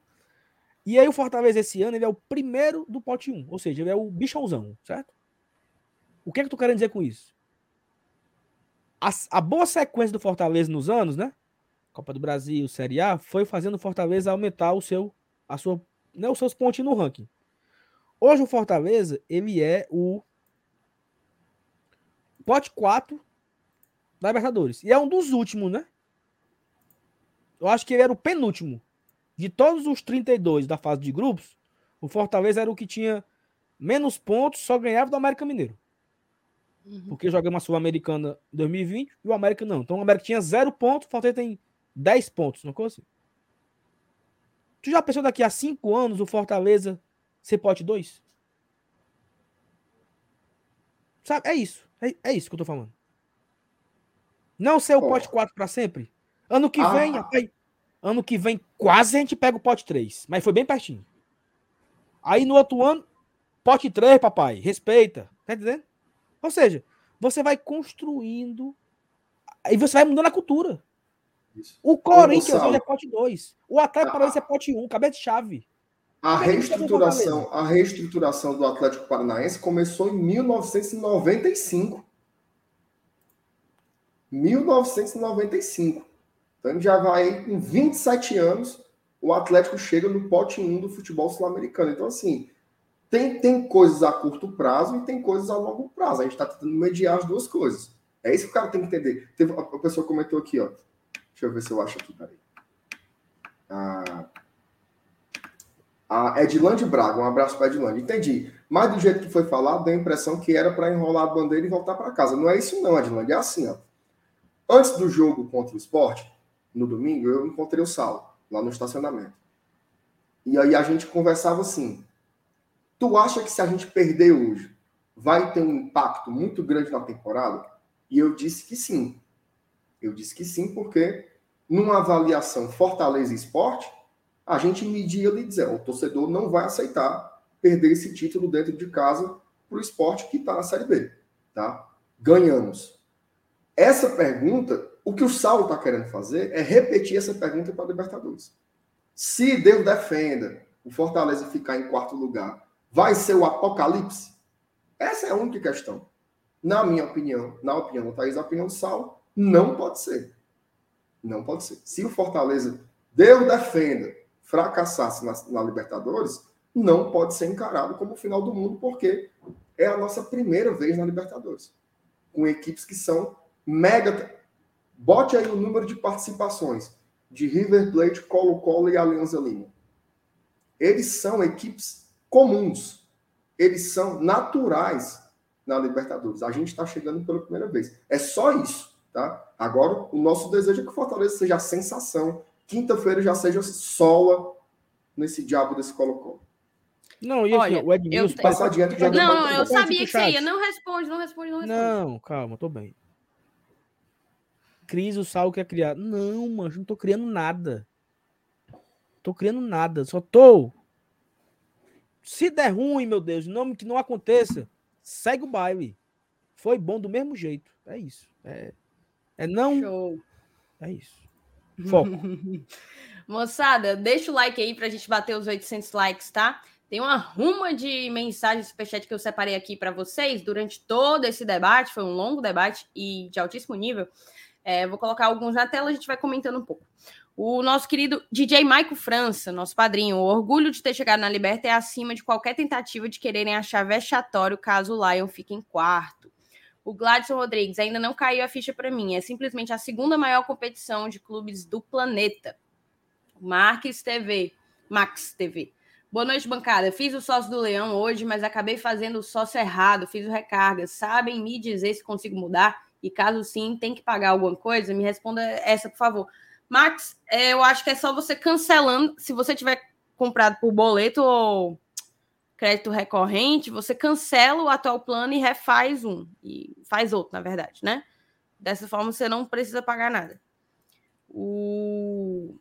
E aí o Fortaleza esse ano ele é o primeiro do pote 1, ou seja, ele é o bichãozão, certo? O que é que tu querendo dizer com isso? A, a, boa sequência do Fortaleza nos anos, né? Copa do Brasil, Série A, foi fazendo o Fortaleza aumentar o seu, a sua, né, os seus pontinhos no ranking. Hoje o Fortaleza, ele é o pote 4 da Libertadores. E é um dos últimos, né? Eu acho que ele era o penúltimo. De todos os 32 da fase de grupos, o Fortaleza era o que tinha menos pontos, só ganhava do América Mineiro. Uhum. Porque jogamos a Sul-Americana em 2020 e o América não. Então o América tinha zero pontos, o Fortaleza tem 10 pontos, não coisa assim. Tu já pensou daqui a 5 anos o Fortaleza ser pote 2? Sabe? É isso. É, é, isso que eu tô falando. Não ser o pote 4 para sempre. Ano que ah. vem, rapaz, ano que vem quase a gente pega o pote 3, mas foi bem pertinho. Aí no outro ano, pote 3, papai, respeita. Tá entendendo? Ou seja, você vai construindo e você vai mudando a cultura. Isso. O Corinthians hoje é pote 2. O Atlético ah. Paranaense é pote 1, um, cabeça de chave. A reestruturação, a reestruturação do Atlético Paranaense começou em 1995. 1995. Então já vai em 27 anos, o Atlético chega no pote 1 do futebol sul-americano. Então, assim, tem, tem coisas a curto prazo e tem coisas a longo prazo. A gente está tentando mediar as duas coisas. É isso que o cara tem que entender. Teve, a, a pessoa comentou aqui, ó. Deixa eu ver se eu acho aqui, peraí. Ah, a Edilande Braga, um abraço para Edilande. Entendi. Mas do jeito que foi falado, deu a impressão que era para enrolar a bandeira e voltar para casa. Não é isso, não, Edilande. É assim, ó. Antes do jogo contra o esporte, no domingo, eu encontrei o Sal, lá no estacionamento. E aí a gente conversava assim: tu acha que se a gente perder hoje, vai ter um impacto muito grande na temporada? E eu disse que sim. Eu disse que sim, porque numa avaliação Fortaleza Esporte, a gente medir ali e dizer, o torcedor não vai aceitar perder esse título dentro de casa para o esporte que está na Série B. Tá? Ganhamos. Essa pergunta, o que o Saulo está querendo fazer é repetir essa pergunta para a Libertadores. Se Deus defenda o Fortaleza ficar em quarto lugar, vai ser o apocalipse? Essa é a única questão. Na minha opinião, na opinião do Thaís, na opinião do Saulo, não pode ser. Não pode ser. Se o Fortaleza, Deus defenda, fracassasse na, na Libertadores, não pode ser encarado como o final do mundo, porque é a nossa primeira vez na Libertadores. Com equipes que são mega. Bote aí o número de participações de River Plate, Colo-Colo e Alianza Lima. Eles são equipes comuns. Eles são naturais na Libertadores. A gente está chegando pela primeira vez. É só isso, tá? Agora, o nosso desejo é que o Fortaleza seja a sensação. Quinta-feira já seja sola nesse diabo desse Colo-Colo. Não, e assim, Olha, o Edmilson eu... passa adiante já Não, não eu sabia que você ia. Não responde, não responde, não responde. Não, calma, tô bem. Cris, o Sal quer criar. Não, mano, não tô criando nada. Tô criando nada. Só tô. Se der ruim, meu Deus, não, que não aconteça, segue o baile. Foi bom do mesmo jeito. É isso. É, é não. Show. É isso. Foco. Moçada, deixa o like aí pra gente bater os 800 likes, tá? Tem uma ruma de mensagens superchat que eu separei aqui para vocês durante todo esse debate. Foi um longo debate e de altíssimo nível. É, vou colocar alguns na tela, a gente vai comentando um pouco. O nosso querido DJ Maico França, nosso padrinho, o orgulho de ter chegado na Liberta é acima de qualquer tentativa de quererem achar vexatório caso o Lion fique em quarto. O Gladson Rodrigues ainda não caiu a ficha para mim. É simplesmente a segunda maior competição de clubes do planeta. Marques TV, Max TV. Boa noite, bancada. Fiz o sócio do Leão hoje, mas acabei fazendo o sócio errado. Fiz o recarga. Sabem me dizer se consigo mudar? E caso sim, tem que pagar alguma coisa? Me responda essa, por favor. Max, é, eu acho que é só você cancelando. Se você tiver comprado por boleto ou crédito recorrente, você cancela o atual plano e refaz um. E faz outro, na verdade, né? Dessa forma, você não precisa pagar nada. O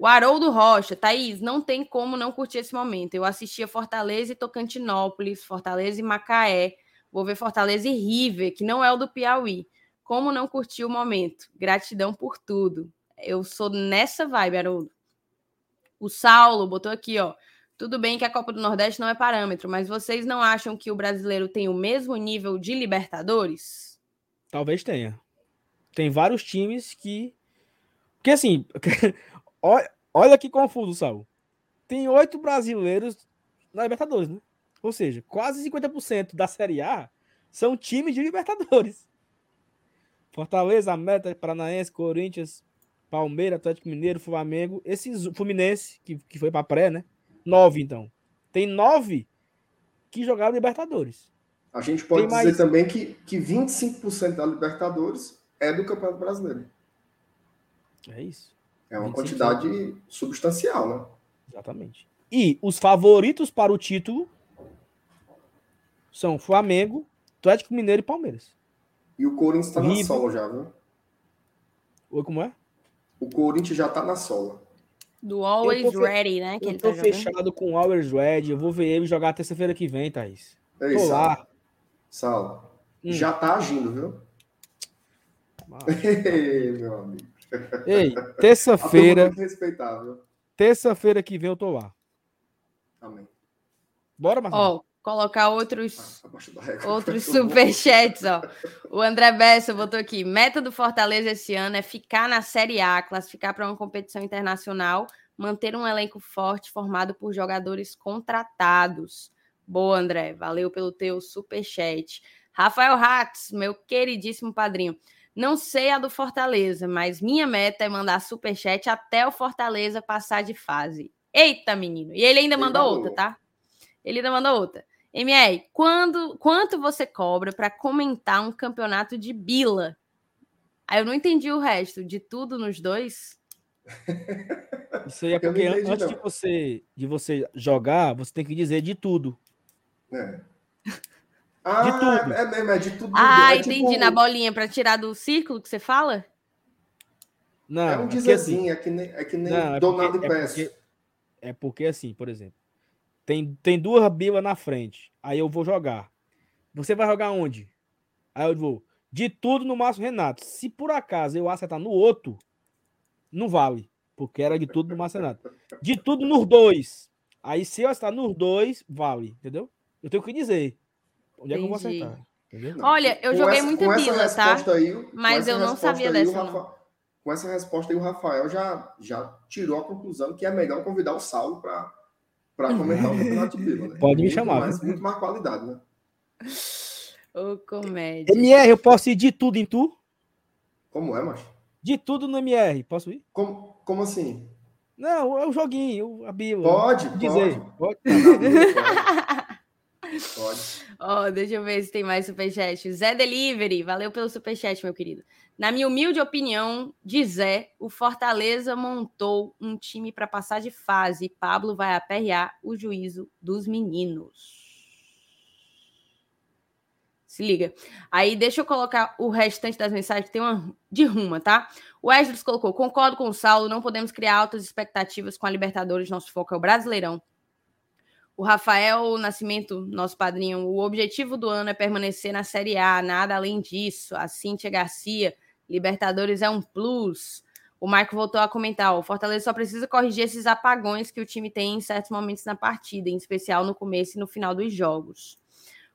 o Haroldo Rocha, Thaís, não tem como não curtir esse momento. Eu assistia Fortaleza e Tocantinópolis, Fortaleza e Macaé. Vou ver Fortaleza e River, que não é o do Piauí. Como não curtir o momento? Gratidão por tudo. Eu sou nessa vibe, Haroldo. O Saulo botou aqui, ó. Tudo bem que a Copa do Nordeste não é parâmetro, mas vocês não acham que o brasileiro tem o mesmo nível de Libertadores? Talvez tenha. Tem vários times que. Porque assim, Olha, que confuso, Saul. Tem oito brasileiros na Libertadores, né? Ou seja, quase 50% da Série A são times de Libertadores. Fortaleza, Meta, Paranaense, Corinthians, Palmeiras, Atlético Mineiro, Flamengo, esses Fluminense, que, que foi para pré, né? Nove, então. Tem nove que jogaram Libertadores. A gente pode Tem dizer mais... também que, que 25% da Libertadores é do Campeonato Brasileiro. É isso. É uma quantidade substancial, né? Exatamente. E os favoritos para o título são Flamengo, Atlético Mineiro e Palmeiras. E o Corinthians está na sola já, viu? Oi, como é? O Corinthians já está na sola. Do Always Ready, né? Que eu tô tá fechado com o Always Ready. Eu vou ver ele jogar terça-feira que vem, Thaís. Ei, tô Sal. lá. Sal. Hum. Já tá agindo, viu? Ei, meu amigo. Ei, terça-feira. Terça-feira que vem eu tô lá. Amém. Bora, Marcelo. Ó, colocar outros, ah, outros superchats, ó. O André Bessa botou aqui: meta do Fortaleza esse ano é ficar na Série A, classificar para uma competição internacional, manter um elenco forte formado por jogadores contratados. Boa, André. Valeu pelo teu superchat. Rafael Ratz, meu queridíssimo padrinho. Não sei a do Fortaleza, mas minha meta é mandar superchat até o Fortaleza passar de fase. Eita, menino. E ele ainda ele mandou outra, tá? Ele ainda mandou outra. MR, quando, quanto você cobra para comentar um campeonato de bila? Aí eu não entendi o resto. De tudo nos dois? Isso aí é porque entendi, antes de você, de você jogar, você tem que dizer de tudo. É. Ah, de tudo. É mesmo, é de tudo. Ah, é entendi. Tipo... Na bolinha para tirar do círculo que você fala? Não, é um dizezinho, assim, é que nem, é que nem não, é Donado porque, é porque, É porque, assim, por exemplo, tem, tem duas bilas na frente. Aí eu vou jogar. Você vai jogar onde? Aí eu vou. De tudo no Márcio Renato. Se por acaso eu acertar no outro, não vale. Porque era de tudo no Márcio Renato. De tudo nos dois. Aí se eu acertar nos dois, vale. Entendeu? Eu tenho que dizer. Onde Entendi. é que eu vou acertar? Entendeu? Olha, eu com joguei essa, muita bila, tá? Aí, Mas eu não sabia dessa. Rafa, com essa resposta aí, o Rafael já, já tirou a conclusão que é melhor convidar o Saulo para comentar o campeonato de bila. Né? Pode me muito chamar. Mais, muito mais qualidade, né? Ô, comédia. MR, eu posso ir de tudo em tu? Como é, macho? De tudo no MR, posso ir? Como, como assim? Não, é o joguinho, a bila. Pode, dizer. pode. pode. Pode. oh, deixa eu ver se tem mais superchat. Zé Delivery, valeu pelo superchat, meu querido. Na minha humilde opinião, de Zé, o Fortaleza montou um time para passar de fase Pablo vai aperrear o juízo dos meninos. Se liga. Aí deixa eu colocar o restante das mensagens, que tem uma de ruma, tá? O Esdras colocou: concordo com o Saulo, não podemos criar altas expectativas com a Libertadores, nosso foco é o Brasileirão. O Rafael Nascimento, nosso padrinho, o objetivo do ano é permanecer na Série A, nada além disso. A Cíntia Garcia, Libertadores é um plus. O Marco voltou a comentar: o Fortaleza só precisa corrigir esses apagões que o time tem em certos momentos na partida, em especial no começo e no final dos jogos.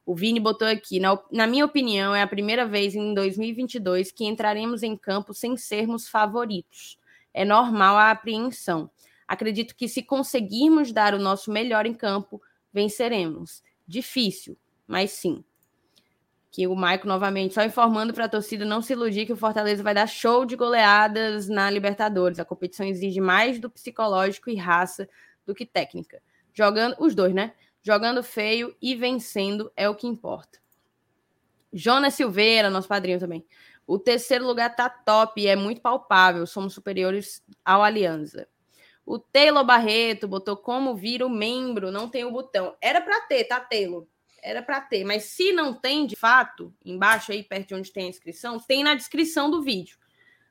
O Vini botou aqui: na, na minha opinião, é a primeira vez em 2022 que entraremos em campo sem sermos favoritos. É normal a apreensão. Acredito que se conseguirmos dar o nosso melhor em campo, venceremos. Difícil, mas sim. Que o Maico novamente só informando para a torcida não se iludir que o Fortaleza vai dar show de goleadas na Libertadores. A competição exige mais do psicológico e raça do que técnica. Jogando os dois, né? Jogando feio e vencendo é o que importa. Jonas Silveira, nosso padrinho também. O terceiro lugar tá top e é muito palpável. Somos superiores ao Aliança. O Taylor Barreto botou como vir o membro, não tem o botão. Era para ter, tá, Taylor? Era para ter, mas se não tem de fato, embaixo aí perto de onde tem a inscrição, tem na descrição do vídeo.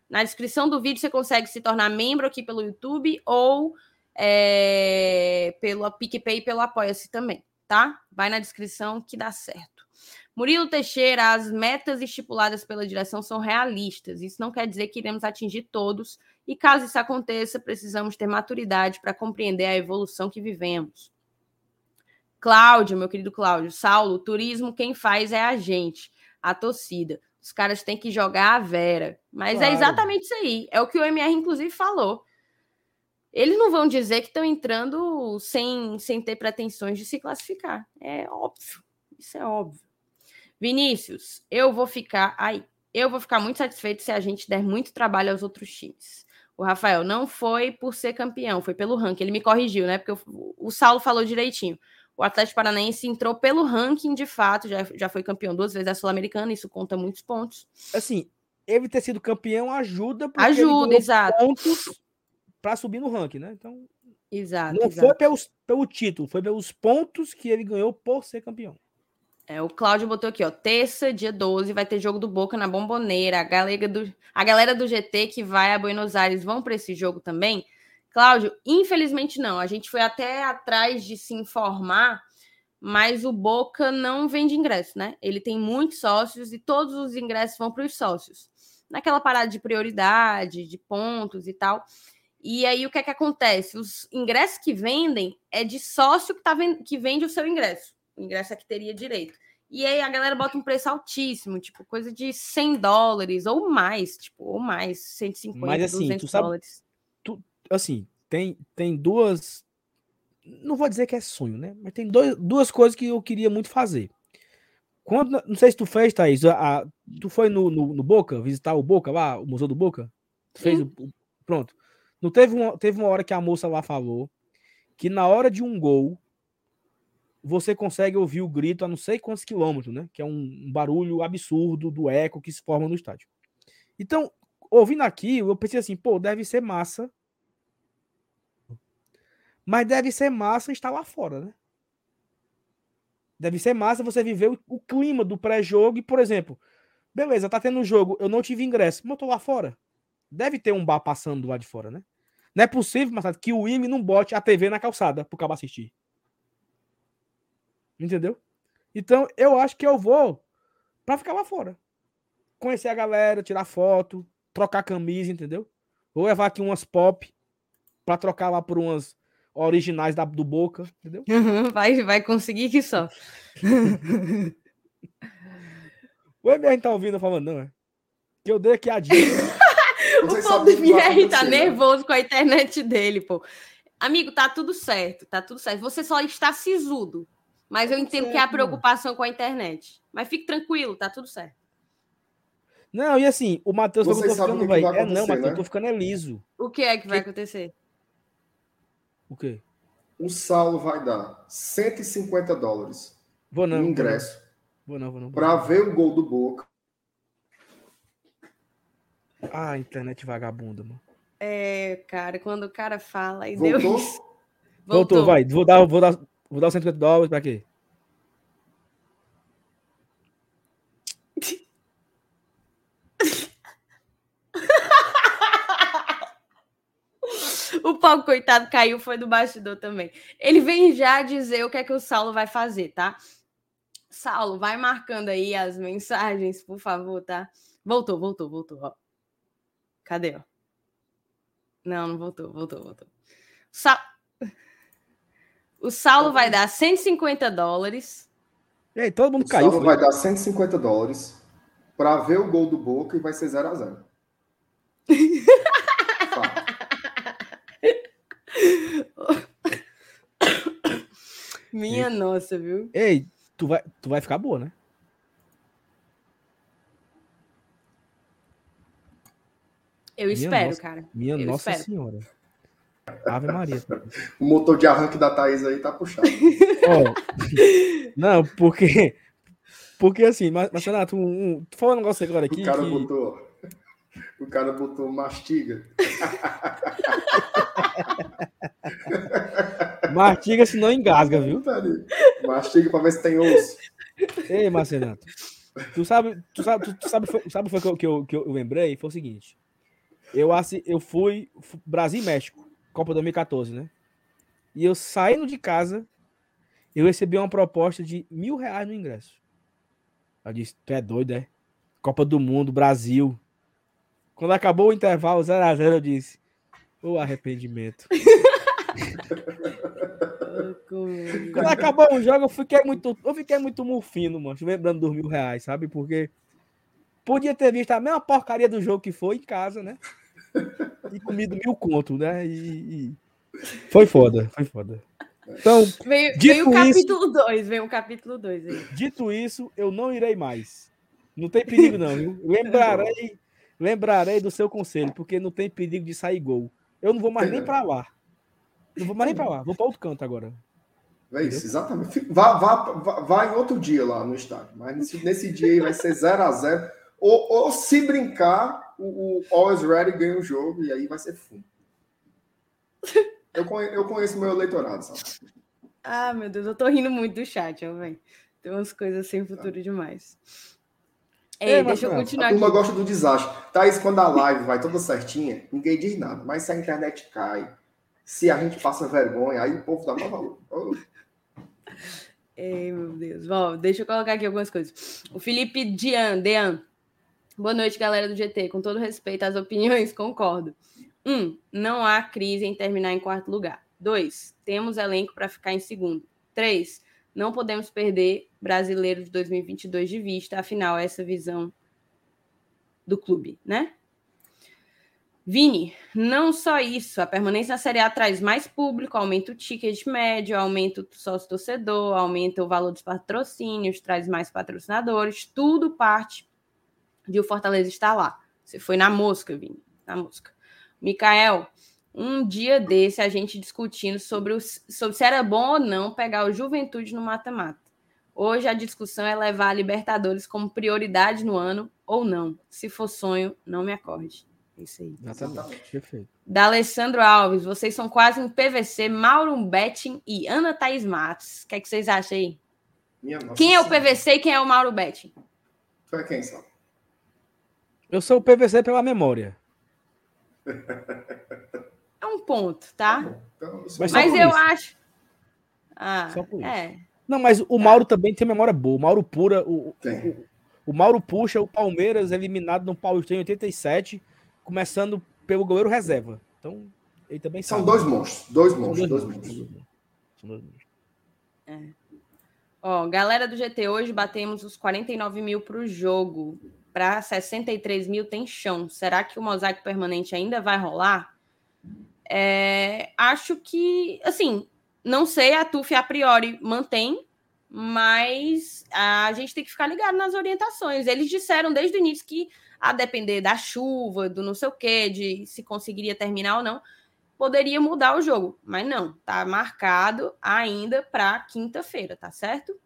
Na descrição do vídeo você consegue se tornar membro aqui pelo YouTube ou é, pelo PicPay e pelo Apoia-se também, tá? Vai na descrição que dá certo. Murilo Teixeira, as metas estipuladas pela direção são realistas. Isso não quer dizer que iremos atingir todos, e caso isso aconteça, precisamos ter maturidade para compreender a evolução que vivemos. Cláudio, meu querido Cláudio, Saulo, turismo quem faz é a gente, a torcida. Os caras têm que jogar a Vera. Mas é claro. é exatamente isso aí. É o que o MR, inclusive, falou. Eles não vão dizer que estão entrando sem, sem ter pretensões de se classificar. É óbvio. Isso é óbvio. Vinícius, eu vou ficar aí. Eu vou ficar muito satisfeito se a gente der muito trabalho aos outros times. O Rafael não foi por ser campeão, foi pelo ranking. Ele me corrigiu, né? Porque o, o Saulo falou direitinho. O Atlético Paranaense entrou pelo ranking, de fato, já, já foi campeão duas vezes da Sul-Americana, isso conta muitos pontos. Assim, ele ter sido campeão ajuda porque ajuda, exato. pontos para subir no ranking, né? Então, exato, não exato. foi pelos, pelo título, foi pelos pontos que ele ganhou por ser campeão. É, o Cláudio botou aqui, ó. Terça, dia 12, vai ter jogo do Boca na Bomboneira. A galera do, a galera do GT que vai a Buenos Aires vão para esse jogo também? Cláudio, infelizmente não. A gente foi até atrás de se informar, mas o Boca não vende ingresso, né? Ele tem muitos sócios e todos os ingressos vão para os sócios. Naquela parada de prioridade, de pontos e tal. E aí o que é que acontece? Os ingressos que vendem é de sócio que, tá, que vende o seu ingresso o ingresso é que teria direito. E aí a galera bota um preço altíssimo, tipo, coisa de 100 dólares ou mais, tipo, ou mais, 150, Mas, assim, 200 tu sabe, dólares. Tu, assim, tem, tem duas. Não vou dizer que é sonho, né? Mas tem dois, duas coisas que eu queria muito fazer. Quando, não sei se tu fez, Thaís, a, a, tu foi no, no, no, Boca, visitar o Boca lá, o Museu do Boca? Tu fez o, pronto. Não teve uma, teve uma hora que a moça lá falou que na hora de um gol, você consegue ouvir o grito a não sei quantos quilômetros, né? Que é um, barulho absurdo do eco que se forma no estádio. Então, ouvindo aqui, eu pensei assim, pô, deve ser massa. Mas deve ser massa estar lá fora, né? Deve ser massa você viver o, o clima do pré-jogo e, por exemplo, beleza, tá tendo um jogo, eu não tive ingresso, mas eu tô lá fora. Deve ter um bar passando do lado de fora, né? Não é possível, Marcelo, que o IME não bote a TV na calçada pro cabo assistir. Entendeu? Então, eu acho que eu vou pra ficar lá fora. Conhecer a galera, tirar foto, trocar camisa, entendeu? Vou levar aqui umas pop pra trocar lá por umas originais da, do Boca, entendeu? vai, vai conseguir que só. o MR tá ouvindo falando, não, é? Que eu dei aqui a dica. o povo do MR tá né? nervoso com a internet dele, pô. Amigo, tá tudo certo, tá tudo certo. Você só está sisudo. Mas eu entendo certo, que é a preocupação com a internet. Mas fique tranquilo, tá tudo certo. Não, e assim, o Matheus falou que eu tô ficando, velho. É não, Matheus, né? eu tô ficando é liso. O que é que vai acontecer? O quê? O Saulo vai dar 150 dólares. Vou não. ingresso. Vou não, vou não. Para ver o gol do Boca. Ah, internet vagabunda, mano. É, cara, quando o cara fala e Voltou? Deus. Voltou, Voltou vai. Vou dar, vou dar, vou dar 150 dólares pra quê? o pau, coitado, caiu, foi do bastidor também. Ele vem já dizer o que é que o Saulo vai fazer, tá? Saulo, vai marcando aí as mensagens, por favor, tá? Voltou, voltou, voltou, ó. Cadê, ó? Não, não voltou, voltou, voltou. Sa... O Saulo vai dar 150 dólares. E aí, todo mundo o caiu. O Saulo foi? vai dar 150 dólares para ver o gol do Boca e vai ser 0 a 0 Minha Ei. nossa, viu? Ei, tu vai, tu vai ficar boa, né? Eu minha espero, nossa, cara. Minha Eu Nossa espero. Senhora. Ave Maria. o motor de arranque da Thaís aí tá puxado. oh, não, porque. Porque assim, mas, Renato, um, um, tu falou um negócio agora aqui. O cara que... botou. O cara botou mastiga. Mastiga se não engasga, viu? Mastiga pra ver se tem osso. Ei, Marcenato. Tu sabe, tu sabe, tu, tu sabe, foi, sabe foi que eu, que, eu, que eu lembrei? Foi o seguinte. Eu, eu fui Brasil e México, Copa 2014, né? E eu saindo de casa, eu recebi uma proposta de mil reais no ingresso. Eu disse, tu é doido, é? Copa do Mundo, Brasil. Quando acabou o intervalo 0x0, eu disse, o arrependimento. Quando acabou o jogo, eu fiquei muito, eu fiquei muito mufino, mano, lembrando dos mil reais, sabe? Porque podia ter visto a mesma porcaria do jogo que foi em casa, né? E comido mil conto, né? E, e... Foi foda, foi foda. Então, veio, veio o capítulo 2, veio o capítulo 2 aí. Dito isso, eu não irei mais. Não tem perigo, não, viu? Lembrarei, lembrarei do seu conselho, porque não tem perigo de sair gol. Eu não vou mais nem para lá. Não vou mais nem para lá, vou para outro canto agora. É isso, exatamente. Vá, vá, vá, vá, em outro dia lá no estádio, mas nesse, nesse dia aí vai ser 0 a 0 ou, ou se brincar, o, o Always Ready ganha o jogo e aí vai ser fundo. Eu, conheço, eu conheço meu eleitorado, sabe? Ah, meu Deus, eu tô rindo muito do chat, ó, velho. Tem umas coisas sem futuro tá. demais. Ei, é, deixa eu continuar. A turma aqui. gosta do desastre. Thaís, quando a live vai toda certinha, ninguém diz nada. Mas se a internet cai, se a gente passa vergonha, aí o povo dá mais valor. Ei, meu Deus. Bom, deixa eu colocar aqui algumas coisas. O Felipe Dian, Dean. Boa noite, galera do GT. Com todo respeito às opiniões, concordo. Um, não há crise em terminar em quarto lugar. Dois, temos elenco para ficar em segundo. Três, não podemos perder brasileiro de 2022 de vista, afinal, essa visão do clube, né? Vini, não só isso, a permanência na Série A traz mais público, aumenta o ticket médio, aumenta o sócio-torcedor, aumenta o valor dos patrocínios, traz mais patrocinadores, tudo parte de o Fortaleza estar lá. Você foi na mosca, Vini, na mosca. Mikael, um dia desse a gente discutindo sobre, o, sobre se era bom ou não pegar o Juventude no mata-mata. Hoje a discussão é levar a Libertadores como prioridade no ano ou não. Se for sonho, não me acorde. É isso aí. Exatamente. Perfeito. Da Alessandro Alves, vocês são quase um PVC, Mauro Betting e Ana Thaís Matos. O que, é que vocês acham aí? quem é o PVC e quem é o Mauro Betting? Tu é quem, só? Eu sou o PVC pela memória. é um ponto, tá? Então, mas eu isso. acho. Ah, é. Não, mas o Mauro também tem memória boa. O Mauro pura. O, o, o, Mauro puxa o Palmeiras eliminado no Paulista em 87, começando pelo goleiro reserva. Então, ele também São sabe. dois monstros. Dois monstros. Dois, dois monstros. monstros. São dois monstros. É. Ó, galera do GT, hoje batemos os 49 mil para o jogo. Para 63 mil tem chão. Será que o mosaico permanente ainda vai rolar? É, acho que, assim, não sei, a TUF a priori mantém, mas a gente tem que ficar ligado nas orientações. Eles disseram desde o início que, a depender da chuva, do não sei o quê, de se conseguiria terminar ou não, poderia mudar o jogo. Mas não, tá marcado ainda para quinta-feira, tá certo?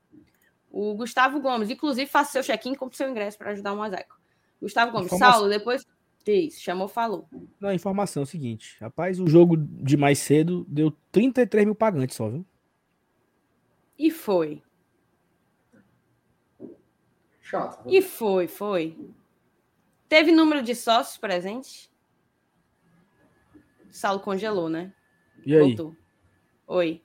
O Gustavo Gomes, inclusive, faça seu check-in com seu ingresso para ajudar o mosaico. Gustavo Gomes, Informação. Saulo, depois. Isso, chamou, falou. Não, a informação é o seguinte: rapaz, o jogo de mais cedo deu 33 mil pagantes só, viu? E foi. Chato. Viu? E foi, foi. Teve número de sócios presentes? Saulo congelou, né? E aí? Voltou. Oi.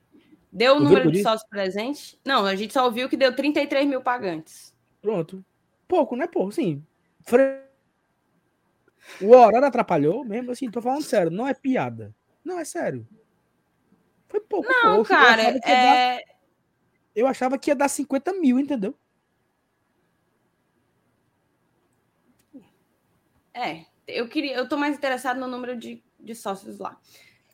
Deu o número de sócios presentes? Não, a gente só ouviu que deu 33 mil pagantes. Pronto. Pouco, né, pô? Sim. Fre... O horário atrapalhou mesmo, assim, tô falando sério, não é piada. Não, é sério. Foi pouco. Não, pô. cara, eu achava, é... dar... eu achava que ia dar 50 mil, entendeu? É, eu queria, eu tô mais interessado no número de, de sócios lá.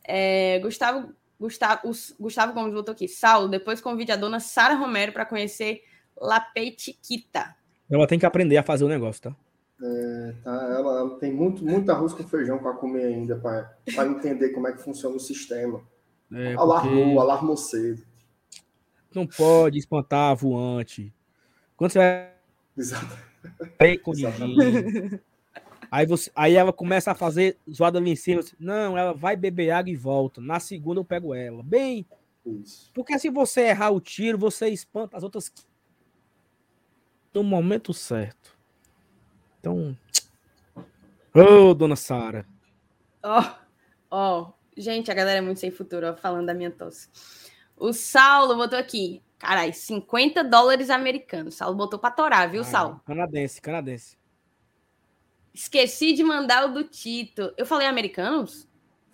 É, Gustavo, Gustavo, Gustavo Gomes voltou aqui. Saulo, depois convide a dona Sara Romero para conhecer La Petiquita. Ela tem que aprender a fazer o negócio, tá? É, tá ela, ela, tem muito, muito arroz com feijão para comer ainda, para entender como é que funciona o sistema. É, alarmou, porque... alarmou cedo. Não pode espantar a voante. Quando você vai. Exato. Aí, você, aí ela começa a fazer zoada ali em cima. Não, ela vai beber água e volta. Na segunda eu pego ela. Bem, Isso. porque se você errar o tiro, você espanta as outras no momento certo. Então, ô, oh, dona Sara. Ó, oh, ó, oh. gente, a galera é muito sem futuro, ó, falando da minha tosse. O Saulo botou aqui, carai, 50 dólares americanos. Saulo botou para torar, viu, ah, Saulo? Canadense, canadense. Esqueci de mandar o do Tito. Eu falei americanos?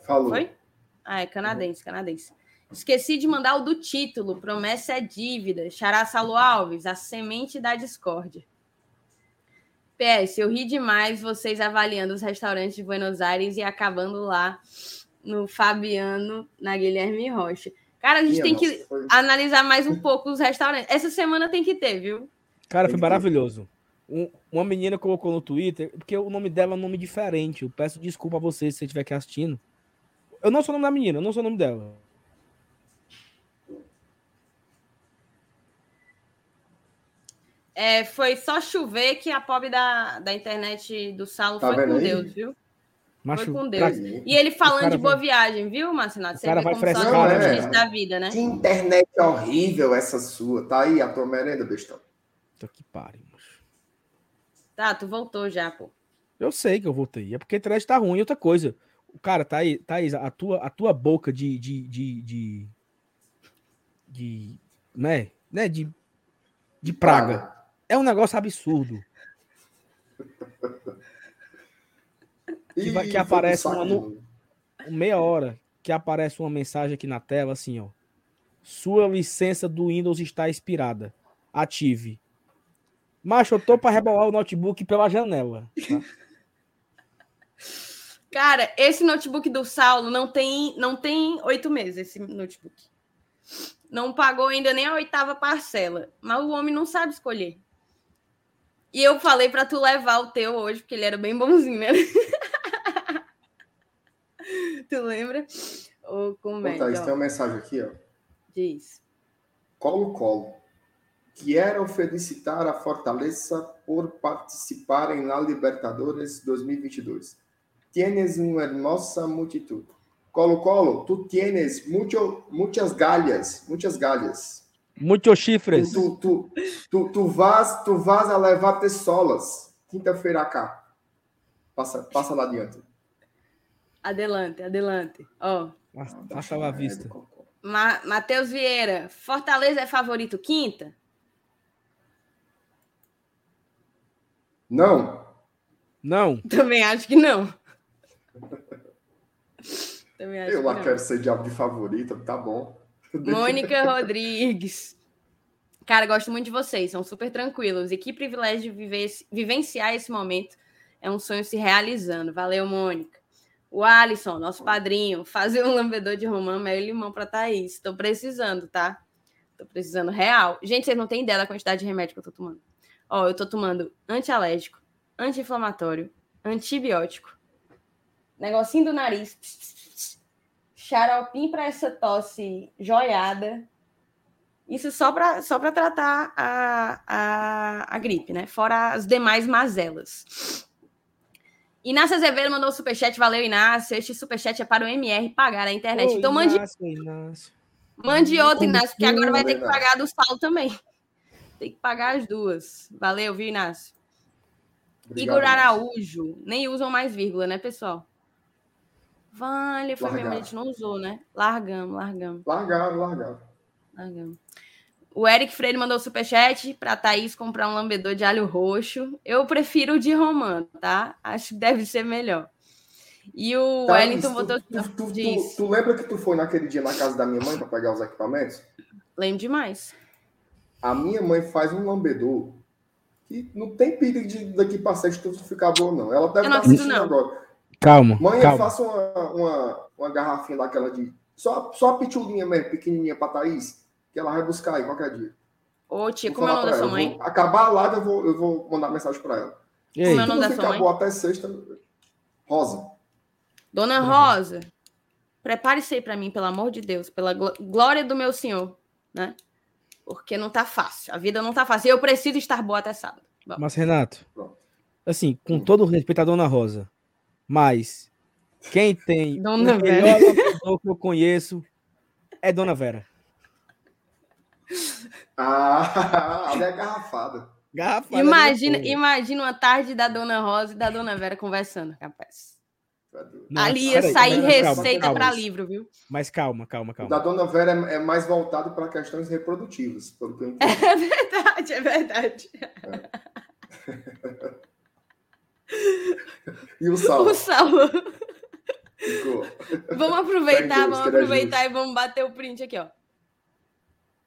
Falou. Foi? Ah, é canadense, canadense. Esqueci de mandar o do título. Promessa é dívida. Xará Salo Alves, a semente da discórdia. PS, eu ri demais vocês avaliando os restaurantes de Buenos Aires e acabando lá no Fabiano, na Guilherme Rocha. Cara, a gente Minha tem nossa, que foi... analisar mais um pouco os restaurantes. Essa semana tem que ter, viu? Cara, foi maravilhoso. Um, uma menina colocou no Twitter, porque o nome dela é um nome diferente. Eu peço desculpa a vocês se você estiver aqui assistindo. Eu não sou o nome da menina, eu não sou o nome dela. É, foi só chover que a pobre da, da internet do Saulo tá foi com aí? Deus, viu? Macho, foi com Deus. Pra... E ele falando de boa vai... viagem, viu, Marcinato? Você cara vê vai como só é. da vida, né? Que internet horrível essa sua. Tá aí a tua merenda, bestão. Tô que pare. Tá, tu voltou já, pô. Eu sei que eu voltei. É porque a internet tá ruim. Outra coisa. Cara, tá aí, tá aí a tua, a tua boca de, de, de, de, de né, né, de, de praga. É um negócio absurdo. que, vai, que aparece uma, no, meia hora que aparece uma mensagem aqui na tela assim, ó. Sua licença do Windows está expirada. Ative. Macho, eu tô pra rebolar o notebook pela janela. Tá? Cara, esse notebook do Saulo não tem não tem oito meses, esse notebook. Não pagou ainda nem a oitava parcela. Mas o homem não sabe escolher. E eu falei para tu levar o teu hoje, porque ele era bem bonzinho, né? tu lembra? Ou como é? Tá, tem uma mensagem aqui, ó. Diz. Colo, colo. Quero felicitar a Fortaleza por participarem na Libertadores 2022. Tienes uma hermosa multitud. Colo Colo, tu tienes mucho, muchas galhas, muitas galhas. Muitos chifres. Tu, tu, tu, tu, vas, tu vas a levar tessolas quinta-feira cá. Passa, passa lá adiante. Adelante, adelante. Ó. Oh. Achava a vista. Ma Matheus Vieira, Fortaleza é favorito quinta? Não. Não. Também acho que não. Também acho Eu lá que quero ser diabo de favorita, tá bom. Mônica Rodrigues. Cara, gosto muito de vocês, são super tranquilos. E que privilégio de viver, vivenciar esse momento. É um sonho se realizando. Valeu, Mônica. O Alisson, nosso padrinho, fazer um lambedor de romã, mel e limão para Thaís. Estou precisando, tá? Estou precisando real. Gente, vocês não têm ideia da quantidade de remédio que eu tô tomando. Ó, eu tô tomando antialérgico, anti-inflamatório, antibiótico, negocinho do nariz, xaropim para essa tosse joiada. Isso só para só tratar a, a, a gripe, né? Fora as demais mazelas. Inácio Azevedo mandou o superchat, valeu, Inácio. Este superchat é para o MR pagar a internet. Ô, então mande. Inácio, Inácio. Mande outro, Inácio, porque agora vai ter que pagar do sal também. Tem que pagar as duas. Valeu, viu, Inácio? Obrigado, Igor Araújo. Nem usam mais vírgula, né, pessoal? Vale, foi mesmo, a gente não usou, né? Largamos, largamos. Largaram, largaram. Largamos. O Eric Freire mandou superchat para Thaís comprar um lambedor de alho roxo. Eu prefiro o de romã, tá? Acho que deve ser melhor. E o Thaís, Wellington botou. Tu, tu, tu, tu, lembra que tu foi naquele dia na casa da minha mãe para pegar os equipamentos? Lembro demais. A minha mãe faz um lambedor que não tem perigo de daqui para frente tu ficar bom, não. Ela deve estar assistindo não. agora. Calma. Mãe, calma. eu faço uma, uma, uma garrafinha daquela de. Só, só a pitulinha mesmo, pequenininha para Thaís que ela vai buscar aí qualquer dia. Ô, tia, como é o nome da sua mãe? Acabar a live, eu vou, eu vou mandar mensagem para ela. Como é o nome da sua mãe? até sexta. Rosa. Dona Rosa, prepare isso aí para mim, pelo amor de Deus, pela glória do meu senhor, né? Porque não tá fácil. A vida não tá fácil. Eu preciso estar boa até sábado. Bom. Mas, Renato, assim, com todo o respeito à Dona Rosa, mas quem tem Dona o melhor que eu conheço é Dona Vera. Ah, ali é garrafada. Garrafada imagina, imagina uma tarde da Dona Rosa e da Dona Vera conversando, Ali ia sair receita para livro, viu? Mas calma, calma, calma. O da Dona Vera é, é mais voltado para questões reprodutivas, pelo que eu entendi. É verdade, é verdade. É. e o Saulo? O Saulo. Ficou. Vamos aproveitar, vamos aproveitar e vamos bater o print aqui, ó.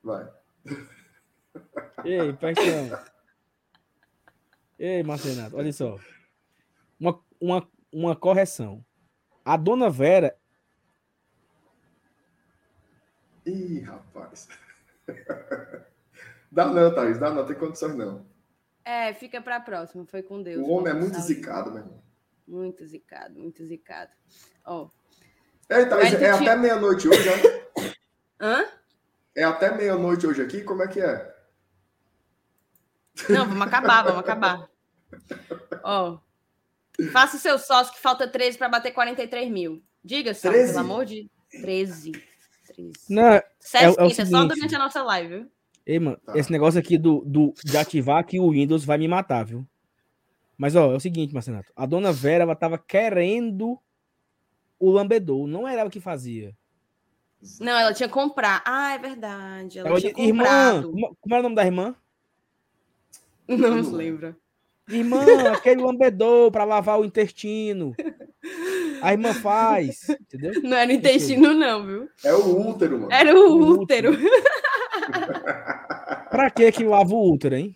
Vai. Ei, paixão. Ei, Marcenato, olha só. Uma, uma, uma correção. A dona Vera. Ih, rapaz. Dá não, Thaís, dá não, tem condições não. É, fica para a próxima, foi com Deus. O homem é muito zicado, meu irmão. Muito zicado, muito zicado. Ó. Oh. Ei, Thaís, é até meia-noite hoje, né? Hã? É até meia-noite hoje aqui? Como é que é? Não, vamos acabar, vamos acabar. Ó, faça o seu sócio que falta 13 para bater 43 mil. Diga só, 13? pelo amor de 13. 13. Não, é, é, é, o só durante a nossa live, viu? Ei, mano, tá. esse negócio aqui do, do, de ativar aqui o Windows vai me matar, viu? Mas, ó, é o seguinte, Marcenato. A dona Vera, ela tava querendo o lambedor. Não era ela que fazia. Não, ela tinha que comprar. Ah, é verdade. Ela, ela tinha irmã, como era o nome da irmã? Não se lembra. Irmã, aquele lambedor para lavar o intestino. A irmã faz, entendeu? Não era o intestino, não, viu? É o útero, mano. Era o, o útero. útero. pra que que lava o útero, hein?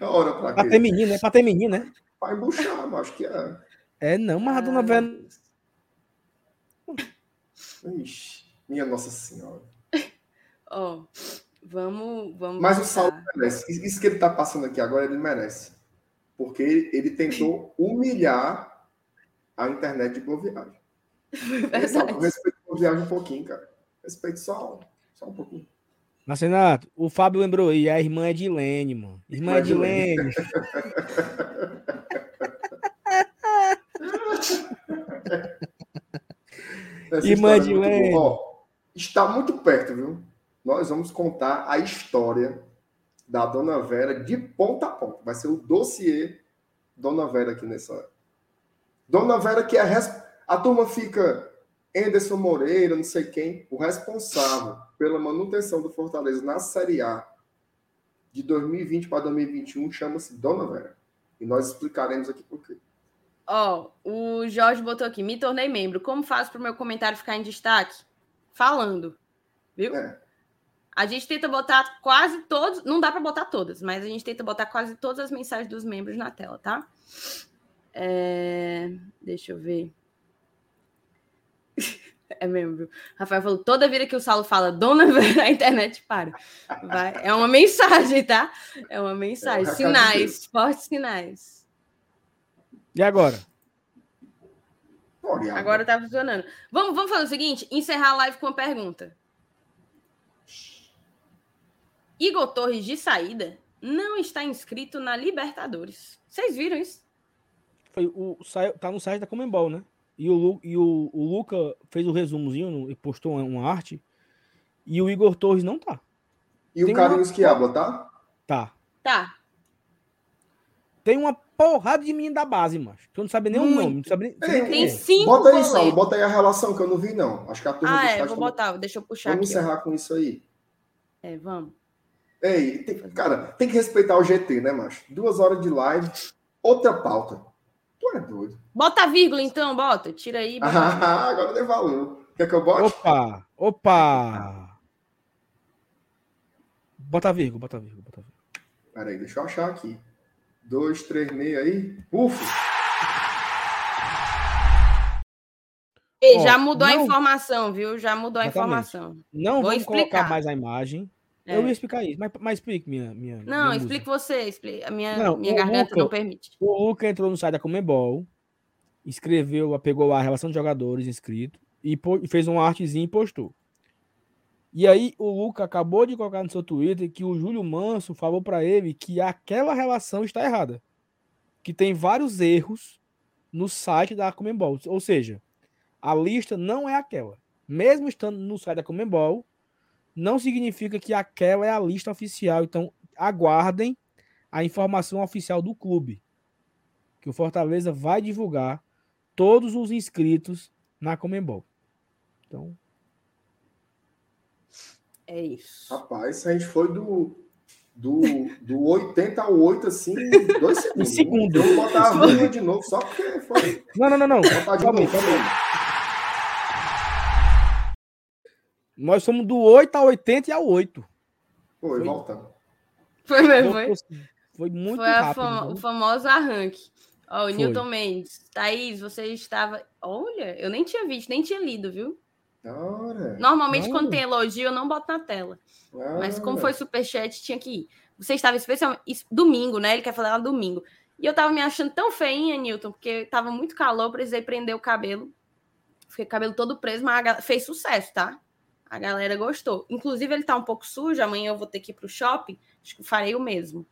Ora, pra, pra ter menino, né? Pra ter menino, né? Pra embuchar, acho que é. É, não, mas a dona Vera Ixi, minha Nossa Senhora. Ó, oh, vamos, vamos. Mas o Saulo merece. Isso que ele está passando aqui agora, ele merece. Porque ele, ele tentou humilhar a internet de Boa Viagem. Saulo, respeito Boa Viagem um pouquinho, cara. Respeito só, só um pouquinho. Mas, Renato, o Fábio lembrou aí, a irmã é de Lene, mano. Irmã é de Lene. Irmã de Lene. Está muito perto, viu? Nós vamos contar a história da Dona Vera de ponta a ponta. Vai ser o dossiê Dona Vera aqui nessa. Dona Vera, que é res... A turma fica Anderson Moreira, não sei quem, o responsável pela manutenção do Fortaleza na Série A de 2020 para 2021 chama-se Dona Vera. E nós explicaremos aqui por quê. Ó, oh, o Jorge botou aqui, me tornei membro. Como faço para o meu comentário ficar em destaque? Falando. Viu? É. A gente tenta botar quase todos, não dá para botar todas, mas a gente tenta botar quase todas as mensagens dos membros na tela, tá? É... Deixa eu ver. É mesmo, viu? Rafael falou: toda vida que o Saulo fala, dona, a internet para. Vai. É uma mensagem, tá? É uma mensagem. É sinais, fortes sinais. E agora? Agora tá funcionando. Vamos, vamos fazer o seguinte: encerrar a live com uma pergunta. Igor Torres de saída não está inscrito na Libertadores. Vocês viram isso? Foi, o, tá no site da Comembol, né? E o, e o, o Luca fez o um resumozinho e postou uma, arte. E o Igor Torres não tá. E Tem o Carlos uma... Quiabo, tá? Tá. Tá. Tem uma porrada de menino da base, macho. Tu não sabe nem o nome. Não sabe nem, Ei, tem cinco Bota aí, Saulo. Bota aí a relação que eu não vi, não. Acho que a turma Ah, é, vou botar. Deixa eu puxar Vamos aqui, encerrar ó. com isso aí. É, vamos. Ei, tem, cara, tem que respeitar o GT, né, macho? Duas horas de live, outra pauta. Tu é doido. Bota a vírgula, então, bota. Tira aí. Bota ah, agora deu valor. Quer que eu bote? Opa! Opa! Bota a vírgula, bota a vírgula, bota a vírgula. Peraí, deixa eu achar aqui. Dois, três, meio aí. Ufa! Ei, já mudou não... a informação, viu? Já mudou a Exatamente. informação. Não Vou vamos explicar. colocar mais a imagem. É. Eu ia explicar isso, mas, mas explique minha. minha não, minha explique você. Explique. A minha, não, minha garganta não permite. O Luca entrou no site da Comebol, escreveu, pegou a relação de jogadores inscrito e fez uma artezinha e postou. E aí o Luca acabou de colocar no seu Twitter que o Júlio Manso falou para ele que aquela relação está errada. Que tem vários erros no site da Comembol. Ou seja, a lista não é aquela. Mesmo estando no site da Comembol, não significa que aquela é a lista oficial. Então, aguardem a informação oficial do clube. Que o Fortaleza vai divulgar todos os inscritos na Comembol. Então. É isso. Rapaz, a gente foi do, do, do 80 ao 8, assim, em dois segundos. Um segundo. Eu vou botar a rua de novo, só porque foi. Não, não, não, não. Botar de novo, Nós somos do 8 a 80 e ao 8. Foi, foi voltando. Foi mesmo, foi? Foi muito foi rápido. Fam o famoso arranque. Ó, o foi. Newton Mendes. Thaís, você estava. Olha, eu nem tinha visto, nem tinha lido, viu? Ora. Normalmente, Ora. quando tem elogio, eu não boto na tela. Ora. Mas como foi superchat, tinha que ir. Você estava especialmente. Domingo, né? Ele quer falar domingo. E eu tava me achando tão feinha, Newton, porque tava muito calor, precisei prender o cabelo. Fiquei com o cabelo todo preso, mas fez sucesso, tá? A galera gostou. Inclusive, ele tá um pouco sujo. Amanhã eu vou ter que ir pro shopping. Acho que farei o mesmo.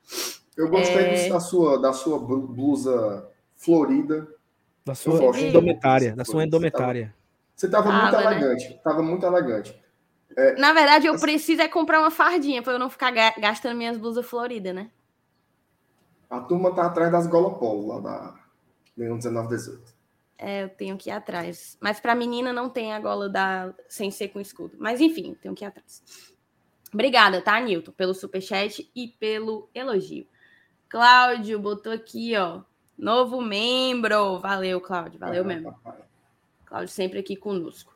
Eu gostei é... da, sua, da sua blusa florida. Da sua endometária. Da sua endometária. Você estava muito né? elegante. Né? Tava muito elegante. É, Na verdade, eu preciso é comprar uma fardinha para eu não ficar gastando minhas blusas floridas, né? A turma tá atrás das Golopolo, lá da Leão 1918. É, eu tenho que ir atrás. Mas para menina não tem a gola da sem ser com escudo. Mas enfim, tenho que ir atrás. Obrigada, tá, Nilton, pelo superchat e pelo elogio. Cláudio botou aqui, ó. Novo membro. Valeu, Cláudio. Valeu mesmo. Cláudio sempre aqui conosco.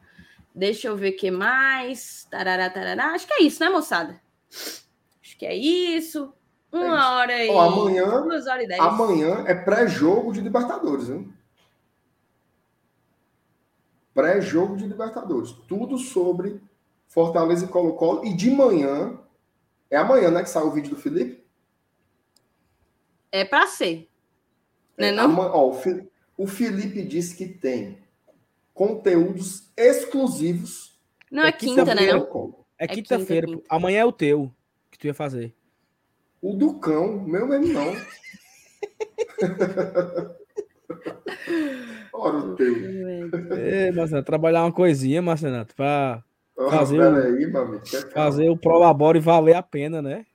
Deixa eu ver o que mais. Tarará, tarará. Acho que é isso, né, moçada? Acho que é isso. Uma é isso. hora e. Ó, amanhã, duas horas e dez. Amanhã é pré-jogo de Libertadores, hein? Pré-jogo de Libertadores. Tudo sobre Fortaleza e Colo-Colo. E de manhã, é amanhã, né, que sai o vídeo do Felipe? É para ser. Né, é, não? Ó, o, Felipe disse que tem conteúdos exclusivos. Não, é, é quinta, né? Não? É, é quinta-feira. Quinta, quinta. Amanhã é o teu que tu ia fazer. O do cão, meu mesmo não. Ora o teu. É, Marcenato, trabalhar uma coisinha, Marcenato, para fazer, oh, o, aí, mami, fazer o Prolabore valer a pena, né?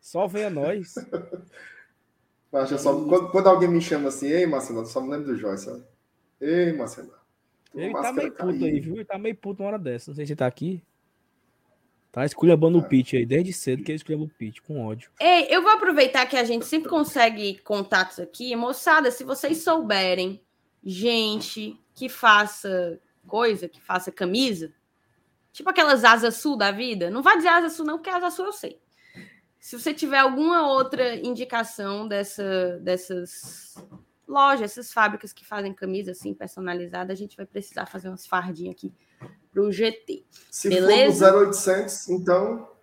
Só venha nós. Mas só, quando, quando, alguém me chama assim, ei, Marcenato, só me lembro do Joyce, sabe? Ei, Marcenato. Ele tá meio puto aí, viu? Ele tá meio puto uma hora dessa. Não sei se ele tá aqui. Tá esculhambando o é. pitch aí, desde cedo que ele esculhamba o pitch, com ódio. Ei, eu vou aproveitar que a gente sempre consegue contatos aqui. Moçada, se vocês souberem gente que faça coisa, que faça camisa, tipo aquelas asas sul da vida, não vai dizer asa sul não, porque asa sul eu sei. Se você tiver alguma outra indicação dessa, dessas lojas, essas fábricas que fazem camisa assim personalizada, a gente vai precisar fazer umas fardinhas aqui pro GT. Se Beleza? for 0800, então.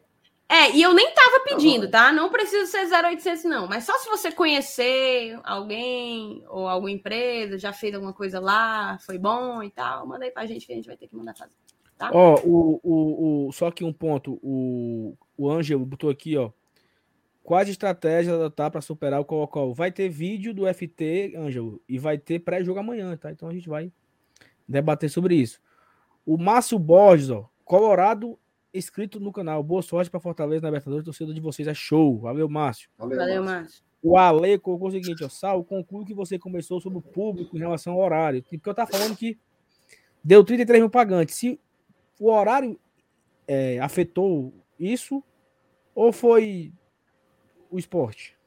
É, e eu nem tava tá pedindo, tá? Não precisa ser 0800, não. Mas só se você conhecer alguém ou alguma empresa, já fez alguma coisa lá, foi bom e tal, manda aí pra gente que a gente vai ter que mandar fazer. Tá? Ó, o, o, o, só que um ponto, o, o Ângelo botou aqui, ó. Quais estratégias adotar para superar o Colo-Colo? Vai ter vídeo do FT, Ângelo, e vai ter pré-jogo amanhã, tá? Então a gente vai debater sobre isso. O Márcio Borges, ó, Colorado, inscrito no canal. Boa sorte para Fortaleza na Libertadores. Torcida de vocês é show. Valeu, Márcio. Valeu, Valeu Márcio. O Ale colocou o seguinte, ó, Sal, conclui que você começou sobre o público em relação ao horário. Porque eu tava falando que deu 33 mil pagantes. Se o horário é, afetou isso ou foi o esporte?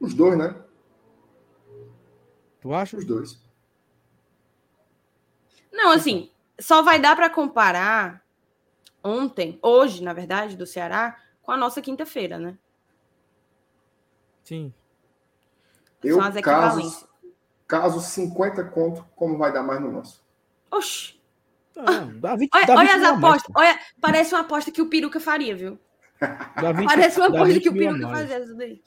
Os dois, né? Tu acha? Os dois. Não, assim, só vai dar para comparar ontem, hoje, na verdade, do Ceará, com a nossa quinta-feira, né? Sim. Eu, São as caso, caso 50 conto, como vai dar mais no nosso? Oxi. Não, dá 20, olha, dá olha as apostas. Olha, parece uma aposta que o Peruca faria, viu? 20, parece uma aposta que o Peruca fazia isso daí.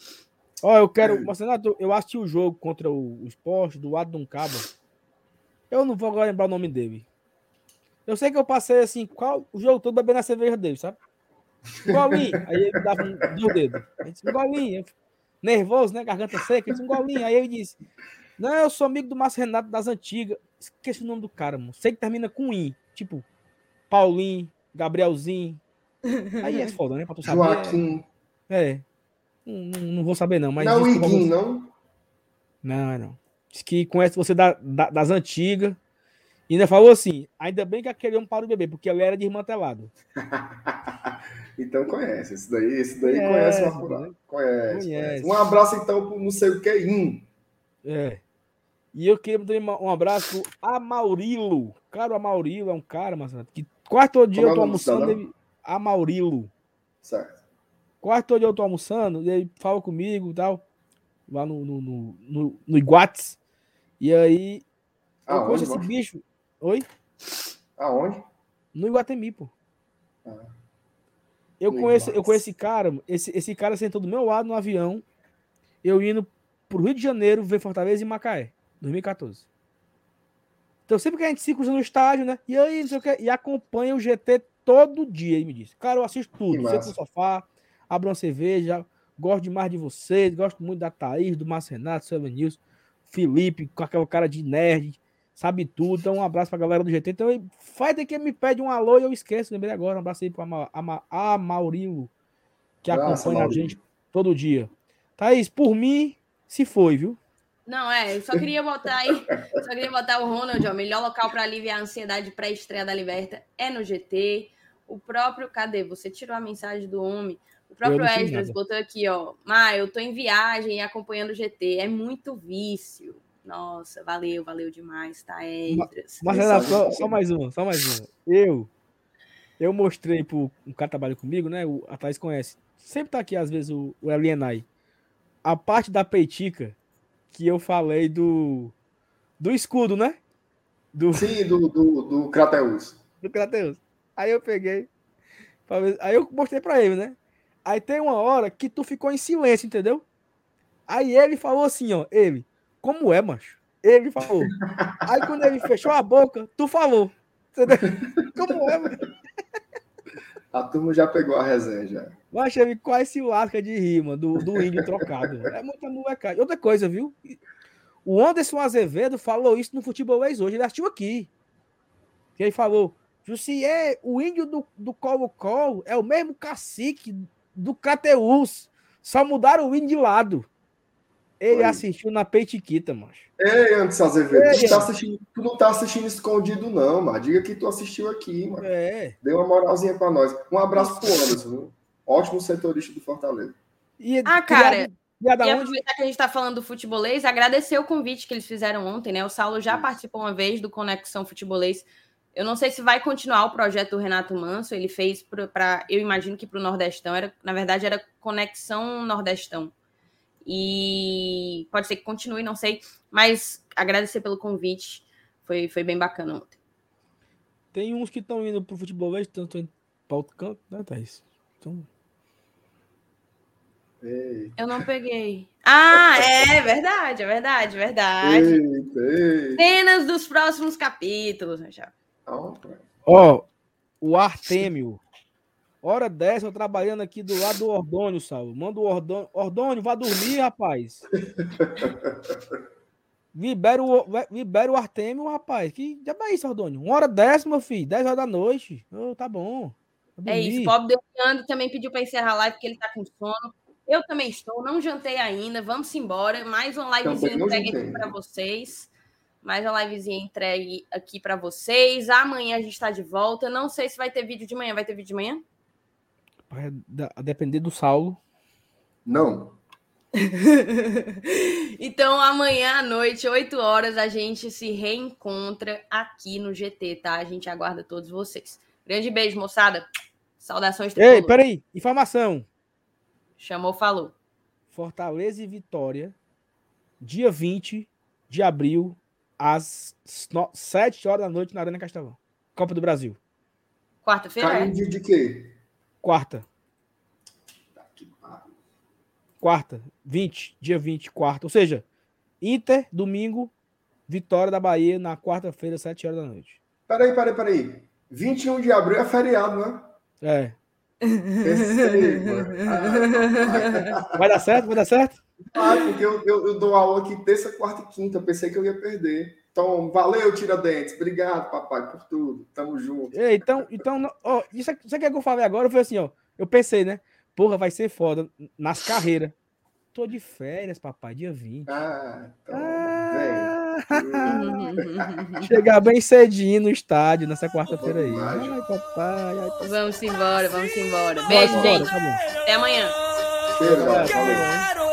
Ó, eu quero. Marcelo, eu assisti o jogo contra o, o Esporte do Adon Cabo. Eu não vou agora lembrar o nome dele. Eu sei que eu passei assim, qual o jogo todo bebendo a cerveja dele, sabe? Golinho. Aí ele dava um, dois dedos. disse, golinho. Nervoso, né? Garganta seca. Disse, um golinho. Aí ele disse: Não, eu sou amigo do Márcio Renato das antigas. Esqueci o nome do cara, mano. Sei que termina com I. Tipo, Paulinho, Gabrielzinho. Aí é foda, né? Pra tu saber. Joaquim. É. Não, não, vou saber, não. Mas não, o Iguim, não? Não, não. Diz que conhece você da, da, das antigas. E ainda falou assim: ainda bem que aquele homem para o bebê, porque ele era desmantelado. então conhece. Esse daí, esse daí conhece, conhece uma né? conhece, conhece. Um abraço, então, pro não sei o que in. É. E eu queria dar um abraço pro Amaurilo. Cara, o Amaurilo é um cara, mas que quase todo dia Como eu tô almoçando. Ele... Amaurilo. Certo. Quase todo dia eu tô almoçando, e ele fala comigo e tal lá no, no, no, no, no Iguates. E aí, eu conheço esse bicho. Oi? Aonde? No Iguatemi, pô. Ah. Eu, conheço, eu conheço esse cara, esse, esse cara sentou do meu lado no avião, eu indo pro Rio de Janeiro ver Fortaleza e Macaé, 2014. Então, sempre que a gente se cruza no estádio, né? E aí, não sei o que, e acompanha o GT todo dia, ele me disse. Cara, eu assisto tudo. Sento no sofá, abro uma cerveja, Gosto demais de vocês, gosto muito da Thaís, do Márcio Renato, Silvio Felipe, com aquela cara de nerd, sabe tudo. Então, um abraço pra galera do GT. Então, faz que me pede um alô e eu esqueço, lembrei agora. Um abraço aí pro Ama, Ama, Amaurilo, que acompanha a gente todo dia. Thaís, por mim, se foi, viu? Não, é, eu só queria botar aí, só queria botar o Ronald, ó, melhor local para aliviar a ansiedade pré-estreia da Liberta é no GT. O próprio, cadê? Você tirou a mensagem do homem. O próprio Esdras botou aqui, ó. Ah, eu tô em viagem e acompanhando o GT. É muito vício. Nossa, valeu, valeu demais, tá, Esdras? Mas, só, só, mais uma, só mais uma. Eu, eu mostrei pro um cara que trabalha comigo, né? O, a Thaís conhece. Sempre tá aqui, às vezes, o, o Alienai. A parte da peitica que eu falei do, do escudo, né? Do... Sim, do, do, do Crateus. Do Crateus. Aí eu peguei. Aí eu mostrei pra ele, né? Aí tem uma hora que tu ficou em silêncio, entendeu? Aí ele falou assim, ó, ele, como é, macho? Ele falou. Aí quando ele fechou a boca, tu falou. Entendeu? Como é, mano? A turma já pegou a resenha já. Mas ele quase se lasca de rima do, do índio trocado. É muita molecada. Outra coisa, viu? O Anderson Azevedo falou isso no futebolês hoje. Ele assistiu aqui. Que ele falou: Jussier, o índio do, do Colo-Colo é o mesmo cacique do Crateus. Só mudaram o hino de lado. Ele assistiu na Peitiquita, macho. Ei, Anderson Azevedo, Ei, tu, tá assistindo, tu não tá assistindo escondido, não, mano. Diga que tu assistiu aqui, mano. É. Dê uma moralzinha pra nós. Um abraço pro Anderson, ótimo setorista do Fortaleza. E, ah, cara, e, aproveitar que a gente tá falando do futebolês, agradecer o convite que eles fizeram ontem, né? O Saulo já Isso. participou uma vez do Conexão Futebolês. Eu não sei se vai continuar o projeto do Renato Manso, ele fez para, eu imagino que para o Nordestão, era, na verdade era Conexão Nordestão. E pode ser que continue, não sei, mas agradecer pelo convite, foi, foi bem bacana ontem. Tem uns que estão indo para o futebol, tanto em para outro canto, né, Thaís? Então... Eu não peguei. Ah, é verdade, é verdade, é verdade. Eita, eita. Cenas dos próximos capítulos, já. Ó, oh, o Artêmio. Hora dessa, eu trabalhando aqui do lado do Ordônio, Salvo. Manda o Ordônio. Ordônio, vá dormir, rapaz. libera, o, libera o Artêmio, rapaz. Que já é isso, Ordônio? Uma hora dessa, meu filho. 10 horas da noite. Oh, tá bom. É isso. O Bob Delgando também pediu para encerrar a live porque ele tá com sono. Eu também estou, não jantei ainda. Vamos embora. Mais uma livezinha entregue aqui para vocês. Mais uma livezinha entregue aqui para vocês. Amanhã a gente está de volta. Não sei se vai ter vídeo de manhã. Vai ter vídeo de manhã? Vai depender do Saulo. Não. então, amanhã à noite, 8 horas, a gente se reencontra aqui no GT, tá? A gente aguarda todos vocês. Grande beijo, moçada. Saudações. Ei, peraí. Informação. Chamou, falou. Fortaleza e Vitória, dia 20 de abril, às 7 horas da noite na Arena Castelão. Copa do Brasil. Quarta-feira? Caiu é? dia de quê? Quarta. Quarta. 20, dia 20, quarta. Ou seja, Inter, domingo, Vitória da Bahia na quarta-feira, 7 horas da noite. Peraí, peraí, peraí. 21 de abril é feriado, né? É. vai dar certo? Vai dar certo? Ah, porque eu, eu, eu, dou aula aqui terça, quarta e quinta. Eu pensei que eu ia perder. Então, valeu, Tiradentes. Obrigado, papai, por tudo. Tamo junto. Ei, então, então ó, isso, isso aqui é que eu falei agora foi assim, ó. Eu pensei, né? Porra, vai ser foda nas carreiras. Tô de férias, papai, dia 20. Ah, então, ah... Chegar bem cedinho no estádio nessa quarta-feira aí. Ai, papai, ai, papai. Vamos embora, vamos embora. Beijo, gente. Tá Até amanhã. Chega,